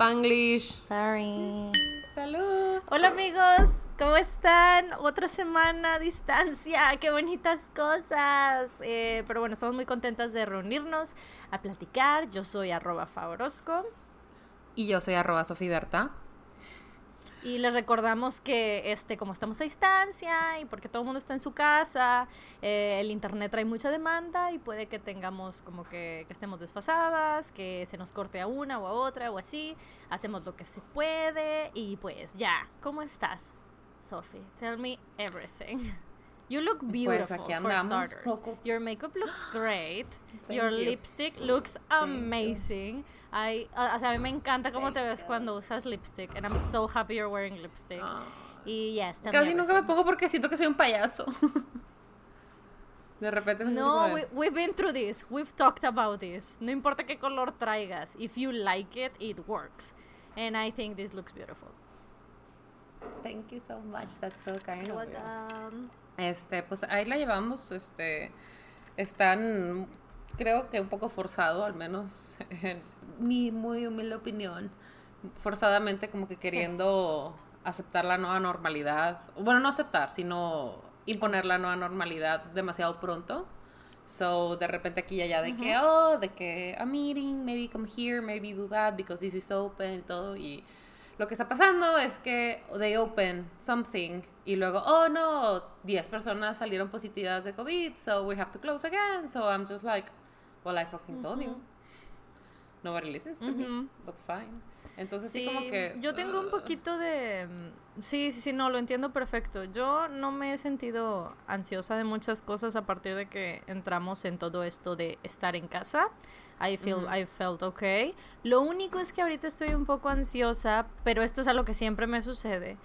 Spanglish. Sorry. Salud. Hola amigos, ¿cómo están? Otra semana a distancia, qué bonitas cosas. Eh, pero bueno, estamos muy contentas de reunirnos a platicar. Yo soy arroba Favorosco. Y yo soy arroba Sofiberta. Y les recordamos que este, como estamos a distancia y porque todo el mundo está en su casa, eh, el internet trae mucha demanda y puede que tengamos como que, que, estemos desfasadas, que se nos corte a una o a otra o así. Hacemos lo que se puede y pues ya. ¿Cómo estás, Sophie? Tell me everything. You look beautiful pues for starters. poco. Your makeup looks great. Thank Your you. lipstick looks amazing. I, o sea, a mí me encanta cómo te ves cuando usas lipstick. And I'm so happy you're wearing lipstick. Y yes, Casi nunca me pongo porque siento que soy un payaso. De repente me siento No, we, we've been through this. We've talked about this. No importa qué color traigas. If you like it, it works. And I think this looks beautiful. Thank you so much. That's so kind You're of you. Este, pues ahí la llevamos, este, están, creo que un poco forzado, al menos en mi muy humilde opinión, forzadamente como que queriendo aceptar la nueva normalidad, bueno, no aceptar, sino imponer la nueva normalidad demasiado pronto. So, de repente aquí y allá de que, oh, de que a meeting, maybe come here, maybe do that because this is open y todo. Y lo que está pasando es que they open something y luego, oh no, 10 personas salieron positivas de COVID, so we have to close again. So I'm just like, well, I fucking told you. Nobody listens to me, but fine. Entonces sí, Sí, como que... yo tengo un uh, poquito de... mm, Sí, sí, sí, no, lo entiendo perfecto. Yo no me he sentido ansiosa de muchas cosas a partir de que entramos en todo esto de estar en casa. I feel, I felt okay. Lo único es que ahorita estoy un poco ansiosa, pero esto es algo que siempre me sucede.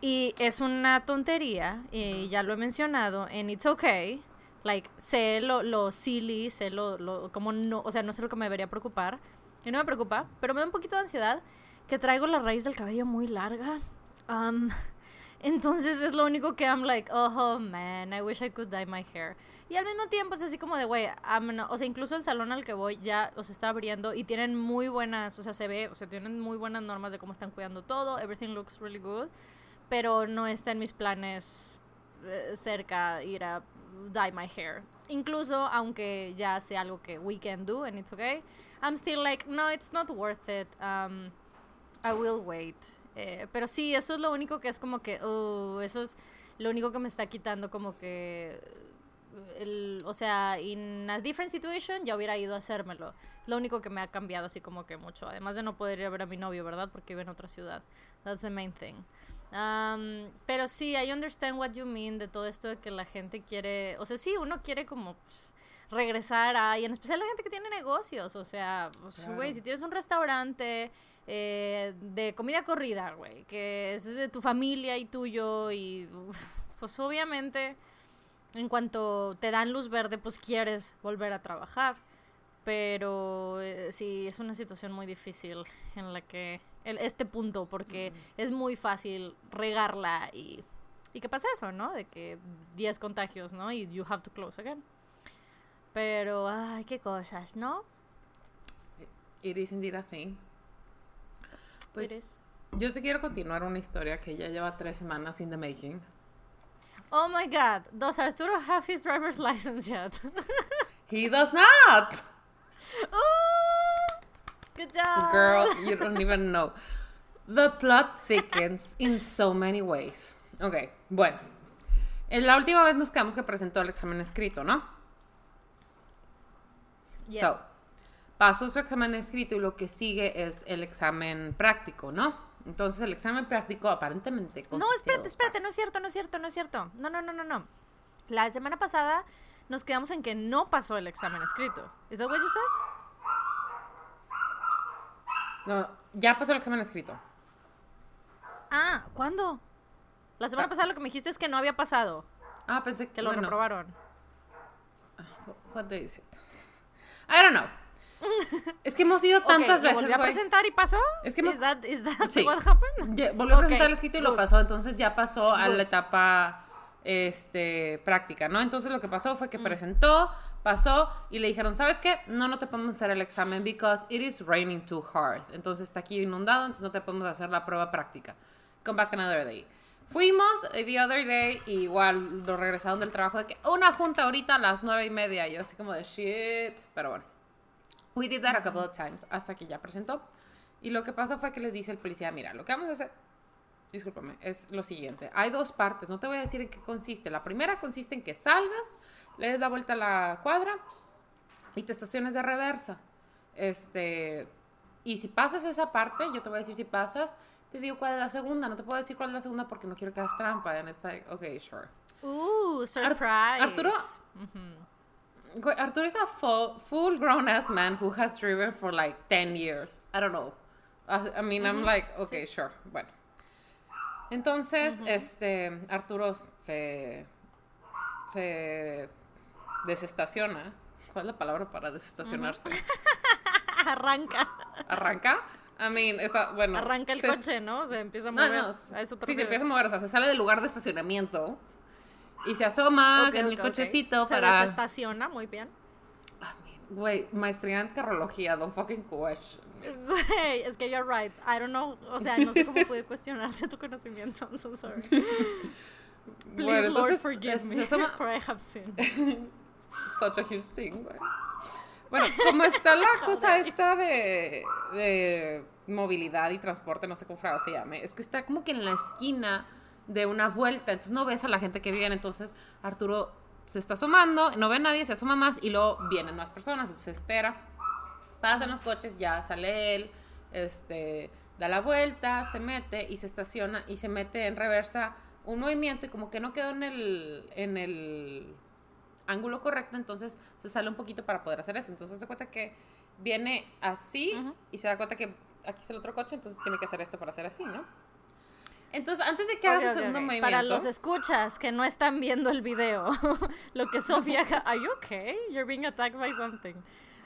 Y es una tontería, y ya lo he mencionado, and it's okay. Like, sé lo, lo silly, sé lo, lo, como no, o sea, no sé lo que me debería preocupar. Y no me preocupa, pero me da un poquito de ansiedad que traigo la raíz del cabello muy larga. Um, entonces es lo único que I'm like, oh man, I wish I could dye my hair. Y al mismo tiempo es así como de, güey, o sea, incluso el salón al que voy ya os está abriendo y tienen muy buenas, o sea, se ve, o sea, tienen muy buenas normas de cómo están cuidando todo, everything looks really good, pero no está en mis planes eh, cerca ir a dye my hair. Incluso aunque ya sea algo que we can do and it's okay, I'm still like, no, it's not worth it. Um, I will wait. Eh, pero sí, eso es lo único que es como que, uh, eso es lo único que me está quitando como que, eh, el, o sea, in a different situation ya hubiera ido a hacérmelo. Lo único que me ha cambiado así como que mucho. Además de no poder ir a ver a mi novio, ¿verdad? Porque vive en otra ciudad. That's the main thing. Um, pero sí, I understand what you mean de todo esto de que la gente quiere, o sea, sí, uno quiere como pues, regresar a, y en especial la gente que tiene negocios, o sea, pues, güey, Claro. si tienes un restaurante eh, de comida corrida, güey, que es de tu familia y tuyo, y pues obviamente en cuanto te dan luz verde, pues quieres volver a trabajar. Pero eh, sí, es una situación muy difícil en la que el- este punto, porque es muy fácil regarla y, y que pasa eso, ¿no? De que 10 contagios, ¿no? Y you have to close again. Pero, ay, qué cosas, ¿no? It is indeed a thing. Pues It is. yo te quiero continuar una historia que ya lleva tres semanas in the making. Oh my god, does Arturo have his driver's license yet? He does not! Ooh, good job. Girl, you don't even know. The plot thickens in so many ways. Ok, bueno. En la última vez nos quedamos que presentó el examen escrito, ¿no? Yes. So, pasó su examen escrito y lo que sigue es el examen práctico, ¿no? Entonces el examen práctico aparentemente No, espérate, espérate, no es cierto, no es cierto, no es cierto. No, no, no, no, no. La semana pasada nos quedamos en que no pasó el examen escrito. ¿Es that what you said? No, ya pasó el examen escrito. Ah, ¿cuándo? La semana Ah. pasada lo que me dijiste es que no había pasado, Ah, pensé que lo bueno, reprobaron. What day is it? I don't know. Es que hemos ido tantas ¿lo veces, volvió a presentar y pasó? Es que hemos- Is that, is that Sí. what happened? Ya- volvió a presentar el escrito y lo pasó. Entonces ya pasó a la etapa este, práctica, ¿no? Entonces lo que pasó fue que presentó, pasó y le dijeron, ¿sabes qué? No, no te podemos hacer el examen because it is raining too hard. Entonces está aquí inundado, entonces no te podemos hacer la prueba práctica. Come back another day. Fuimos eh, the other day, y igual lo regresaron del trabajo de que una junta ahorita a las nueve y media. Yo así como de shit. Pero bueno. We did that a couple of times hasta que ya presentó. Y lo que pasó fue que les dice el policía, mira, lo que vamos a hacer discúlpame, es lo siguiente. Hay dos partes, no te voy a decir en qué consiste. La primera consiste en que salgas, le des la vuelta a la cuadra y te estaciones de reversa. Este, y si pasas esa parte, yo te voy a decir si pasas, te digo cuál es la segunda. No te puedo decir cuál es la segunda porque no quiero que hagas trampa. En esta, ok, sure. Uh, surprise. Arturo, Arturo is a full, full grown ass man who has driven for like 10 years. I don't know. I, mean, I'm like, okay, sure. Bueno. Entonces, este, Arturo se, se desestaciona. ¿Cuál es la palabra para desestacionarse? Arranca. ¿Arranca? I mean, está, bueno. Arranca el coche, ¿no? Se empieza a mover. No, no. sí, se empieza a mover. O sea, se sale del lugar de estacionamiento y se asoma en el cochecito para. Se desestaciona, muy bien. Güey, maestría en carrología, don't fucking question. Güey, es que you're right. I don't know. O sea, no sé cómo pude cuestionarte tu conocimiento. I'm so sorry. Please, bueno, Lord, forgive me for I have sinned. Such a huge thing, güey. Bueno, como está la cosa esta de, de movilidad y transporte, no sé cómo se llame, es que está como que en la esquina de una vuelta, entonces no ves a la gente que viene, entonces Arturo se está asomando, no ve a nadie, se asoma más y luego vienen más personas, se espera, pasan los coches, ya sale él, este, da la vuelta, se mete y se estaciona y se mete en reversa un movimiento y como que no quedó en el, en el ángulo correcto, entonces se sale un poquito para poder hacer eso. Entonces se cuenta que viene así y se da cuenta que aquí está el otro coche, entonces tiene que hacer esto para hacer así, ¿no? Entonces, antes de que haga su segundo movimiento. Para los escuchas que no están viendo el video, lo que Sofía. ¿Are you okay? You're being attacked by something.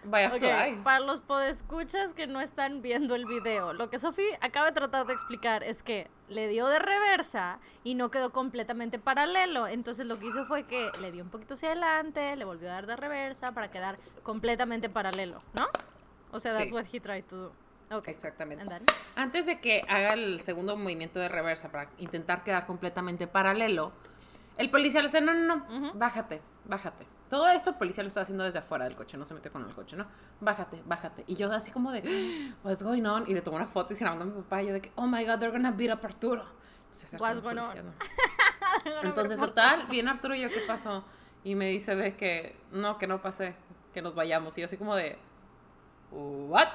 By a fly. Para los podescuchas que no están viendo el video, lo que Sofía acaba de tratar de explicar es que le dio de reversa y no quedó completamente paralelo. Entonces, lo que hizo fue que le dio un poquito hacia adelante, le volvió a dar de reversa para quedar completamente paralelo, ¿no? O sea, that's what he tried to do. Exactamente. Antes de que haga el segundo movimiento de reversa para intentar quedar completamente paralelo, el policía le dice, no, no, no, bájate, bájate. Todo esto el policía lo está haciendo desde afuera del coche, no se mete con el coche, ¿no? Bájate, bájate. Y yo así como de, what's going on? Y le tomo una foto y se la mando a mi papá y yo de que, oh my God, they're gonna beat up Arturo. What's going on? Entonces, total, viene Arturo y yo, ¿qué pasó? Y me dice de que, no, que no pase, que nos vayamos. Y yo así como de, what?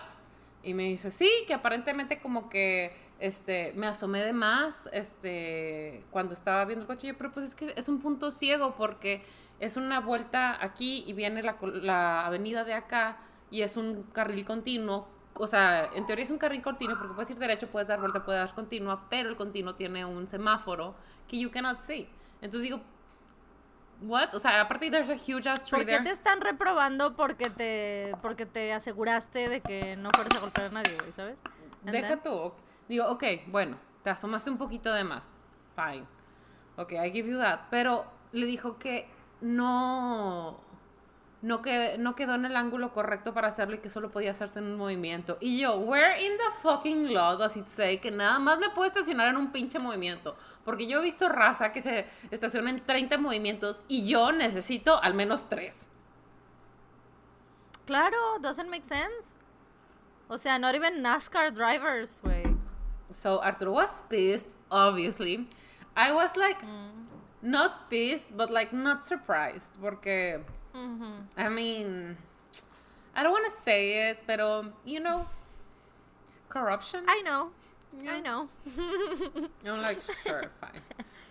Y me dice, sí, que aparentemente como que este, me asomé de más este, cuando estaba viendo el coche. Yo, pero pues es que es un punto ciego porque es una vuelta aquí y viene la, la avenida de acá y es un carril continuo. O sea, en teoría es un carril continuo porque puedes ir derecho, puedes dar vuelta, puedes dar continua, pero el continuo tiene un semáforo que you cannot see. Entonces digo, what? O sea, aparte there's a huge ass tree ¿Por qué te están reprobando porque te porque te aseguraste de que no fueras a golpear a nadie, ¿sabes? Deja tú. Digo, ok, bueno, te asomaste un poquito de más. Fine. Ok, I give you that. Pero le dijo que no no, que, no quedó en el ángulo correcto para hacerlo y que solo podía hacerse en un movimiento. Y yo, where in the fucking law does it say que nada más me puedo estacionar en un pinche movimiento? Porque yo he visto raza que se estaciona en 30 movimientos y yo necesito al menos 3. Claro, doesn't make sense. O sea, not even NASCAR drivers, way. So Arthur was pissed, obviously. I was like, mm. Not pissed, but like not surprised, porque. I mean, I don't want to say it, pero, you know, corruption. I know. I know. I'm like, sure, fine.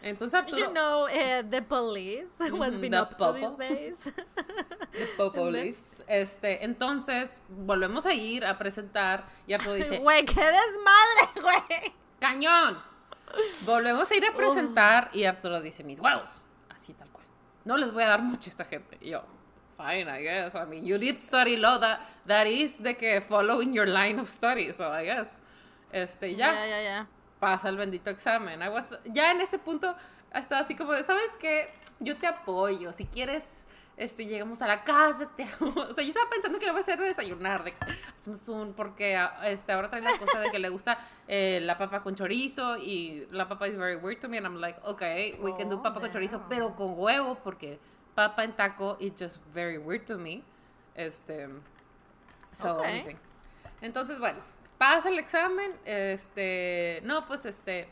Entonces Arturo... You know uh, the police, what's been the up to these days. the police. Este, entonces, volvemos a ir a presentar y Arturo dice... Güey, qué desmadre, güey. ¡Cañón! Volvemos a ir a presentar y Arturo dice, mis huevos. Así tal cual. No les voy a dar mucho a esta gente. Y yo, fine, I guess. I mean, you did study law. That, that is de que following your line of study. So I guess. Este, ya. Ya, ya, ya. Pasa el bendito examen. I was, ya en este punto, Hasta así como de, ¿sabes qué? Yo te apoyo. Si quieres, este, llegamos a la casa, te O sea, yo estaba pensando que le voy a hacer desayunar. De, hacemos un, porque este, ahora trae la cosa de que le gusta eh, la papa con chorizo y la papa is very weird to me. And I'm like, okay, we can do Oh, papa con chorizo, damn. pero con huevo, porque papa en taco is just very weird to me. Este, so, Ok. anything. Entonces, bueno, pasa el examen, este, no, pues, este,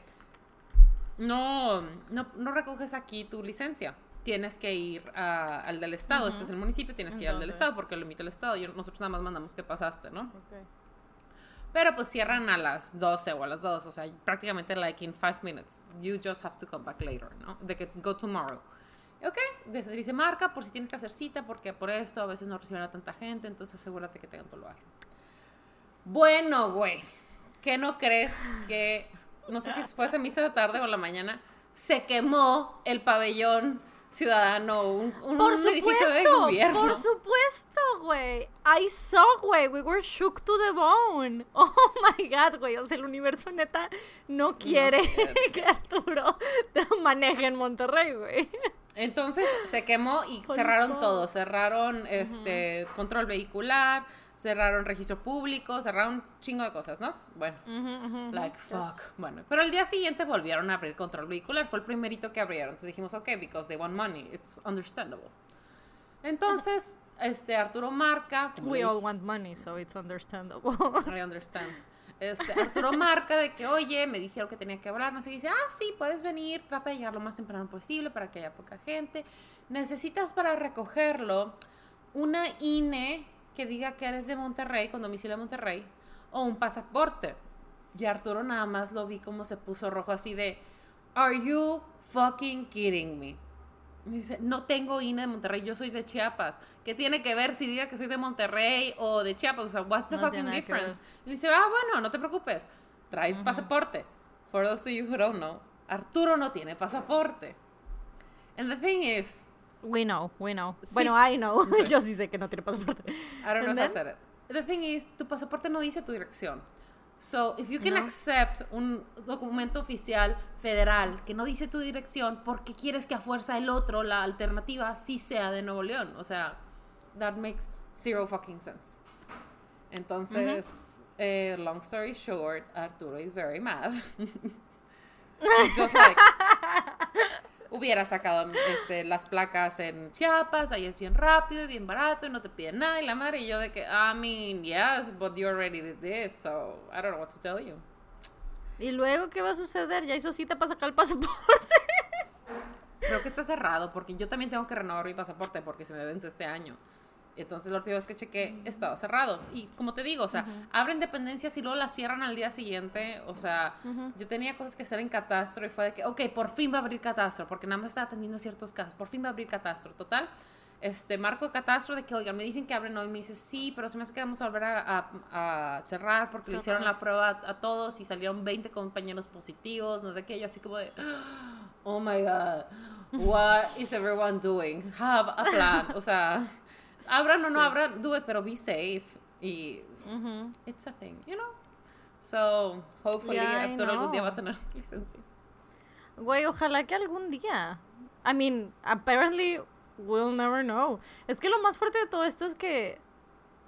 no, no, no recoges aquí tu licencia. Tienes que ir a- al del estado. Este es el municipio, tienes que ir al del Entonces. estado porque lo emite el estado. Yo- nosotros nada más mandamos que pasaste, ¿no? Ok. Pero pues cierran a las 12 o a las 2, o sea, prácticamente like in 5 minutes. You just have to come back later, ¿no? De que go tomorrow. Ok, dice marca por si tienes que hacer cita, porque por esto a veces no reciben a tanta gente, entonces asegúrate que tengan tu lugar. Bueno, güey, ¿qué no crees que, no sé si fuese misa de tarde o la mañana, se quemó el pabellón ciudadano, un, un Por edificio de gobierno? por supuesto, güey. I saw, güey. We were shook to the bone. Oh my god, güey. O sea, el universo neta no quiere quiere. que Arturo maneje en Monterrey, güey. Entonces se quemó y cerraron todo. Cerraron este control vehicular, cerraron registro público, cerraron un chingo de cosas, ¿no? Bueno, like fuck. Bueno, pero al día siguiente volvieron a abrir control vehicular. Fue el primerito que abrieron. Entonces dijimos, ok, because they want money. It's understandable. Entonces, este Arturo marca. We le all dije- want money, so it's understandable. I understand. Este, Arturo marca de que, oye, me dijeron que tenía que hablar, no sé, y dice, ah, sí, puedes venir, trata de llegar lo más temprano posible para que haya poca gente. Necesitas para recogerlo una INE que diga que eres de Monterrey, con domicilio en Monterrey, o un pasaporte. Y Arturo nada más lo vi como se puso rojo así de, are you fucking kidding me? Dice, no tengo INE de Monterrey, yo soy de Chiapas. ¿Qué tiene que ver si diga que soy de Monterrey o de Chiapas? O sea, what's the No fucking difference? Y dice, ah, bueno, no te preocupes. Trae pasaporte. For those of you who don't know, Arturo no tiene pasaporte. And the thing is, We know, we know. Sí. Bueno, I know. Sí. Yo sí sé que no tiene pasaporte. I don't know And how to then? say it. The thing is, tu pasaporte no dice tu dirección. So, if you can No. accept un documento oficial federal que no dice tu dirección, ¿por qué quieres que a fuerza el otro, la alternativa, sí sea de Nuevo León? O sea, that makes zero fucking sense. Entonces, eh, long story short, Arturo is very mad. It's just like, hubiera sacado este, las placas en Chiapas, ahí es bien rápido y bien barato y no te piden nada y la madre y yo de que, I mean, yes, but you already did this, so I don't know what to tell you. ¿Y luego qué va a suceder? Ya hizo cita para sacar el pasaporte. Creo que está cerrado porque yo también tengo que renovar mi pasaporte porque se me vence este año. Entonces la última vez que chequé estaba cerrado. Y como te digo, o sea, abren dependencias y luego las cierran al día siguiente. O sea, yo tenía cosas que hacer en catastro y fue de que, ok, por fin va a abrir catastro porque nada más estaba atendiendo ciertos casos. Por fin va a abrir catastro. Total, este marco de catastro de que, oigan, me dicen que abren hoy. Me dice, sí, pero se me hace que vamos a volver a, a- a cerrar porque le hicieron la prueba a, a todos y salieron 20 compañeros positivos, no sé qué. Yo así como de, oh my god, what is everyone doing? Have a plan. O sea, abran o no abran, do it, pero be safe. Y it's a thing, you know? So, hopefully Yeah, Arturo algún día va a tener su licencia. Güey, ojalá que algún día. I mean, apparently we'll never know. Es que lo más fuerte de todo esto es que,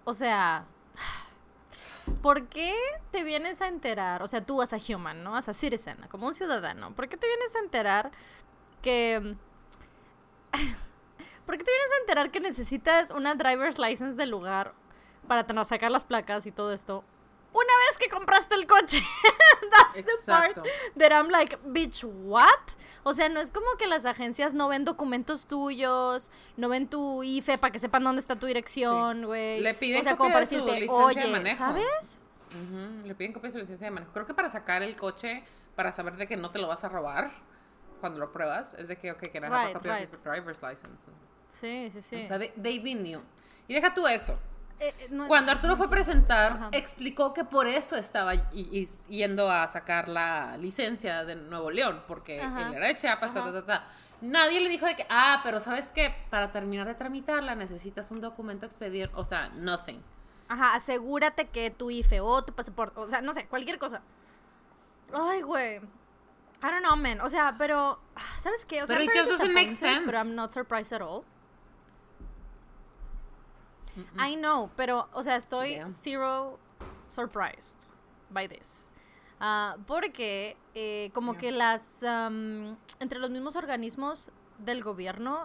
o sea, ¿por qué te vienes a enterar? O sea, tú as a human, ¿no? As a citizen, como un ciudadano. ¿Por qué te vienes a enterar que... ¿Por qué te vienes a enterar que necesitas una driver's license del lugar para tener- sacar las placas y todo esto? Una vez que compraste el coche. That's the part that I'm like, bitch, what? O sea, no es como que las agencias no ven documentos tuyos, no ven tu IFE para que sepan dónde está tu dirección, güey. Le piden o sea, copia como para de su licencia de manejo". ¿sabes? Le piden copia de su licencia de manejo. Creo que para sacar el coche, para saber de que no te lo vas a robar cuando lo pruebas, es de que, ok, que no Right, right. driver's license. Sí, sí, sí. O sea, been new. Y deja tú eso. Eh, eh, no- Cuando Arturo fue a presentar, Ajá. explicó que por eso estaba y- y- yendo a sacar la licencia de Nuevo León, porque Ajá. él era de Chiapas, ta, ta. Nadie le dijo de que, ah, pero ¿sabes qué? Para terminar de tramitarla necesitas un documento expediente, o sea, nothing. Ajá, asegúrate que tu IFE o tu pasaporte, o sea, no sé, cualquier cosa. Ay, güey. I don't know, man. O sea, pero, ¿sabes qué? O sea, Pero it just doesn't make disappointed, But sense. I'm not surprised at all. I know, pero, o sea, estoy Yeah. zero surprised by this. Ah, porque eh, como Yeah. que las, am, entre los mismos organismos del gobierno,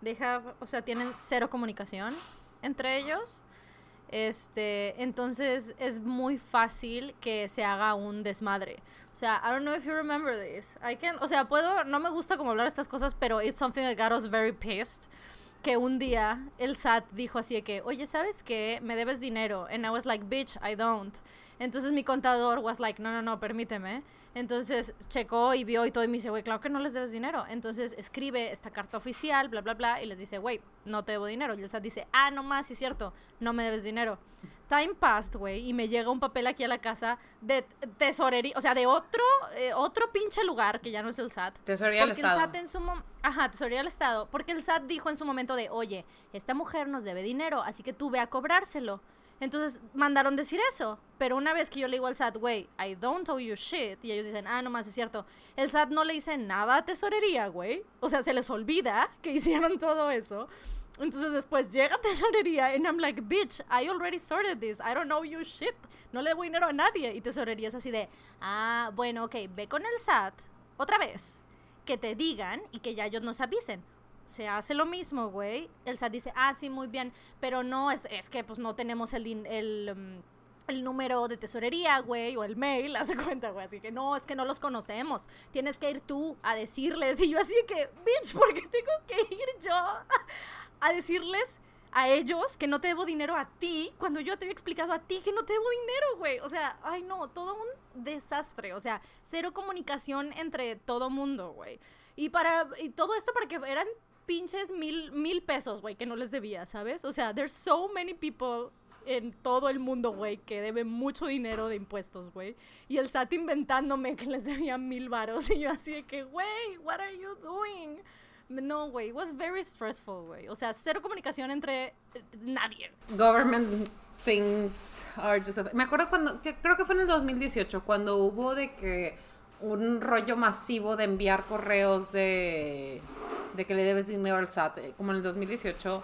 deja, o sea, tienen cero comunicación entre ellos. Este, entonces es muy fácil que se haga un desmadre. O sea, I don't know if you remember this. I can, o sea, puedo, no me gusta como hablar de estas cosas, pero it's something that got us very pissed. Que un día el SAT dijo así de que, oye, ¿sabes qué? Me debes dinero. And I was like, bitch, I don't. Entonces mi contador was like, no, no, no, permíteme. Entonces checó y vio y todo y me dice, güey, claro que no les debes dinero. Entonces escribe esta carta oficial, bla, bla, bla, y les dice, güey, no te debo dinero. Y el SAT dice, ah, no más, sí cierto, no me debes dinero. Time passed, güey, y me llega un papel aquí a la casa de tesorería, o sea, de otro, eh, otro pinche lugar que ya no es el SAT. Tesorería del Porque Estado. el SAT en su momento, ajá, tesorería del Estado, porque el SAT dijo en su momento de, oye, esta mujer nos debe dinero, así que tú ve a cobrárselo. Entonces mandaron decir eso, pero una vez que yo le digo al SAT, güey, I don't owe you shit, y ellos dicen, ah, no más, es cierto, el SAT no le dice nada a tesorería, güey, o sea, se les olvida que hicieron todo eso. Entonces después llega tesorería and I'm like, bitch, I already sorted this. I don't know you shit. No le debo dinero a nadie. Y tesorería es así de, ah, bueno, ok, ve con el SAT otra vez. Que te digan y que ya ellos nos avisen. Se hace lo mismo, güey. El SAT dice, ah, sí, muy bien. Pero no, es, es que pues no tenemos el, el, um, el número de tesorería, güey, o el mail, hace cuenta, güey. Así que no, es que no los conocemos. Tienes que ir tú a decirles. Y yo así que, bitch, ¿por qué tengo que ir yo a decirles a ellos que no te debo dinero a ti cuando yo te había explicado a ti que no te debo dinero, güey? O sea, ay no, todo un desastre. O sea, cero comunicación entre todo mundo, güey. Y para, y todo esto para que eran pinches mil, mil pesos, güey, que no les debía, ¿sabes? O sea, there's so many people en todo el mundo, güey, que deben mucho dinero de impuestos, güey. Y el SAT inventándome que les debía mil varos. Y yo así de que, güey, what are you doing? No, güey, it was very stressful, güey. O sea, cero comunicación entre eh, nadie. Government things are just... a- Me acuerdo cuando, creo que fue en el 2018, cuando hubo de que un rollo masivo de enviar correos de, de que le debes dinero al SAT, eh, como en el 2018,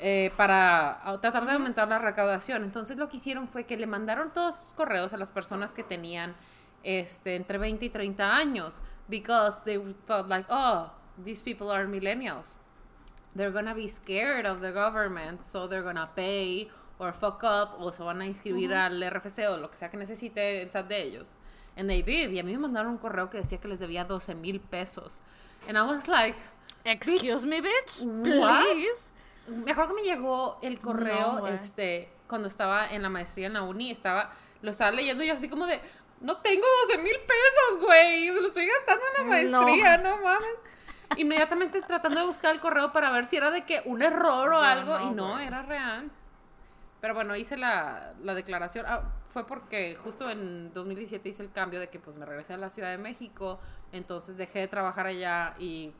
eh, para tratar de aumentar la recaudación. Entonces lo que hicieron fue que le mandaron todos sus correos a las personas que tenían este, entre 20 y 30 años, because they thought like, oh, these people are millennials they're gonna be scared of the government, so they're gonna pay or fuck up, o se van a inscribir al RFC o lo que sea que necesite el SAT de ellos. And they did. Y a mí me mandaron un correo que decía que les debía 12 mil pesos. And I was like, Excuse me, bitch. what? Please. me acuerdo que me llegó el correo, No, este, cuando estaba en la maestría en la uni, estaba, lo estaba leyendo y así como de, no tengo 12 mil pesos, güey, me lo estoy gastando en la No. maestría, no, mames. Inmediatamente tratando de buscar el correo para ver si era de que un error o algo, no, y no, güey. era real. Pero bueno, hice la, la declaración. Ah, fue porque justo en 2017 hice el cambio de que pues me regresé a la Ciudad de México. Entonces dejé de trabajar allá y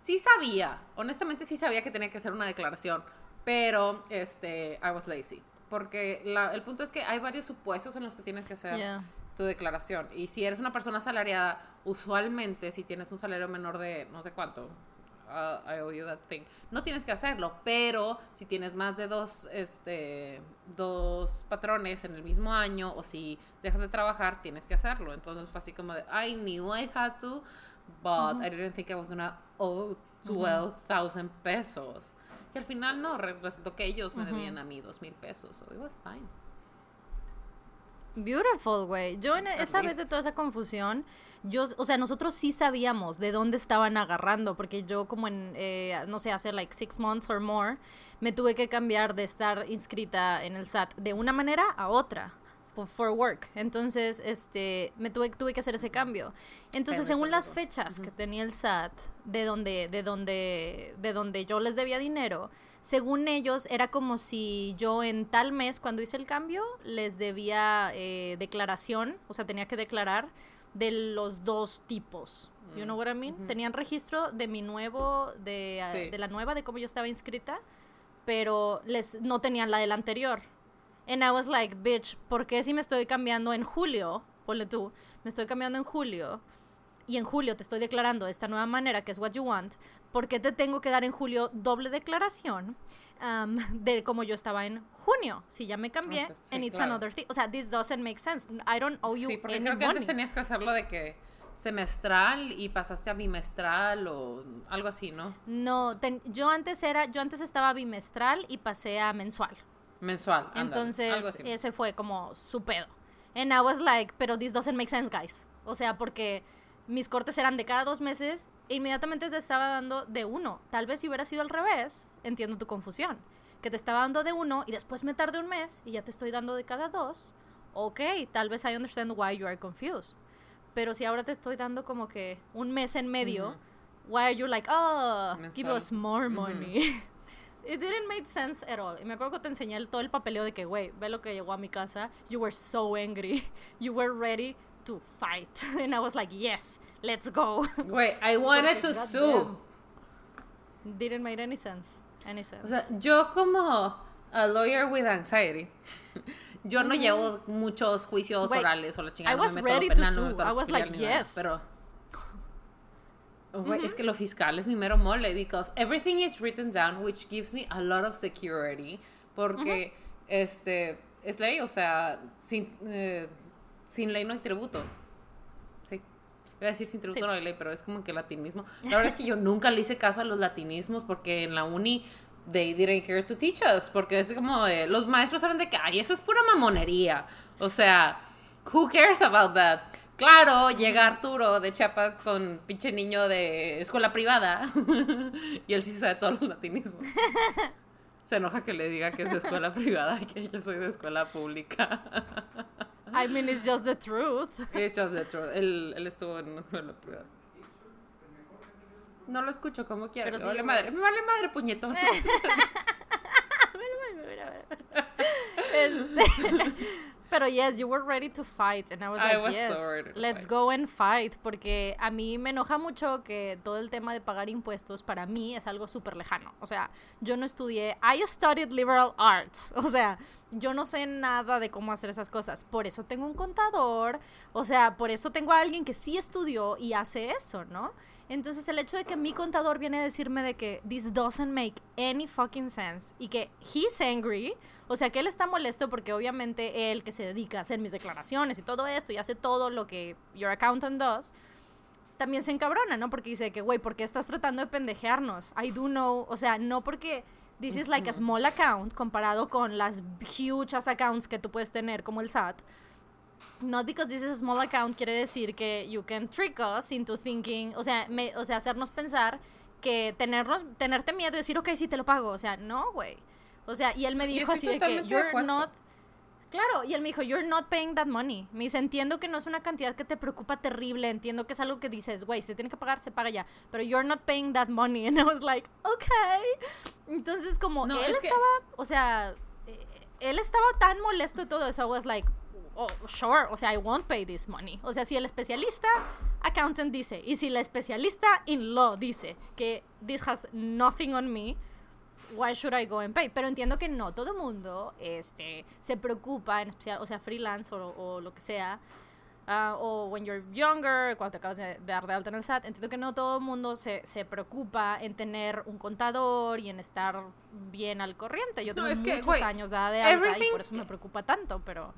sí sabía, honestamente sí sabía que tenía que hacer una declaración, pero este, I was lazy. Porque la- el punto es que hay varios supuestos en los que tienes que hacer Yeah. Tu declaración. Y si eres una persona asalariada, usualmente si tienes un salario menor de no sé cuánto, uh, I owe you that thing, no tienes que hacerlo. Pero si tienes más de dos, este, dos patrones en el mismo año o si dejas de trabajar, tienes que hacerlo. Entonces fue así como de, I knew I had to, but I didn't think I was gonna owe 12,000 pesos. Que al final no, re- resultó que ellos me debían a mí dos mil pesos. So it was fine. Beautiful, güey. Yo en esa vez de toda esa confusión, yo, o sea, nosotros sí sabíamos de dónde estaban agarrando, porque yo como en, eh, no sé, hace like six months or more, me tuve que cambiar de estar inscrita en el SAT de una manera a otra. For work. Entonces, este, me tuve, tuve que hacer ese cambio. Entonces, según las fechas que tenía el SAT, de donde, de donde, de donde yo les debía dinero, según ellos, era como si yo en tal mes, cuando hice el cambio, les debía eh, declaración, o sea, tenía que declarar de los dos tipos. You know what I mean? Tenían registro de mi nuevo, de, ah, Sí. de la nueva, de cómo yo estaba inscrita, pero les no tenían la del anterior. And I was like, bitch, ¿por qué si me estoy cambiando en julio? Ponle tú, me estoy cambiando en julio. y en julio te estoy declarando de esta nueva manera que es what you want, ¿por qué te tengo que dar en julio doble declaración um, de como yo estaba en junio? Si ya me cambié, Antes, sí, and it's claro. another thing. O sea, this doesn't make sense. I don't owe you Sí, porque any creo que antes money. tenías que hacerlo de que semestral y pasaste a bimestral o algo así, ¿no? No, ten- yo antes era, yo antes estaba bimestral y pasé a mensual. Mensual. Entonces, algo ese fue como su pedo. And I was like, pero this doesn't make sense, guys. O sea, porque mis cortes eran de cada dos meses e inmediatamente te estaba dando de uno. Tal vez si hubiera sido al revés, entiendo tu confusión. Que te estaba dando de uno y después me tardé un mes y ya te estoy dando de cada dos. Ok, tal vez I understand why you are confused. Pero si ahora te estoy dando como que un mes en medio, why are you like, oh, give us more money? It didn't make sense at all. Y me acuerdo que te enseñé el- todo el papeleo de que, güey, ve lo que llegó a mi casa. You were so angry. You were ready to fight. And I was like, yes, let's go. Güey, I wanted to sue. goddamn, Didn't make any sense. Any sense. O sea, yo como a lawyer with anxiety, yo no llevo muchos juicios Wait, orales o la chingada. I no me was a lo ready to penal, no me sue. lo I was like, ni nada, yes. Pero, Güey, es que lo fiscal es mi mero mole, because everything is written down, which gives me a lot of security, porque este es ley, o sea, sin, eh, sin ley no hay tributo. Sí. Voy a decir sin tributo Sí. no hay ley, pero es como que latinismo. La verdad es que yo nunca le hice caso a los latinismos porque en la uni they didn't care to teach us, porque es como de, los maestros saben de que, ay, eso es pura mamonería. O sea, who cares about that? Claro, llega Arturo de Chiapas con pinche niño de escuela privada y él sí sabe todos los latinismos. Se enoja que le diga que es de escuela privada y que yo soy de escuela pública. I mean, it's just the truth. It's just the truth. Él, él estuvo en una escuela privada. No lo escucho como quiera. Pero me vale madre. Me vale madre, puñetón. Este, Pero yes, you were ready to fight and I was I like, was yes, so let's fight. go and fight porque a mí me enoja mucho que todo el tema de pagar impuestos para mí es algo súper lejano. O sea, yo no estudié, I studied liberal arts. O sea, yo no sé nada de cómo hacer esas cosas. Por eso tengo un contador, o sea, por eso tengo a alguien que sí estudió y hace eso, ¿no? Entonces el hecho de que mi contador viene a decirme de que this doesn't make any fucking sense y que he's angry, o sea que él está molesto porque obviamente él que se dedica a hacer mis declaraciones y todo esto y hace todo lo que your accountant does, también se encabrona, ¿no? Porque dice que, güey, ¿por qué estás tratando de pendejearnos? I do know, o sea, no porque this is like a small account comparado con las huge accounts que tú puedes tener como el SAT. Not because this is a small account quiere decir que you can trick us into thinking, o sea, me- o sea, hacernos pensar que tenernos, tenerte miedo y decir, ok, sí te lo pago, o sea, no, güey. O sea, y él me dijo así de que de you're acuerdo. not Claro, y él me dijo, you're not paying that money. Me dice, entiendo que no es una cantidad que te preocupa terrible, entiendo que es algo que dices, güey, si se tiene que pagar, se paga ya, pero you're not paying that money. And I was like, okay. Entonces, como No, él es que- estaba, o sea, eh, él estaba tan molesto y todo eso, I was like, oh, sure, o sea, I won't pay this money. O sea, si el especialista accountant dice, y si la especialista in law dice que this has nothing on me, why should I go and pay? Pero entiendo que no todo mundo este, se preocupa, en especial, o sea, freelance o, o lo que sea, ah, o when you're younger, cuando te acabas de, de dar de alta en el SAT, entiendo que no todo el mundo se, se preocupa en tener un contador y en estar bien al corriente. Yo No, tengo que, muchos güey, años dada de alta y por eso me preocupa tanto, pero...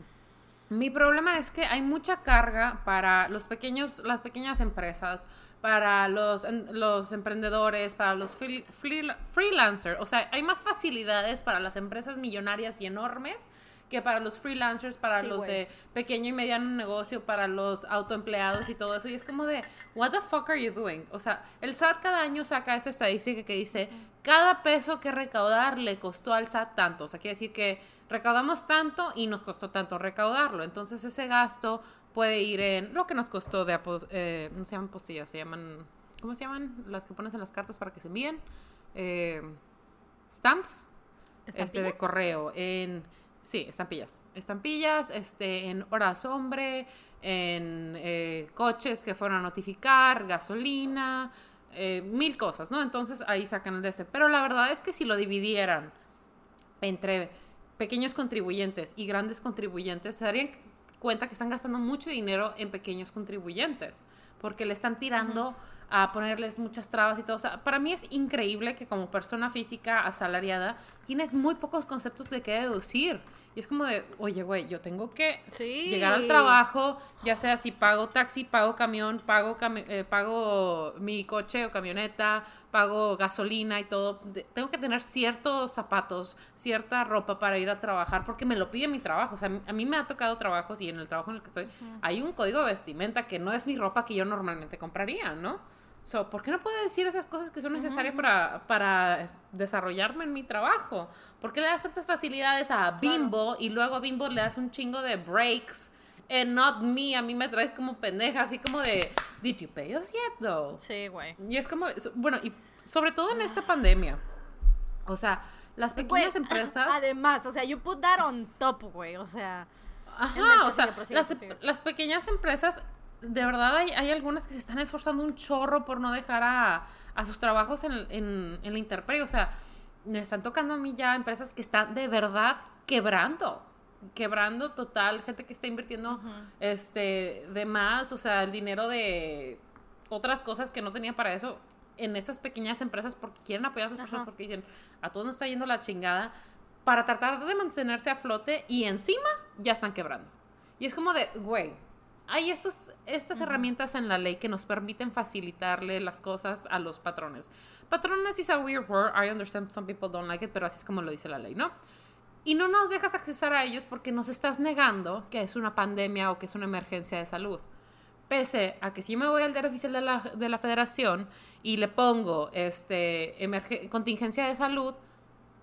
Mi problema es que hay mucha carga para los pequeños, las pequeñas empresas, para los, en- los emprendedores, para los free- free- freelancers. O sea, hay más facilidades para las empresas millonarias y enormes que para los freelancers, para Sí, los de pequeño y mediano negocio, para los autoempleados y todo eso. Y es como de, what the fuck are you doing? O sea, el SAT cada año saca esa estadística que dice, cada peso que recaudar le costó al SAT tanto. O sea, quiere decir que recaudamos tanto y nos costó tanto recaudarlo. Entonces ese gasto puede ir en lo que nos costó de, eh, no se llaman postillas, se llaman, ¿cómo se llaman? Las que pones en las cartas para que se envíen. Eh, stamps este de ¿Estampillas? correo en sí estampillas estampillas este en horas hombre en eh, coches que fueron a notificar gasolina eh, mil cosas no entonces ahí sacan el DC pero la verdad es que si lo dividieran entre pequeños contribuyentes y grandes contribuyentes se darían cuenta que están gastando mucho dinero en pequeños contribuyentes porque le están tirando a ponerles muchas trabas y todo. O sea, para mí es increíble que como persona física asalariada tienes muy pocos conceptos de qué deducir. Y es como de, oye, güey, yo tengo que llegar al trabajo, ya sea si pago taxi, pago camión, pago, eh, pago mi coche o camioneta, pago gasolina y todo. tengo que tener ciertos zapatos, cierta ropa para ir a trabajar porque me lo pide mi trabajo. O sea, a mí me ha tocado trabajos y en el trabajo en el que estoy hay un código de vestimenta que no es mi ropa que yo normalmente compraría, ¿no? So, ¿Por qué no puedo decir esas cosas que son necesarias para, para desarrollarme en mi trabajo? ¿Por qué le das tantas facilidades a Bimbo y luego a Bimbo le das un chingo de breaks? And not me, a mí me traes como pendeja, así como de, did you pay us yet though? Sí, güey. Y es como, bueno, y sobre todo en esta pandemia. O sea, las pequeñas empresas. Además, o sea, you put that on top, güey. O sea. Ajá, o sea, las, las, pequeñas empresas de verdad hay, hay, algunas que se están esforzando un chorro por no dejar a, a sus trabajos en, en, en la intemperie. O sea, me están tocando a mí ya empresas que están de verdad quebrando. Quebrando total, gente que está invirtiendo este de más, o sea, el dinero de otras cosas que no tenía para eso en esas pequeñas empresas porque quieren apoyar a esas personas porque dicen, a todos nos está yendo la chingada para tratar de mantenerse a flote y encima ya están quebrando. Y es como de, güey, hay estos, estas herramientas en la ley que nos permiten facilitarle las cosas a los patrones. Patrones is a weird word. I understand some people don't like it, pero así es como lo dice la ley, ¿no? Y no nos dejas accesar a ellos porque nos estás negando que es una pandemia o que es una emergencia de salud. Pese a que si me voy al diario oficial de la, de la federación y le pongo este, contingencia de salud,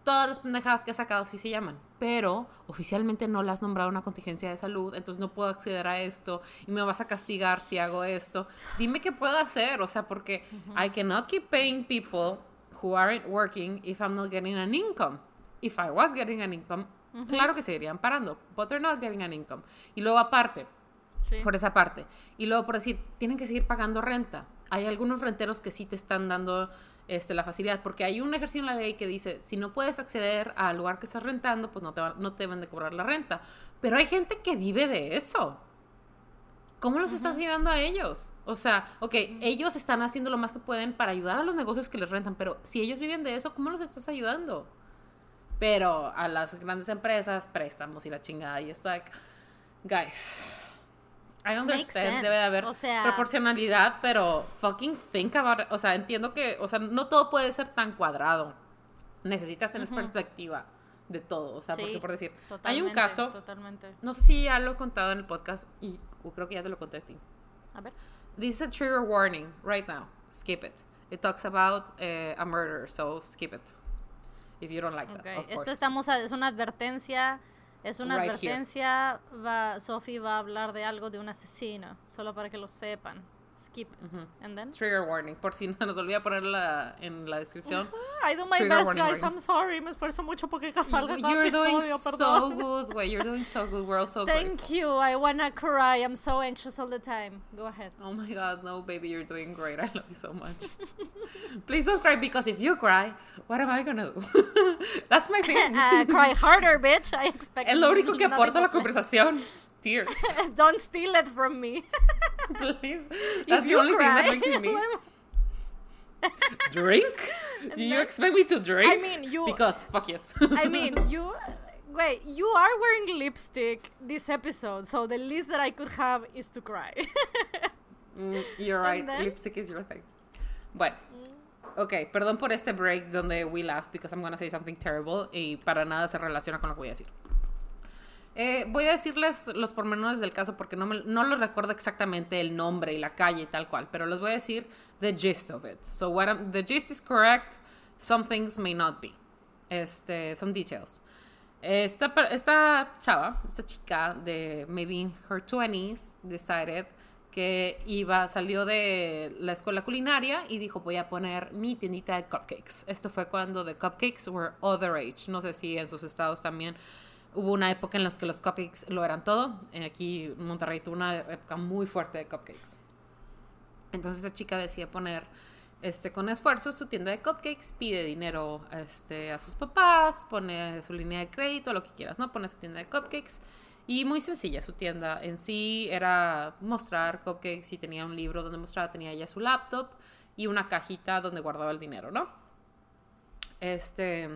todas las pendejadas que ha sacado sí se llaman, pero oficialmente no las has nombrado una contingencia de salud, entonces no puedo acceder a esto y me vas a castigar si hago esto. Dime qué puedo hacer, o sea, porque I cannot keep paying people who aren't working if I'm not getting an income. If I was getting an income, claro que seguirían parando, but they're not getting an income. Y luego aparte, por esa parte, y luego por decir, tienen que seguir pagando renta. Hay algunos renteros que sí te están dando este, la facilidad, porque hay un ejercicio en la ley que dice, si no puedes acceder al lugar que estás rentando, pues no te, no te deben de cobrar la renta. Pero hay gente que vive de eso. ¿Cómo los estás ayudando a ellos? O sea, ok, ellos están haciendo lo más que pueden para ayudar a los negocios que les rentan, pero si ellos viven de eso, ¿cómo los estás ayudando? Pero a las grandes empresas, préstamos y la chingada, y está, guys, I understand, debe de haber proporcionalidad, pero fucking think about it. O sea, entiendo que, o sea, no todo puede ser tan cuadrado. Necesitas tener perspectiva de todo. O sea, porque por decir, hay un caso, totalmente. no sé si ya lo he contado en el podcast y creo que ya te lo conté a ti. A ver. This is a trigger warning right now. Skip it. It talks about uh, a murder, so skip it. If you don't like that, of Esto estamos es una advertencia es una advertencia, va, Sophie va a hablar de algo de un asesino, solo para que lo sepan. Skip And then? Trigger warning, por si no se nos olvida ponerla en la descripción. I do my best, guys. I'm sorry. Me esfuerzo mucho porque salga You're doing so good, güey. You're doing so good. We're all so Thank you. I wanna cry. I'm so anxious all the time. Go ahead. Oh my god, no, baby. You're doing great. I love you so much. Please don't cry because if you cry, what am I gonna do? That's my thing. uh, cry harder, bitch. I expect. Es lo único que aporta la conversación. Tears. Don't steal it from me. Please. That's the only cry, thing that makes me. drink? Do you expect me to drink? I mean, you. Because fuck yes. I mean, you. Wait, you are wearing lipstick this episode, so the least that I could have is to cry. mm, you're right. Lipstick is your thing. Bueno. Ok, perdón por este break donde we laugh because I'm gonna say something terrible y para nada se relaciona con lo que voy a decir. Eh, voy a decirles los pormenores del caso porque no, me, no los recuerdo exactamente el nombre y la calle y tal cual, pero les voy a decir the gist of it. So what the gist is correct, some things may not be. Este, some details. Esta, esta chava, esta chica de maybe in her 20s, decided que iba, salió de la escuela culinaria y dijo voy a poner mi tiendita de cupcakes. Esto fue cuando the cupcakes were other age. No sé si en sus estados también Hubo una época en la que los cupcakes lo eran todo. Eh, aquí Monterrey tuvo una época muy fuerte de cupcakes. Entonces esa chica decide poner este, con esfuerzo su tienda de cupcakes, pide dinero este, a sus papás, pone su línea de crédito, lo que quieras, ¿no? Pone su tienda de cupcakes Y muy sencilla su tienda. En sí era mostrar cupcakes y tenía un libro donde mostraba, tenía ella su laptop y una cajita donde guardaba el dinero, ¿no? Este.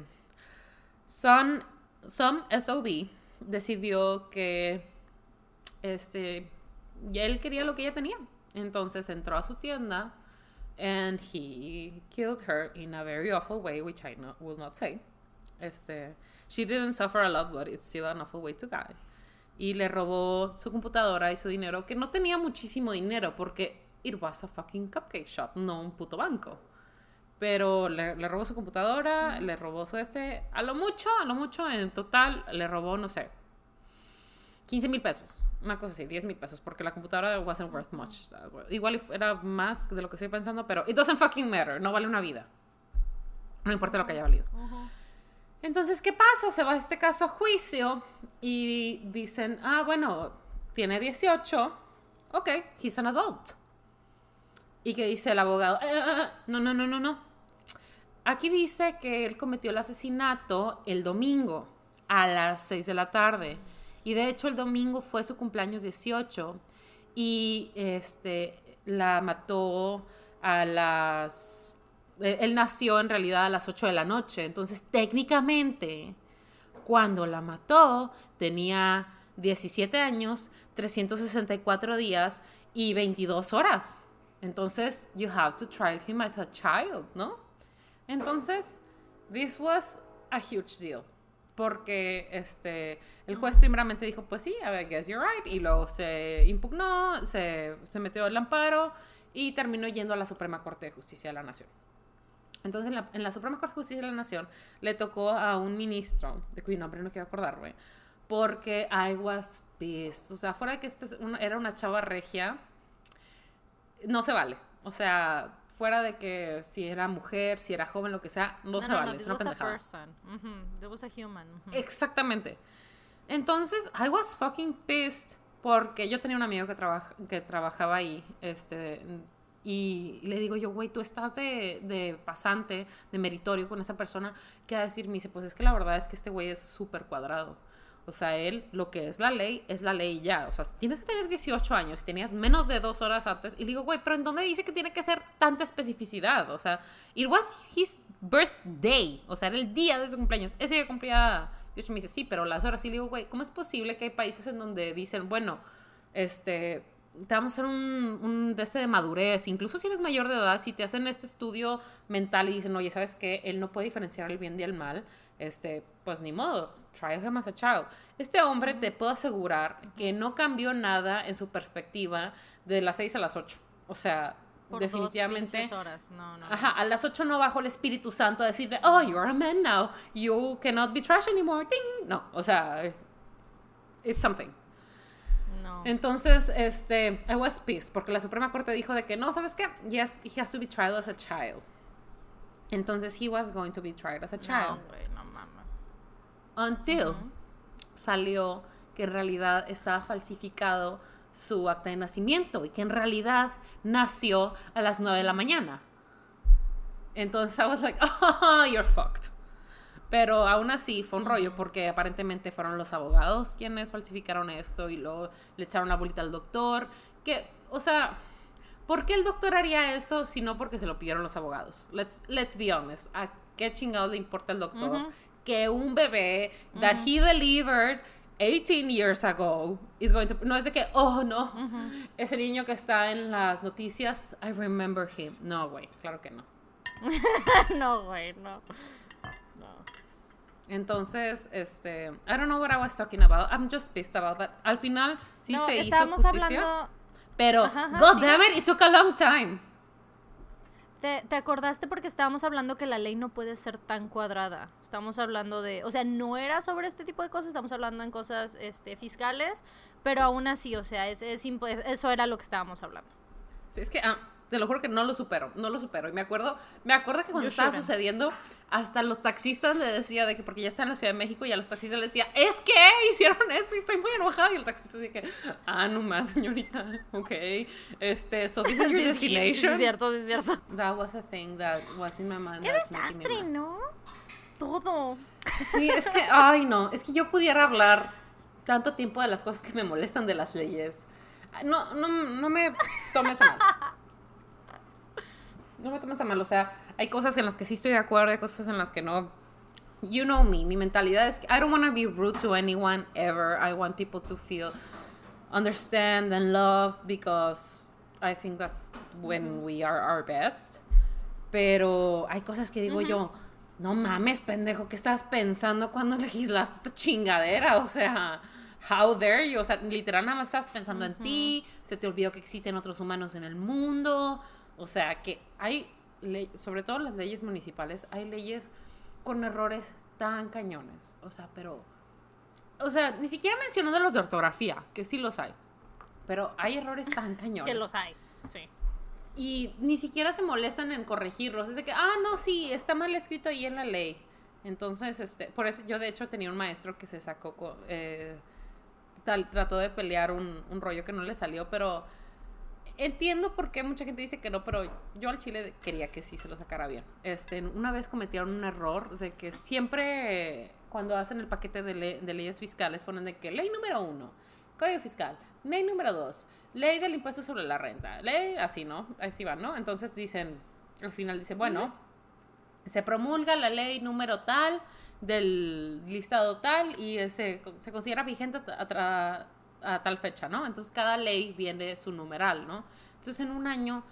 Son, Some SOB decidió que. Este. Él quería lo que ella tenía. Entonces entró a su tienda and he killed her in a very awful way, which I no, will not say. Este, she didn't suffer a lot, but it's still an awful way to die. Y le robó su computadora y su dinero, que no tenía muchísimo dinero, porque it was a fucking cupcake shop, no un puto banco. Pero le, le robó su computadora, le robó su este, a lo mucho, a lo mucho, en total, le robó, no sé, 15 mil pesos, una cosa así, 10 mil pesos, porque la computadora wasn't worth much. O sea, igual era más de lo que estoy pensando, pero it doesn't fucking matter, no vale una vida. No importa lo que haya valido. Entonces, ¿qué pasa? Se va este caso a juicio y dicen, ah, bueno, tiene 18, ok, he's an adult. Y que dice el abogado, "Eh, eh, eh, no, no, no, no, no. Aquí dice que él cometió el asesinato el domingo a las 6 de la tarde. Y de hecho el domingo fue su cumpleaños 18 y este la mató a las eh, él nació en realidad a las 8 de la noche, entonces técnicamente cuando la mató tenía 17 años, 364 días y 22 horas. Entonces, you have to try him as a child, ¿no? Entonces, this was a huge deal porque este, el juez primeramente dijo, pues sí, I guess you're right, y luego se impugnó, se, se metió el amparo y terminó yendo a la Suprema Corte de Justicia de la Nación. Entonces, en la, en la, Suprema Corte de Justicia de la Nación le tocó a un ministro, de cuyo nombre no quiero acordarme, porque I was pissed. O sea, fuera de que este era una chava regia, no se vale. O sea, fuera de que si era mujer, si era joven, lo que sea, no, no se no, vale, no, es una pendejada. Was a human. Exactamente. Entonces, I was fucking pissed porque yo tenía un amigo que, trabaja, que trabajaba ahí, este, y le digo yo, güey, tú estás de, de, pasante, de meritorio con esa persona, ¿qué va a decir? Me dice, pues es que la verdad es que este güey es súper cuadrado. O sea, él, lo que es la ley, es la ley ya. O sea, tienes que tener 18 años y tenías menos de dos horas antes. Y digo, güey, pero ¿en dónde dice que tiene que ser tanta especificidad? O sea, it was his birthday. O sea, era el día de su cumpleaños. Ese día cumplía 18. Me dice, sí, pero las horas. Y digo, güey, ¿cómo es posible que hay países en donde dicen, bueno, este, te vamos a hacer un, un de de madurez, incluso si eres mayor de edad, si te hacen este estudio mental y dicen, oye, ¿sabes qué? Él no puede diferenciar el bien y el mal, este, pues ni modo, try him as a child. Este hombre, te puedo asegurar que no cambió nada en su perspectiva de las 6 a las 8. O sea, Por definitivamente. Dos horas. No, no, Ajá, a las 8 no bajó el Espíritu Santo a decirle, oh, you're a man now, you cannot be trash anymore. Ding. No, o sea, it's something. No. Entonces, este, I was pissed porque la Suprema Corte dijo de que no, ¿sabes qué? Yes, he has to be tried as a child. Entonces, he was going to be tried as a child. No. Until uh -huh. salió que en realidad estaba falsificado su acta de nacimiento y que en realidad nació a las 9 de la mañana. Entonces, I was like, oh, you're fucked. Pero aún así fue un rollo porque aparentemente fueron los abogados quienes falsificaron esto y luego le echaron la bolita al doctor. Que, o sea, ¿por qué el doctor haría eso si no porque se lo pidieron los abogados? Let's, let's be honest. ¿A qué chingado le importa al doctor uh -huh. Que un bebé that uh -huh. he delivered 18 years ago is going to... No es de que, oh, no, uh -huh. ese niño que está en las noticias, I remember him. No, güey, claro que no. no, güey, no. Entonces, este, I don't know what I was talking about. I'm just pissed about that. Al final sí no, se hizo justicia. Hablando... Pero, Ajá, ajá, God sí. damn it, it took a long time. ¿Te, ¿Te, acordaste porque estábamos hablando que la ley no puede ser tan cuadrada? Estamos hablando de, o sea, no era sobre este tipo de cosas, estamos hablando en cosas este, fiscales, pero aún así, o sea, es, es, eso era lo que estábamos hablando. Sí, es que, ah, te lo juro que no lo supero, no lo supero. Y me acuerdo, me acuerdo que cuando You estaba shouldn't. sucediendo, hasta los taxistas le decía de que, porque ya está en la Ciudad de México, y a los taxistas le decía, es que hicieron eso y estoy muy enojada. Y el taxista dice que, ah, no más, señorita, ok. Este, so this is your destination. Sí, es cierto, es cierto. That was a thing that was in my mind. ¡Qué desastre. ¿no? Todo. Sí, es que, ay, no, es que yo pudiera hablar tanto tiempo de las cosas que me molestan de las leyes. No, no, no me tomes a mal. No me tomes a mal, o sea, hay cosas en las que sí estoy de acuerdo, hay cosas en las que no. You know me, mi mentalidad es que I don't want to be rude to anyone ever. I want people to feel understand and loved because I think that's when we are our best. Pero hay cosas que digo yo, no mames, pendejo, ¿qué estás pensando cuando legislaste esta chingadera? O sea, how dare you? O sea, literal nada más estás pensando en ti, se te olvidó que existen otros humanos en el mundo. O sea, que hay, sobre todo las leyes municipales, hay leyes con errores tan cañones. O sea, pero... O sea, ni siquiera mencionando los de ortografía, que sí los hay. Pero hay errores tan cañones. que los hay, sí. Y ni siquiera se molestan en corregirlos. Es de que, ah, no, sí, está mal escrito ahí en la ley. Entonces, este, por eso yo de hecho tenía un maestro que se sacó, eh, tal, trató de pelear un, un, rollo que no le salió, pero entiendo por qué mucha gente dice que no, pero yo al chile quería que sí se lo sacara bien. Este, una vez cometieron un error de que siempre cuando hacen el paquete de, leyes fiscales ponen de que ley número uno, código fiscal, ley número dos, ley del impuesto sobre la renta, ley así, ¿no? Así va, ¿no? Entonces dicen, al final dicen, bueno, se promulga la ley número tal del listado tal y se, se considera vigente a, a, tal fecha, ¿no? Entonces cada ley viene su numeral, ¿no? Entonces en un año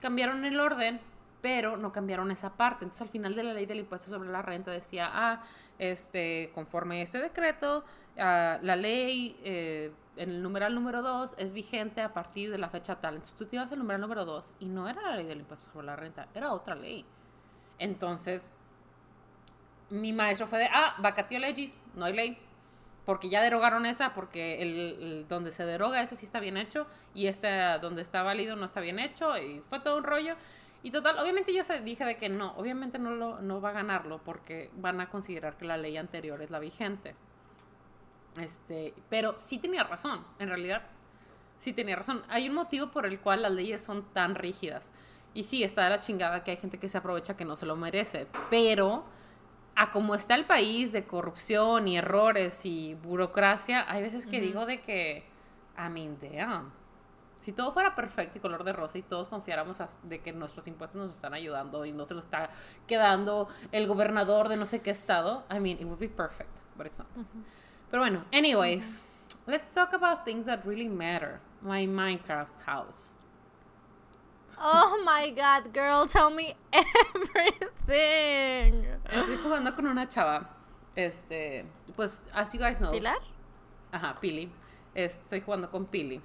cambiaron el orden, pero no cambiaron esa parte. Entonces al final de la ley del impuesto sobre la renta decía, ah, este, conforme ese decreto, ah, la ley... Eh, en el numeral número 2 es vigente a partir de la fecha tal. Entonces tú te ibas al numeral número 2 y no era la ley del impuesto sobre la renta, era otra ley. Entonces, mi maestro fue de, ah, vacatio legis, no hay ley. Porque ya derogaron esa, porque el, donde se deroga ese sí está bien hecho y este donde está válido no está bien hecho y fue todo un rollo. Y total, obviamente yo dije de que no, obviamente no, lo, no va a ganarlo porque van a considerar que la ley anterior es la vigente. Este, pero sí tenía razón, en realidad sí tenía razón. Hay un motivo por el cual las leyes son tan rígidas. Y sí, está de la chingada que hay gente que se aprovecha que no se lo merece, pero a como está el país de corrupción y errores y burocracia, hay veces que digo de que, I mean, damn. Si todo fuera perfecto y color de rosa y todos confiáramos de que nuestros impuestos nos están ayudando y no se lo está quedando el gobernador de no sé qué estado, I mean, it would be perfect, but it's not. Pero bueno, anyways, let's talk about things that really matter. My Minecraft house. Oh my god, girl, tell me everything. Estoy jugando con una chava. Este, pues, as you guys know. ¿Pilar? Ajá, Pili. Estoy jugando con Pili.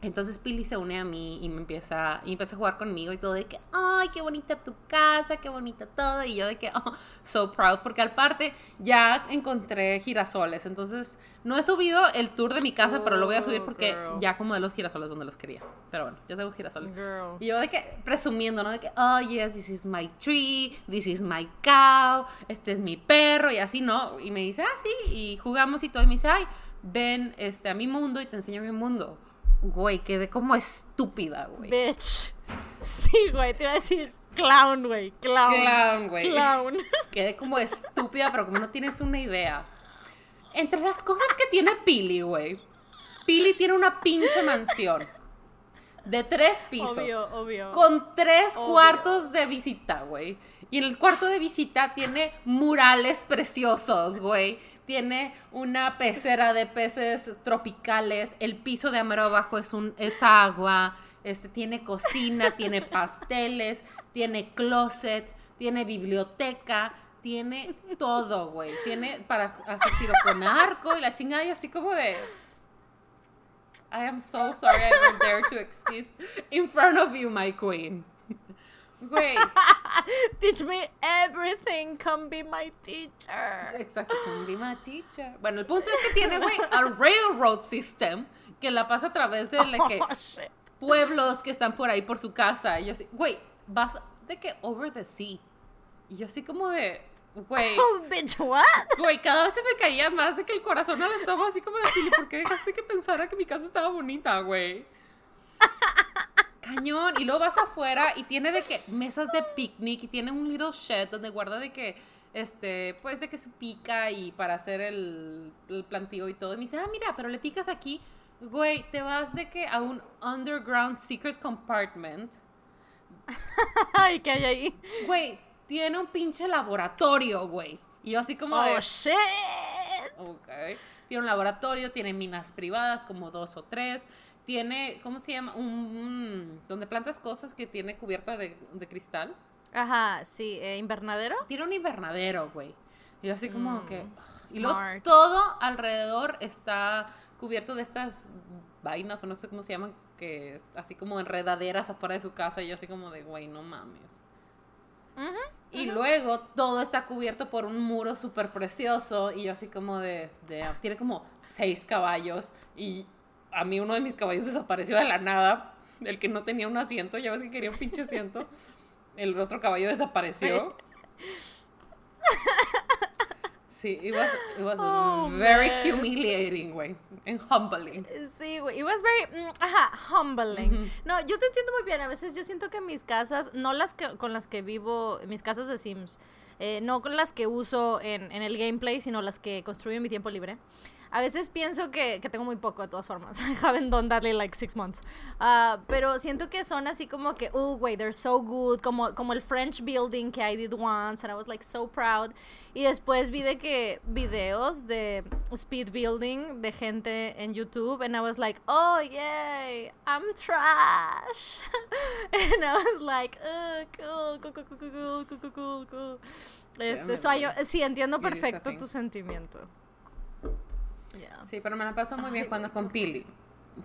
Entonces Pili se une a mí y me empieza, y empieza a jugar conmigo y todo de que, ay, qué bonita tu casa, qué bonito todo. Y yo de que, oh, so proud, porque al parte ya encontré girasoles. Entonces no he subido el tour de mi casa, pero lo voy a subir porque ya como de los girasoles donde los quería. Pero bueno, ya tengo girasoles. Y yo de que, presumiendo, ¿no? De que, oh, yes, this is my tree, this is my cow, este es mi perro y así, ¿no? Y me dice, ah, sí, y jugamos y todo. Y me dice, ay, ven este, a mi mundo y te enseño mi mundo. Güey, quedé como estúpida, güey. Bitch. Sí, güey, te iba a decir clown, güey. Clown. Clown, güey. Clown. Quedé como estúpida, pero como no tienes una idea. Entre las cosas que tiene Pili, güey. Pili tiene una pinche mansión. De tres pisos. Obvio, obvio. Con tres cuartos de visita, güey. Y en el cuarto de visita tiene murales preciosos, güey tiene una pecera de peces tropicales, el piso de amero abajo es, un, es agua, este, tiene cocina, tiene pasteles, tiene closet, tiene biblioteca, tiene todo, güey. Tiene para hacer tiro con arco y la chingada y así como de... I am so sorry I even dare to exist in front of you, my queen. Güey. Teach me everything, come be my teacher. Exacto, come be my teacher. Bueno, el punto es que tiene, güey, a railroad system que la pasa a través de que oh, pueblos que están por ahí por su casa. Y yo así, güey, vas de que over the sea. Y yo así como de, güey. Oh, bitch, what? Güey, cada vez se me caía más de que el corazón al estómago así como de, ¿por qué dejaste que pensara que mi casa estaba bonita, güey? Cañón. Y luego vas afuera y tiene de que mesas de picnic y tiene un little shed donde guarda de que este, pues de que se pica y para hacer el, el plantío y todo. Y me dice, ah, mira, pero le picas aquí. Güey, te vas de que a un underground secret compartment. Ay, ¿qué hay ahí? Güey, tiene un pinche laboratorio, güey. Y yo así como Oh, de, shit. Ok. Tiene un laboratorio, tiene minas privadas, como dos o tres. Tiene, ¿cómo se llama? Un, un- donde plantas cosas que tiene cubierta de, de cristal. Ajá, sí, eh, invernadero. Tiene un invernadero, güey. Y yo así como Mm, que... Y luego todo alrededor está cubierto de estas vainas, o no sé cómo se llaman, que es así como enredaderas afuera de su casa. Y yo así como de, güey, no mames. Y luego todo está cubierto por un muro súper precioso. Y yo así como de, de- Tiene como seis caballos. Y a mí uno de mis caballos desapareció de la nada. El que no tenía un asiento. Ya ves que quería un pinche asiento. El otro caballo desapareció. Sí, it was, it was Oh, very man. humiliating, güey. And humbling. Sí, güey. It was very, mm, ajá, humbling. No, yo te entiendo muy bien. A veces yo siento que mis casas, no las que, con las que vivo, mis casas de Sims, eh, no con las que uso en, en el gameplay, sino las que construyo en mi tiempo libre. A veces pienso que, que tengo muy poco de todas formas. I haven't done that in like six months. Ah, pero siento que son así como que, oh, güey, they're so good. Como, como el French building que I did once. And I was like so proud. Y después vi de que videos de speed building de gente en YouTube. And I was like, oh, yay, I'm trash. and I was like, oh, cool, cool, cool, cool, cool, cool, cool, cool, cool. Este, so I- sí, entiendo perfecto tu sentimiento. Yeah. Sí, pero me la paso muy bien Ay, güey, con Pili.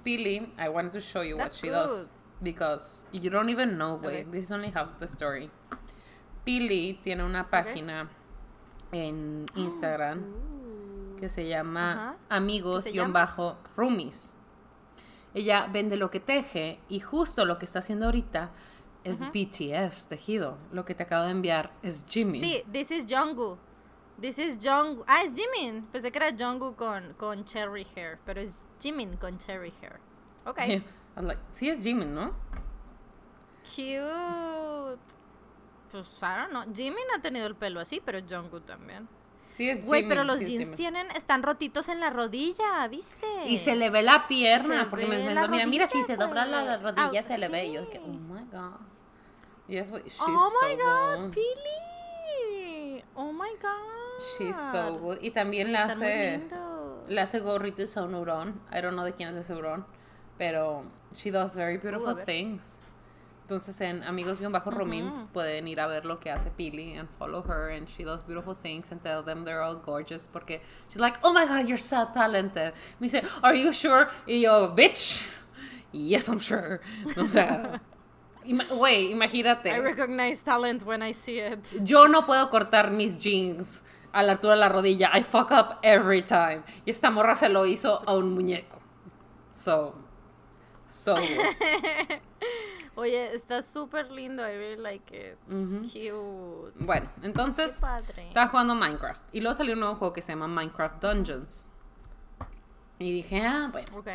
Pili, I wanted to show you what she does. Because you don't even know, güey. Okay. This is only half the story. Pili tiene una página en Instagram que se llama Ajá. amigos ¿Qué se guion bajo roomies. Ella vende lo que teje y justo lo que está haciendo ahorita es BTS tejido. Lo que te acabo de enviar es Jimmy. Sí, this is Jungkook. This is Jungkook. Ah, es Jimin. Pensé que era Jungkook con, con cherry hair, pero es Jimin con cherry hair. Ok. I'm like, sí es Jimmy, ¿no? Cute. Pues, I don't know. Jimin ha tenido el pelo así, pero Jungkook también. Sí es Güey, Jimin, pero los sí es jeans Jimin. tienen, están rotitos en la rodilla, ¿viste? Y se le ve la pierna, Se porque me la mandó, mira, mira, si se dobla la, rodilla Ah, se le ve. Y yo sí. que, oh my god. Yes, wait, she's oh so my god. Pili. Oh my god. She's so good. Y también muy hace, le hace gorritos a un hurón. I don't know de quién es ese hurón. Pero she does very beautiful ver. things. Entonces en amigos-romins pueden ir a ver lo que hace Pili and follow her and she does beautiful things and tell them they're all gorgeous porque she's like, oh my god, you're so talented. Me dice, are you sure? Y yo, bitch, yes, I'm sure. O sea, ima- güey, I imagínate. recognize talent when I see it. Yo no puedo cortar mis jeans a la altura de la rodilla. I fuck up every time. Y esta morra se lo hizo a un muñeco. So, so. Oye, está súper lindo. I really like it. Cute. Bueno, entonces estaba jugando Minecraft. Y luego salió un nuevo juego que se llama Minecraft Dungeons. Y dije, ah, bueno, Ok.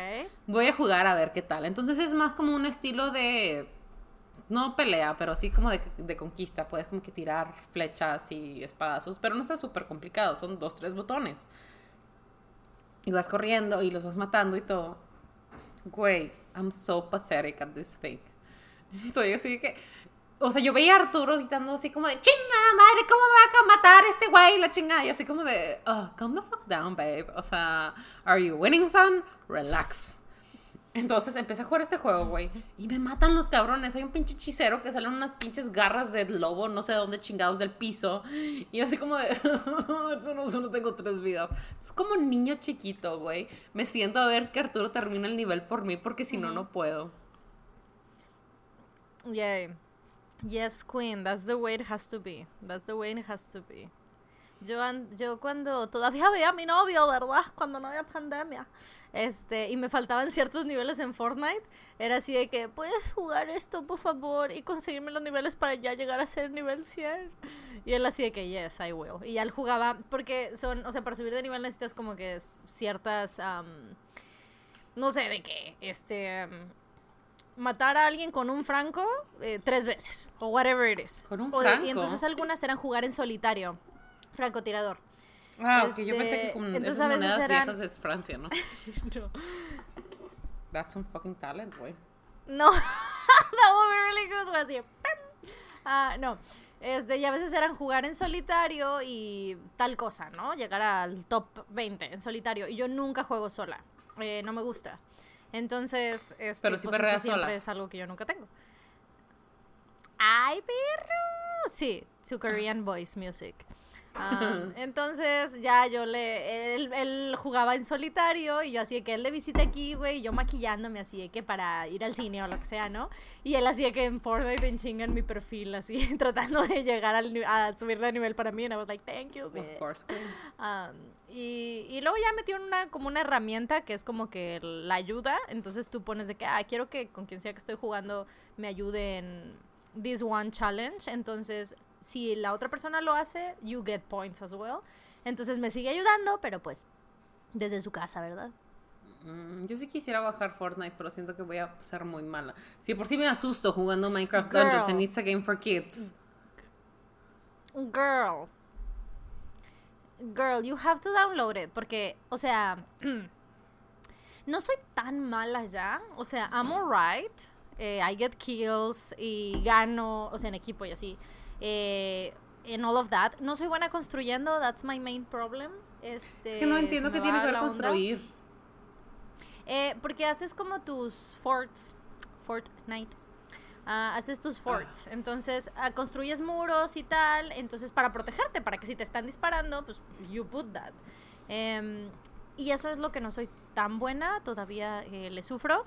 voy a jugar a ver qué tal. Entonces es más como un estilo de. No pelea, pero sí como de, de conquista. Puedes como que tirar flechas y espadazos, pero no está súper complicado. Son dos, tres botones. Y vas corriendo y los vas matando y todo. Güey, I'm so pathetic at this thing. Soy así que. O sea, yo veía a Arturo gritando así como de chinga madre, ¿cómo me va a matar este güey? La chingada. Y así como de, oh, calm the fuck down, babe. O sea, are you winning, son? Relax. Entonces empecé a jugar este juego, güey. Y me matan los cabrones. Hay un pinche hechicero que salen unas pinches garras de lobo, no sé de dónde chingados del piso. Y así como de. solo, solo tengo tres vidas. Es como un niño chiquito, güey. Me siento a ver que Arturo termina el nivel por mí porque si no, no puedo. Yay. Yes, Queen, that's the way it has to be. That's the way it has to be. Yo, yo cuando todavía veía a mi novio, ¿verdad? Cuando no había pandemia. Este, y me faltaban ciertos niveles en Fortnite, era así de que, ¿puedes jugar esto, por favor? Y conseguirme los niveles para ya llegar a ser nivel 100. Y él así de que, yes, I will. Y ya él jugaba, porque son, o sea, para subir de nivel necesitas como que ciertas, no sé, de qué, este... matar a alguien con un franco eh, tres veces o whatever it is. Con un O franco. y entonces algunas eran jugar en solitario. Francotirador. Ah, ok, yo pensé que Este, con entonces esas a veces monedas eran- viejas es Francia, ¿no? no. That's some fucking talent, güey. No, that would be really good. güey, así. Ah, no. Este, y a veces eran jugar en solitario y tal cosa, ¿no? Llegar al top 20 en solitario. Y yo nunca juego sola. Eh, no me gusta. Entonces, este, Pero sí pues eso siempre sola. es algo que yo nunca tengo. ¡Ay, perro! Sí, su Korean Voice Music. Ah, entonces ya yo le, él, él jugaba en solitario y yo así de que él le visita aquí, güey, y yo maquillándome así de que para ir al cine o lo que sea, ¿no? Y él así de que en Fortnite en chinga en mi perfil, así tratando de llegar al, a subir de nivel para mí, and I was like, thank you, Of course. Um, y, y luego ya metió una, como una herramienta que es como que la ayuda. Entonces tú pones de que, ah, quiero que con quien sea que estoy jugando me ayude en this one challenge. Entonces, si la otra persona lo hace, you get points as well. Entonces me sigue ayudando, pero pues desde su casa, ¿verdad? Mm, yo sí quisiera bajar Fortnite, pero siento que voy a ser muy mala. Si por sí me asusto jugando Minecraft Girl. Dungeons and it's a game for kids. Girl. Girl, you have to download it. Porque, o sea, no soy tan mala ya. O sea, I'm alright. Eh, I get kills y gano, o sea, en equipo y así. Eh, en all of that. No soy buena construyendo, that's my main problem. Este, Es que no entiendo qué tiene que ver construir. Eh, porque haces como tus forts, Fortnite. Ah, haces tus forts. Entonces, ah, construyes muros y tal. Entonces, para protegerte, para que si te están disparando, pues you put that. Em, y eso es lo que no soy tan buena. Todavía eh, le sufro.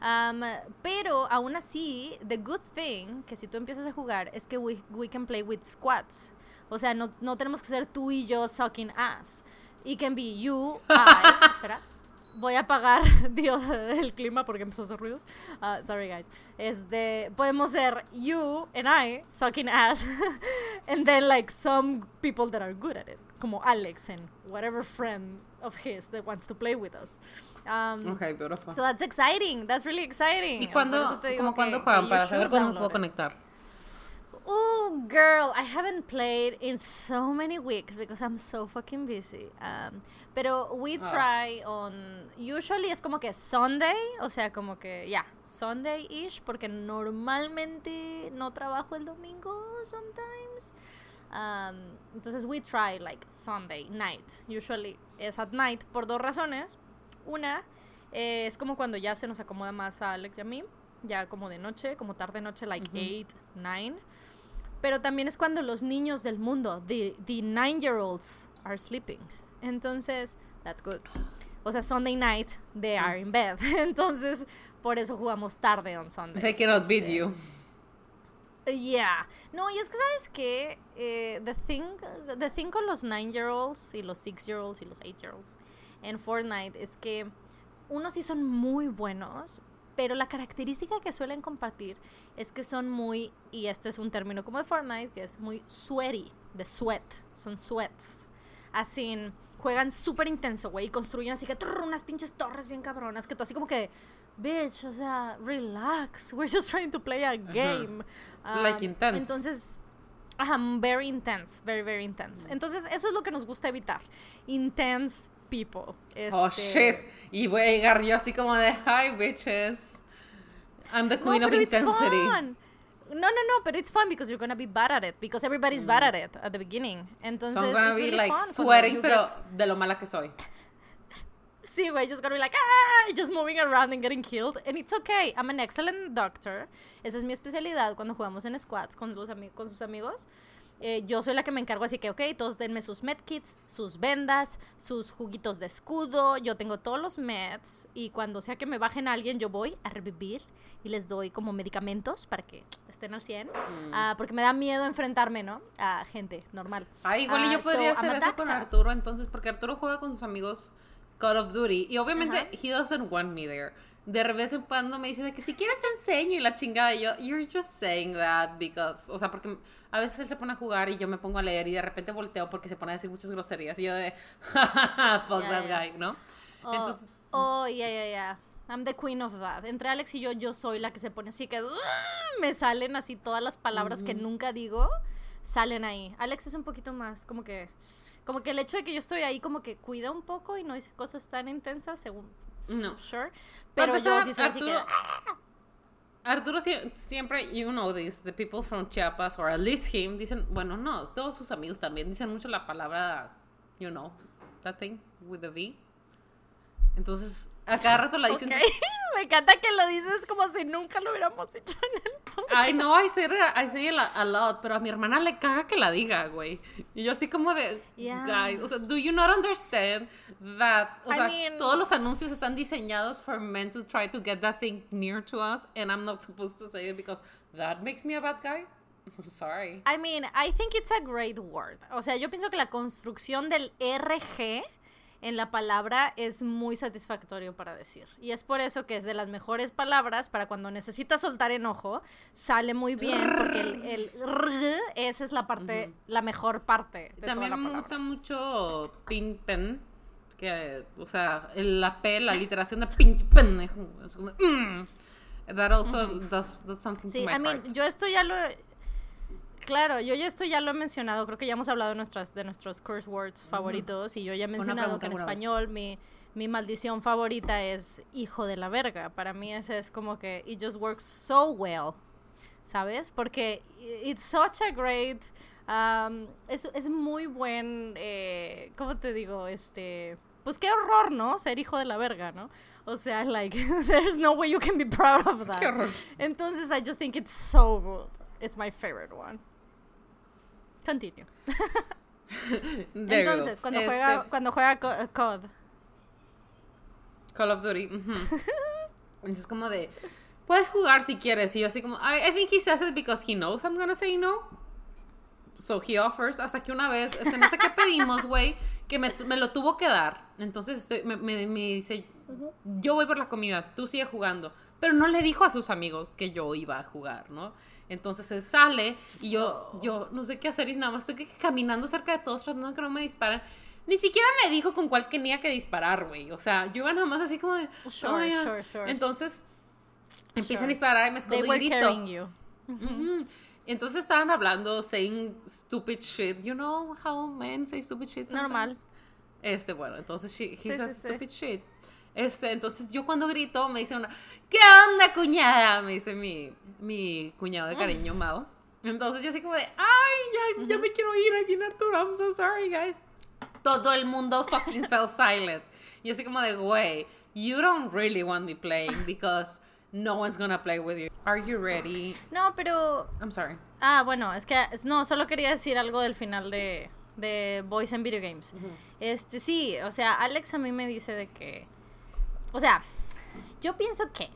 Am, pero aún así, the good thing que si tú empiezas a jugar es que we, we can play with squads. O sea, no, no tenemos que ser tú y yo sucking ass. It can be you, I. espera. Voy a apagar Dios, el clima porque empezó a hacer ruidos. Ah, sorry, guys. Este, podemos ser you and I sucking ass. and then, like, some people that are good at it. Como Alex and whatever friend of his that wants to play with us. Um, Ok, beautiful. So that's exciting. That's really exciting. ¿Y cuándo, como cuándo juegan? you Para saber cuándo puedo conectar. Ooh, girl, I haven't played in so many weeks because I'm so fucking busy. Um, pero we Ah. try on. Usually es como que Sunday, o sea, como que, ya, Sunday-ish, porque normalmente no trabajo el domingo sometimes. Um, entonces we try like Sunday night. Usually es at night por dos razones. Una, eh, es como cuando ya se nos acomoda más a Alex y a mí, ya como de noche, como tarde noche, like 8, 9. Pero también es cuando los niños del mundo, the, the nine-year-olds, are sleeping. Entonces, that's good. O sea, Sunday night, they are in bed. Entonces, por eso jugamos tarde on Sunday. They cannot beat Este, you. Yeah. No, y es que sabes que the thing the thing con los 9-year-olds y los 6-year-olds y los 8-year-olds en Fortnite es que unos sí son muy buenos, pero la característica que suelen compartir es que son muy y este es un término como de Fortnite que es muy sweaty, de sweat, son sweats. Así juegan súper intenso, güey, y construyen así que trrr, unas pinches torres bien cabronas que tú así como que bitch, o sea, relax. We're just trying to play a game. Like Um, intense. Entonces, ajá, very intense, very, very intense. Entonces, eso es lo que nos gusta evitar. Intense people. Oh Este, shit. Y voy a llegar yo así como de, hi bitches. I'm the No, queen of pero it's intensity. fun. No, no, no, but it's fun because you're gonna be bad at it because everybody's bad at it at the beginning. Entonces, So I'm gonna be really like sweating, pero get- de lo mala que soy. Sí, güey, just gonna be like, ah, just moving around and getting killed. And it's okay. I'm an excellent doctor. Esa es mi especialidad cuando jugamos en squads con, los con sus amigos. Eh, yo soy la que me encargo, así que, ok, todos denme sus medkits, sus vendas, sus juguitos de escudo. Yo tengo todos los meds. Y cuando sea que me bajen a alguien, yo voy a revivir y les doy como medicamentos para que estén al 100. Ah, porque me da miedo enfrentarme, ¿no? A gente normal. Ah, igual y Ah, yo podría so, hacer eso con. Arturo entonces, porque Arturo juega con sus amigos Call of Duty y obviamente Ajá. he doesn't want me there. De vez en cuando me dice de que si quieres te enseño y la chingada y yo, you're just saying that because, o sea, porque a veces él se pone a jugar y yo me pongo a leer y de repente volteo porque se pone a decir muchas groserías y yo de, fuck Ya, that ya. guy, ¿no? Oh, Entonces, oh, yeah, yeah, yeah. I'm the queen of that. Entre Alex y yo, yo soy la que se pone así que "Ugh", me salen así todas las palabras que nunca digo. salen ahí. Alex es un poquito más como que como que el hecho de que yo estoy ahí como que cuida un poco y no dice cosas tan intensas según No. sure, pero yo sí soy así que Arturo, Arturo sie- siempre, you know this, the people from Chiapas, or at least him, dicen, bueno, no, todos sus amigos también dicen mucho la palabra, you know, that thing with the V. Entonces, a cada rato la dicen. Ok. Me encanta que lo dices como si nunca lo hubiéramos hecho en el podcast. I know I say, it, I say it a, a lot, pero a mi hermana le caga que la diga, güey. Y yo así como de, Yeah. guys, o sea, do you not understand that, o I sea, mean- todos los anuncios están diseñados for men to try to get that thing near to us, and I'm not supposed to say it because that makes me a bad guy? I'm sorry. I mean, I think it's a great word. O sea, yo pienso que la construcción del RG en la palabra es muy satisfactorio para decir. Y es por eso que es de las mejores palabras para cuando necesitas soltar enojo, sale muy bien porque el, el esa es la parte, la mejor parte de También toda la me gusta mucho pin pen, que, o sea, el- la P, la literación de pinche pendejo. Es como, mm. That also does, does something Sí, to my I mean, heart. yo esto ya lo Claro, yo ya esto ya lo he mencionado, creo que ya hemos hablado de, nuestras, de nuestros curse words favoritos y yo ya he mencionado que en español mi, mi maldición favorita es hijo de la verga. Para mí ese es como que it just works so well, ¿sabes? Porque it's such a great... um, es, es muy buen, eh, ¿cómo te digo? Este... Pues qué horror, ¿no? Ser hijo de la verga, ¿no? O sea, like, there's no way you can be proud of that. Qué horror. Entonces, I just think it's so good. It's my favorite one. Continue. Entonces, cuando Este, juega, cuando juega eh, COD. Call of Duty. ujú. Entonces, como de, puedes jugar si quieres. Y yo así como, I, I think he says it because he knows I'm gonna say no. So he offers. Hasta que una vez, este, no sé qué pedimos, güey, que me, me lo tuvo que dar. Entonces, estoy, me, me, me dice, yo voy por la comida, tú sigue jugando. Pero no le dijo a sus amigos que yo iba a jugar, ¿no? Entonces él sale y yo, yo no sé qué hacer y nada más estoy caminando cerca de todos tratando de que no me disparen. Ni siquiera me dijo con cuál tenía que disparar, güey. O sea, yo iba nada más así como de... Sure, "Oh, yeah". sure, sure. Entonces empiezan a disparar y me escondo y grito. Entonces estaban hablando, saying stupid shit. You know how men say stupid shit Normal. sometimes? Este, bueno, entonces she, he Sí, says sí, sí. stupid shit. Este, entonces yo cuando grito me dice una, ¿qué onda, cuñada? Me dice mi, mi cuñado de cariño, Mao. Entonces yo así como de, ay, ya, ya me quiero ir, ahí viene Arturo, I'm so sorry, guys. Todo el mundo fucking fell silent. Y yo así como de, güey, you don't really want me playing because no one's gonna play with you. Are you ready? No, pero. I'm sorry. Ah, bueno, es que. No, solo quería decir algo del final de, de Boys and Video Games. Este, sí, o sea, Alex a mí me dice de que. O sea, yo pienso que.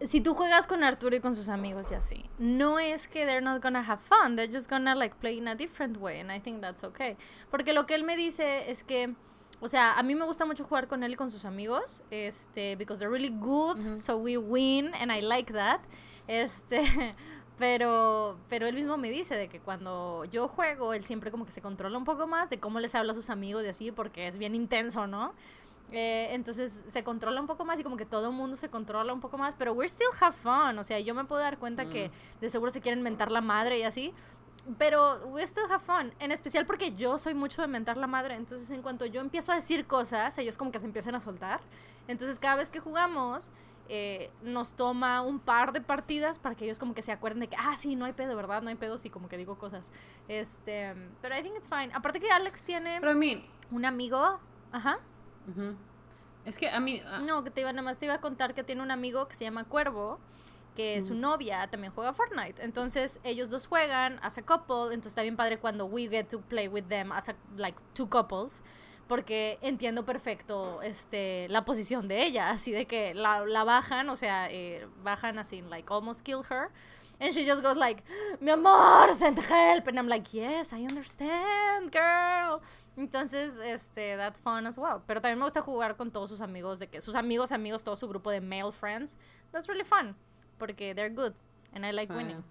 Si tú juegas con Arturo y con sus amigos y así, no es que they're not gonna have fun, they're just gonna like play in a different way, and I think that's okay. Porque lo que él me dice es que, o sea, a mí me gusta mucho jugar con él y con sus amigos, este, because they're really good, so we win, and I like that. Este, pero, pero él mismo me dice de que cuando yo juego, él siempre como que se controla un poco más de cómo les habla a sus amigos y así, porque es bien intenso, ¿no? Eh, entonces se controla un poco más y como que todo el mundo se controla un poco más, pero we still have fun, o sea, yo me puedo dar cuenta que de seguro se quieren mentar la madre y así, pero we still have fun, en especial porque yo soy mucho de mentar la madre, entonces en cuanto yo empiezo a decir cosas, ellos como que se empiezan a soltar, entonces cada vez que jugamos eh, nos toma un par de partidas para que ellos como que se acuerden de que, ah, sí, no hay pedo, ¿verdad? No hay pedo, sí, como que digo cosas, este, pero I think it's fine, aparte que Alex tiene Pero un amigo, ajá, ujú. es que a mí, ah, no, que te iba, nada más te iba a contar que tiene un amigo que se llama Cuervo, que su novia también juega Fortnite. Entonces, ellos dos juegan as a couple. Entonces, está bien padre cuando we get to play with them as a, like, two couples. Porque entiendo perfecto este, la posición de ella. Así de que la, la bajan, o sea, eh, bajan así, like, almost kill her. And she just goes like, mi amor, send help. And I'm like, yes, I understand, girl. Entonces, este, that's fun as well. Pero también me gusta jugar con todos sus amigos, de que sus amigos, amigos, todo su grupo de male friends. That's really fun. Porque they're good. And I like Sí. winning.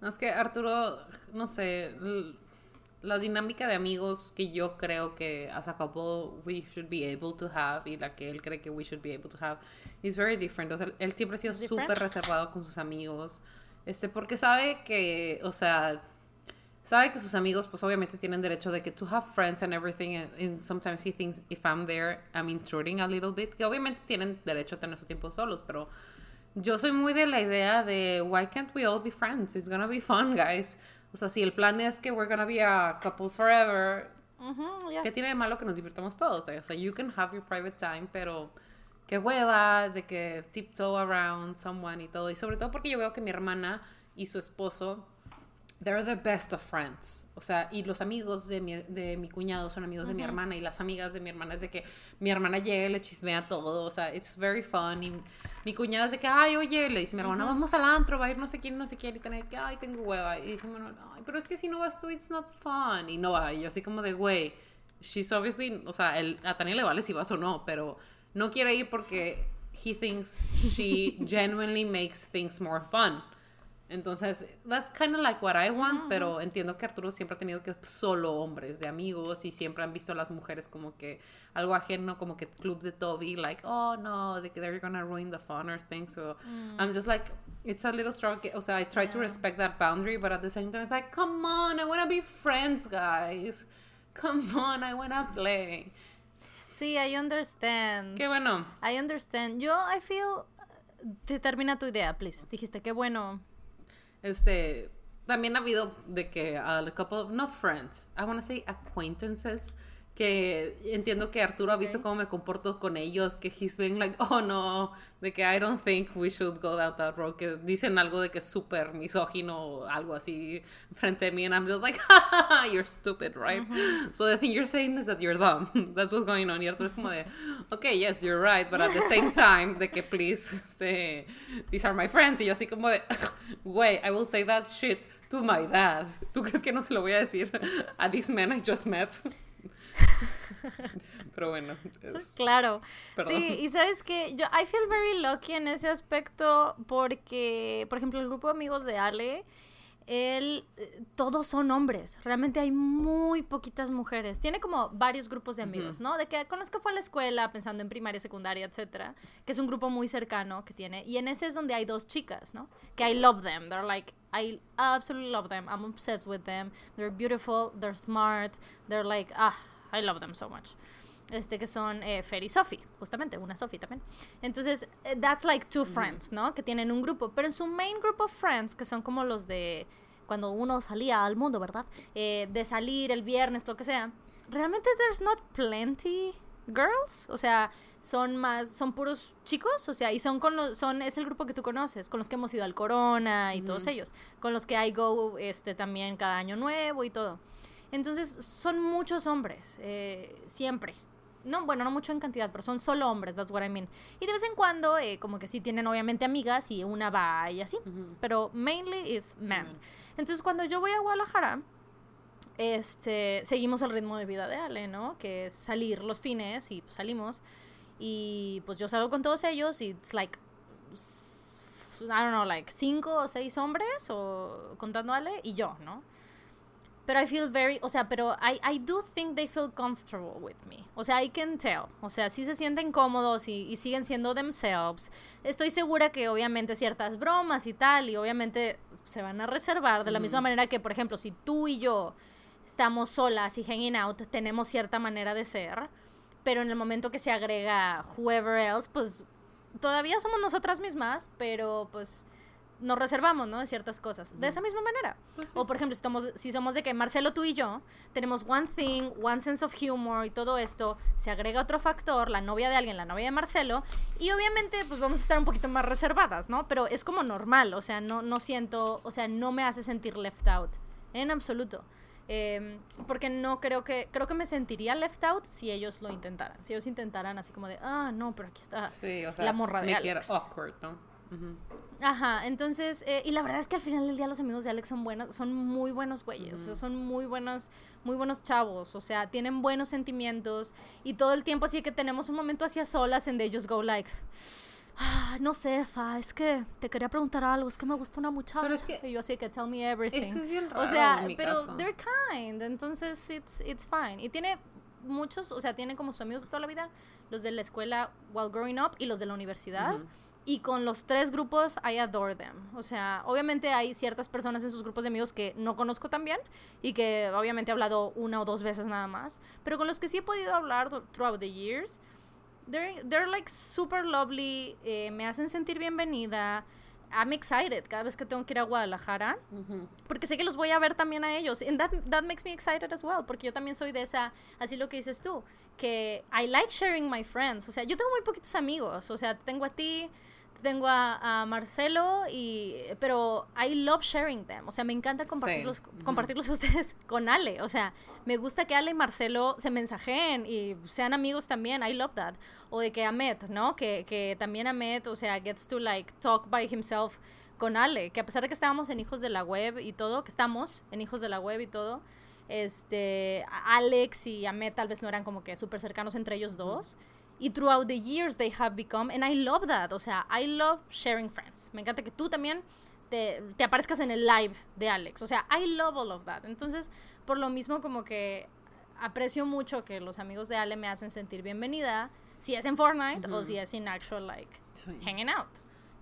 No, es que Arturo, no sé, la dinámica de amigos que yo creo que as a couple we should be able to have y la que él cree que we should be able to have is very different. O sea, él siempre ha sido súper reservado con sus amigos, este, porque sabe que, o sea, sabe que sus amigos, pues obviamente tienen derecho de que to have friends and everything, and, and sometimes he thinks if I'm there, I'm intruding a little bit, que obviamente tienen derecho a tener su tiempo solos, pero yo soy muy de la idea de why can't we all be friends? It's gonna be fun, guys. O sea, si el plan es que we're gonna be a couple forever, Ujú, yes. ¿qué tiene de malo que nos divirtamos todos? eh? O sea, you can have your private time, pero qué hueva de que tiptoe around someone y todo. Y sobre todo porque yo veo que mi hermana y su esposo, they're the best of friends. O sea, y los amigos de mi, de mi cuñado son amigos de mi hermana y las amigas de mi hermana es de que mi hermana llega y le chismea todo. O sea, it's very fun. Y mi cuñada es de que, ay, oye, le dice mi hermana, vamos al antro, va a ir no sé quién, no sé quién. Y tener que, ay, tengo hueva. Y dije, bueno, ay, pero es que si no vas tú, it's not fun. Y no va. Y yo así como de, güey, she's obviously, o sea, el, a Tania le vale si vas o no, pero no quiere ir porque he thinks she genuinely makes things more fun. Entonces, that's kind of like what I want, pero entiendo que Arturo siempre ha tenido que solo hombres de amigos y siempre han visto a las mujeres como que algo ajeno, como que club de Toby, like, oh no, they, they're gonna ruin the fun or things. So I'm just like, it's a little strong. O sea, I try to respect that boundary, but at the same time, it's like, come on, I wanna be friends, guys. Come on, I wanna play. Sí, I understand. Qué bueno. I understand. Yo, I feel... Te termina tu idea, please. Dijiste, qué bueno. Este, también ha habido de que a couple, no friends, I want to say acquaintances, que entiendo que Arturo ha visto cómo me comporto con ellos, que he's been like, oh no, de que I don't think we should go down that road, que dicen algo de que es súper misógino o algo así frente a mí, and I'm just like, ha, you're stupid, right? So the thing you're saying is that you're dumb. That's what's going on. Y Arturo es como de, okay, yes, you're right, but at the same time, de que please, este, these are my friends. Y yo así como de, güey, I will say that shit to my dad. ¿Tú crees que no se lo voy a decir a this man I just met? Pero bueno, es- Claro. Perdón. Sí, y sabes que yo I feel very lucky en ese aspecto porque, por ejemplo, el grupo de amigos de Ale, él, eh, todos son hombres. Realmente hay muy poquitas mujeres. Tiene como varios grupos de amigos, ¿no? De que con los que fue a la escuela, pensando en primaria, secundaria, etcétera, que es un grupo muy cercano que tiene. Y en ese es donde hay dos chicas, ¿no? Que I love them. They're like, I absolutely love them. I'm obsessed with them. They're beautiful. They're smart. They're like, ah, I love them so much este que son eh, Fer y Sophie, justamente, una Sophie también. Entonces, eh, that's like two friends, ¿no? Que tienen un grupo, pero en su main group of friends, que son como los de cuando uno salía al mundo, ¿verdad? Eh, de salir el viernes, lo que sea. Realmente there's not plenty girls, o sea, son más, son puros chicos, o sea, y son con los, son, es el grupo que tú conoces, con los que hemos ido al Corona y todos ellos, con los que I go, este, también cada año nuevo y todo. Entonces, son muchos hombres, eh, siempre. No, bueno, no mucho en cantidad, pero son solo hombres, that's what I mean. Y de vez en cuando, eh, como que sí tienen obviamente amigas y una va y así. Pero mainly is men. Entonces, cuando yo voy a Guadalajara, este, seguimos el ritmo de vida de Ale, ¿no? Que es salir los fines y pues, salimos. Y pues yo salgo con todos ellos y it's like, I don't know, like cinco o seis hombres, o contando a Ale, y yo, ¿no? Pero I feel very, o sea, pero I, I do think they feel comfortable with me. O sea, I can tell. O sea, sí se sienten cómodos y, y siguen siendo themselves. Estoy segura que obviamente ciertas bromas y tal, y obviamente se van a reservar de la misma manera que, por ejemplo, si tú y yo estamos solas y hanging out, tenemos cierta manera de ser, pero en el momento que se agrega whoever else, pues todavía somos nosotras mismas, pero pues nos reservamos, ¿no? De ciertas cosas. De esa misma manera. Pues sí. O por ejemplo, si, somos- si somos de que Marcelo, tú y yo, tenemos one thing, one sense of humor y todo esto, se agrega otro factor, la novia de alguien, la novia de Marcelo, y obviamente pues vamos a estar un poquito más reservadas, ¿no? Pero es como normal, o sea, no, no siento, o sea, no me hace sentir left out, en absoluto. Eh, porque no creo que, creo que me sentiría left out si ellos lo intentaran, si ellos intentaran así como de, ah, no, pero aquí está Sí, o sea, la morra de Alex. awkward, ¿no? Ajá, entonces, eh, y la verdad es que al final del día los amigos de Alex son buenos, son muy buenos güeyes, o sea, son muy buenos, muy buenos chavos, o sea, tienen buenos sentimientos y todo el tiempo así que tenemos un momento hacia solas en they just go like, "Ah, no sé, Fa, es que te quería preguntar algo, es que me gusta una muchacha. Pero es que- y yo así que tell me everything. Eso es bien o raro sea, en mi pero caso. they're kind, entonces it's, it's fine. Y tiene muchos, o sea, tiene como sus amigos de toda la vida, los de la escuela while growing up y los de la universidad. Y con los tres grupos, I adore them. O sea, obviamente hay ciertas personas en sus grupos de amigos que no conozco tan bien y que obviamente he hablado una o dos veces nada más. Pero con los que sí he podido hablar throughout the years, they're, they're like super lovely, eh, me hacen sentir bienvenida. I'm excited cada vez que tengo que ir a Guadalajara. Porque sé que los voy a ver también a ellos. And that, that makes me excited as well. Porque yo también soy de esa, así lo que dices tú, que I like sharing my friends. O sea, yo tengo muy poquitos amigos. O sea, tengo a ti, tengo a, Marcelo, y, pero I love sharing them. O sea, me encanta compartirlos, compartirlos ustedes con Ale. O sea, me gusta que Ale y Marcelo se mensajeen y sean amigos también. I love that. O de que Ahmed, ¿no? Que, que también Ahmed, o sea, gets to like talk by himself con Ale. Que a pesar de que estábamos en Hijos de la Web y todo, que estamos en Hijos de la Web y todo, este, Alex y Ahmed tal vez no eran como que súper cercanos entre ellos dos. Y throughout the years they have become, and I love that. O sea, I love sharing friends. Me encanta que tú también te, te aparezcas en el live de Alex. O sea, I love all of that. Entonces, por lo mismo, como que aprecio mucho que los amigos de Ale me hacen sentir bienvenida, si es en Fortnite o si es en actual, like, hanging out.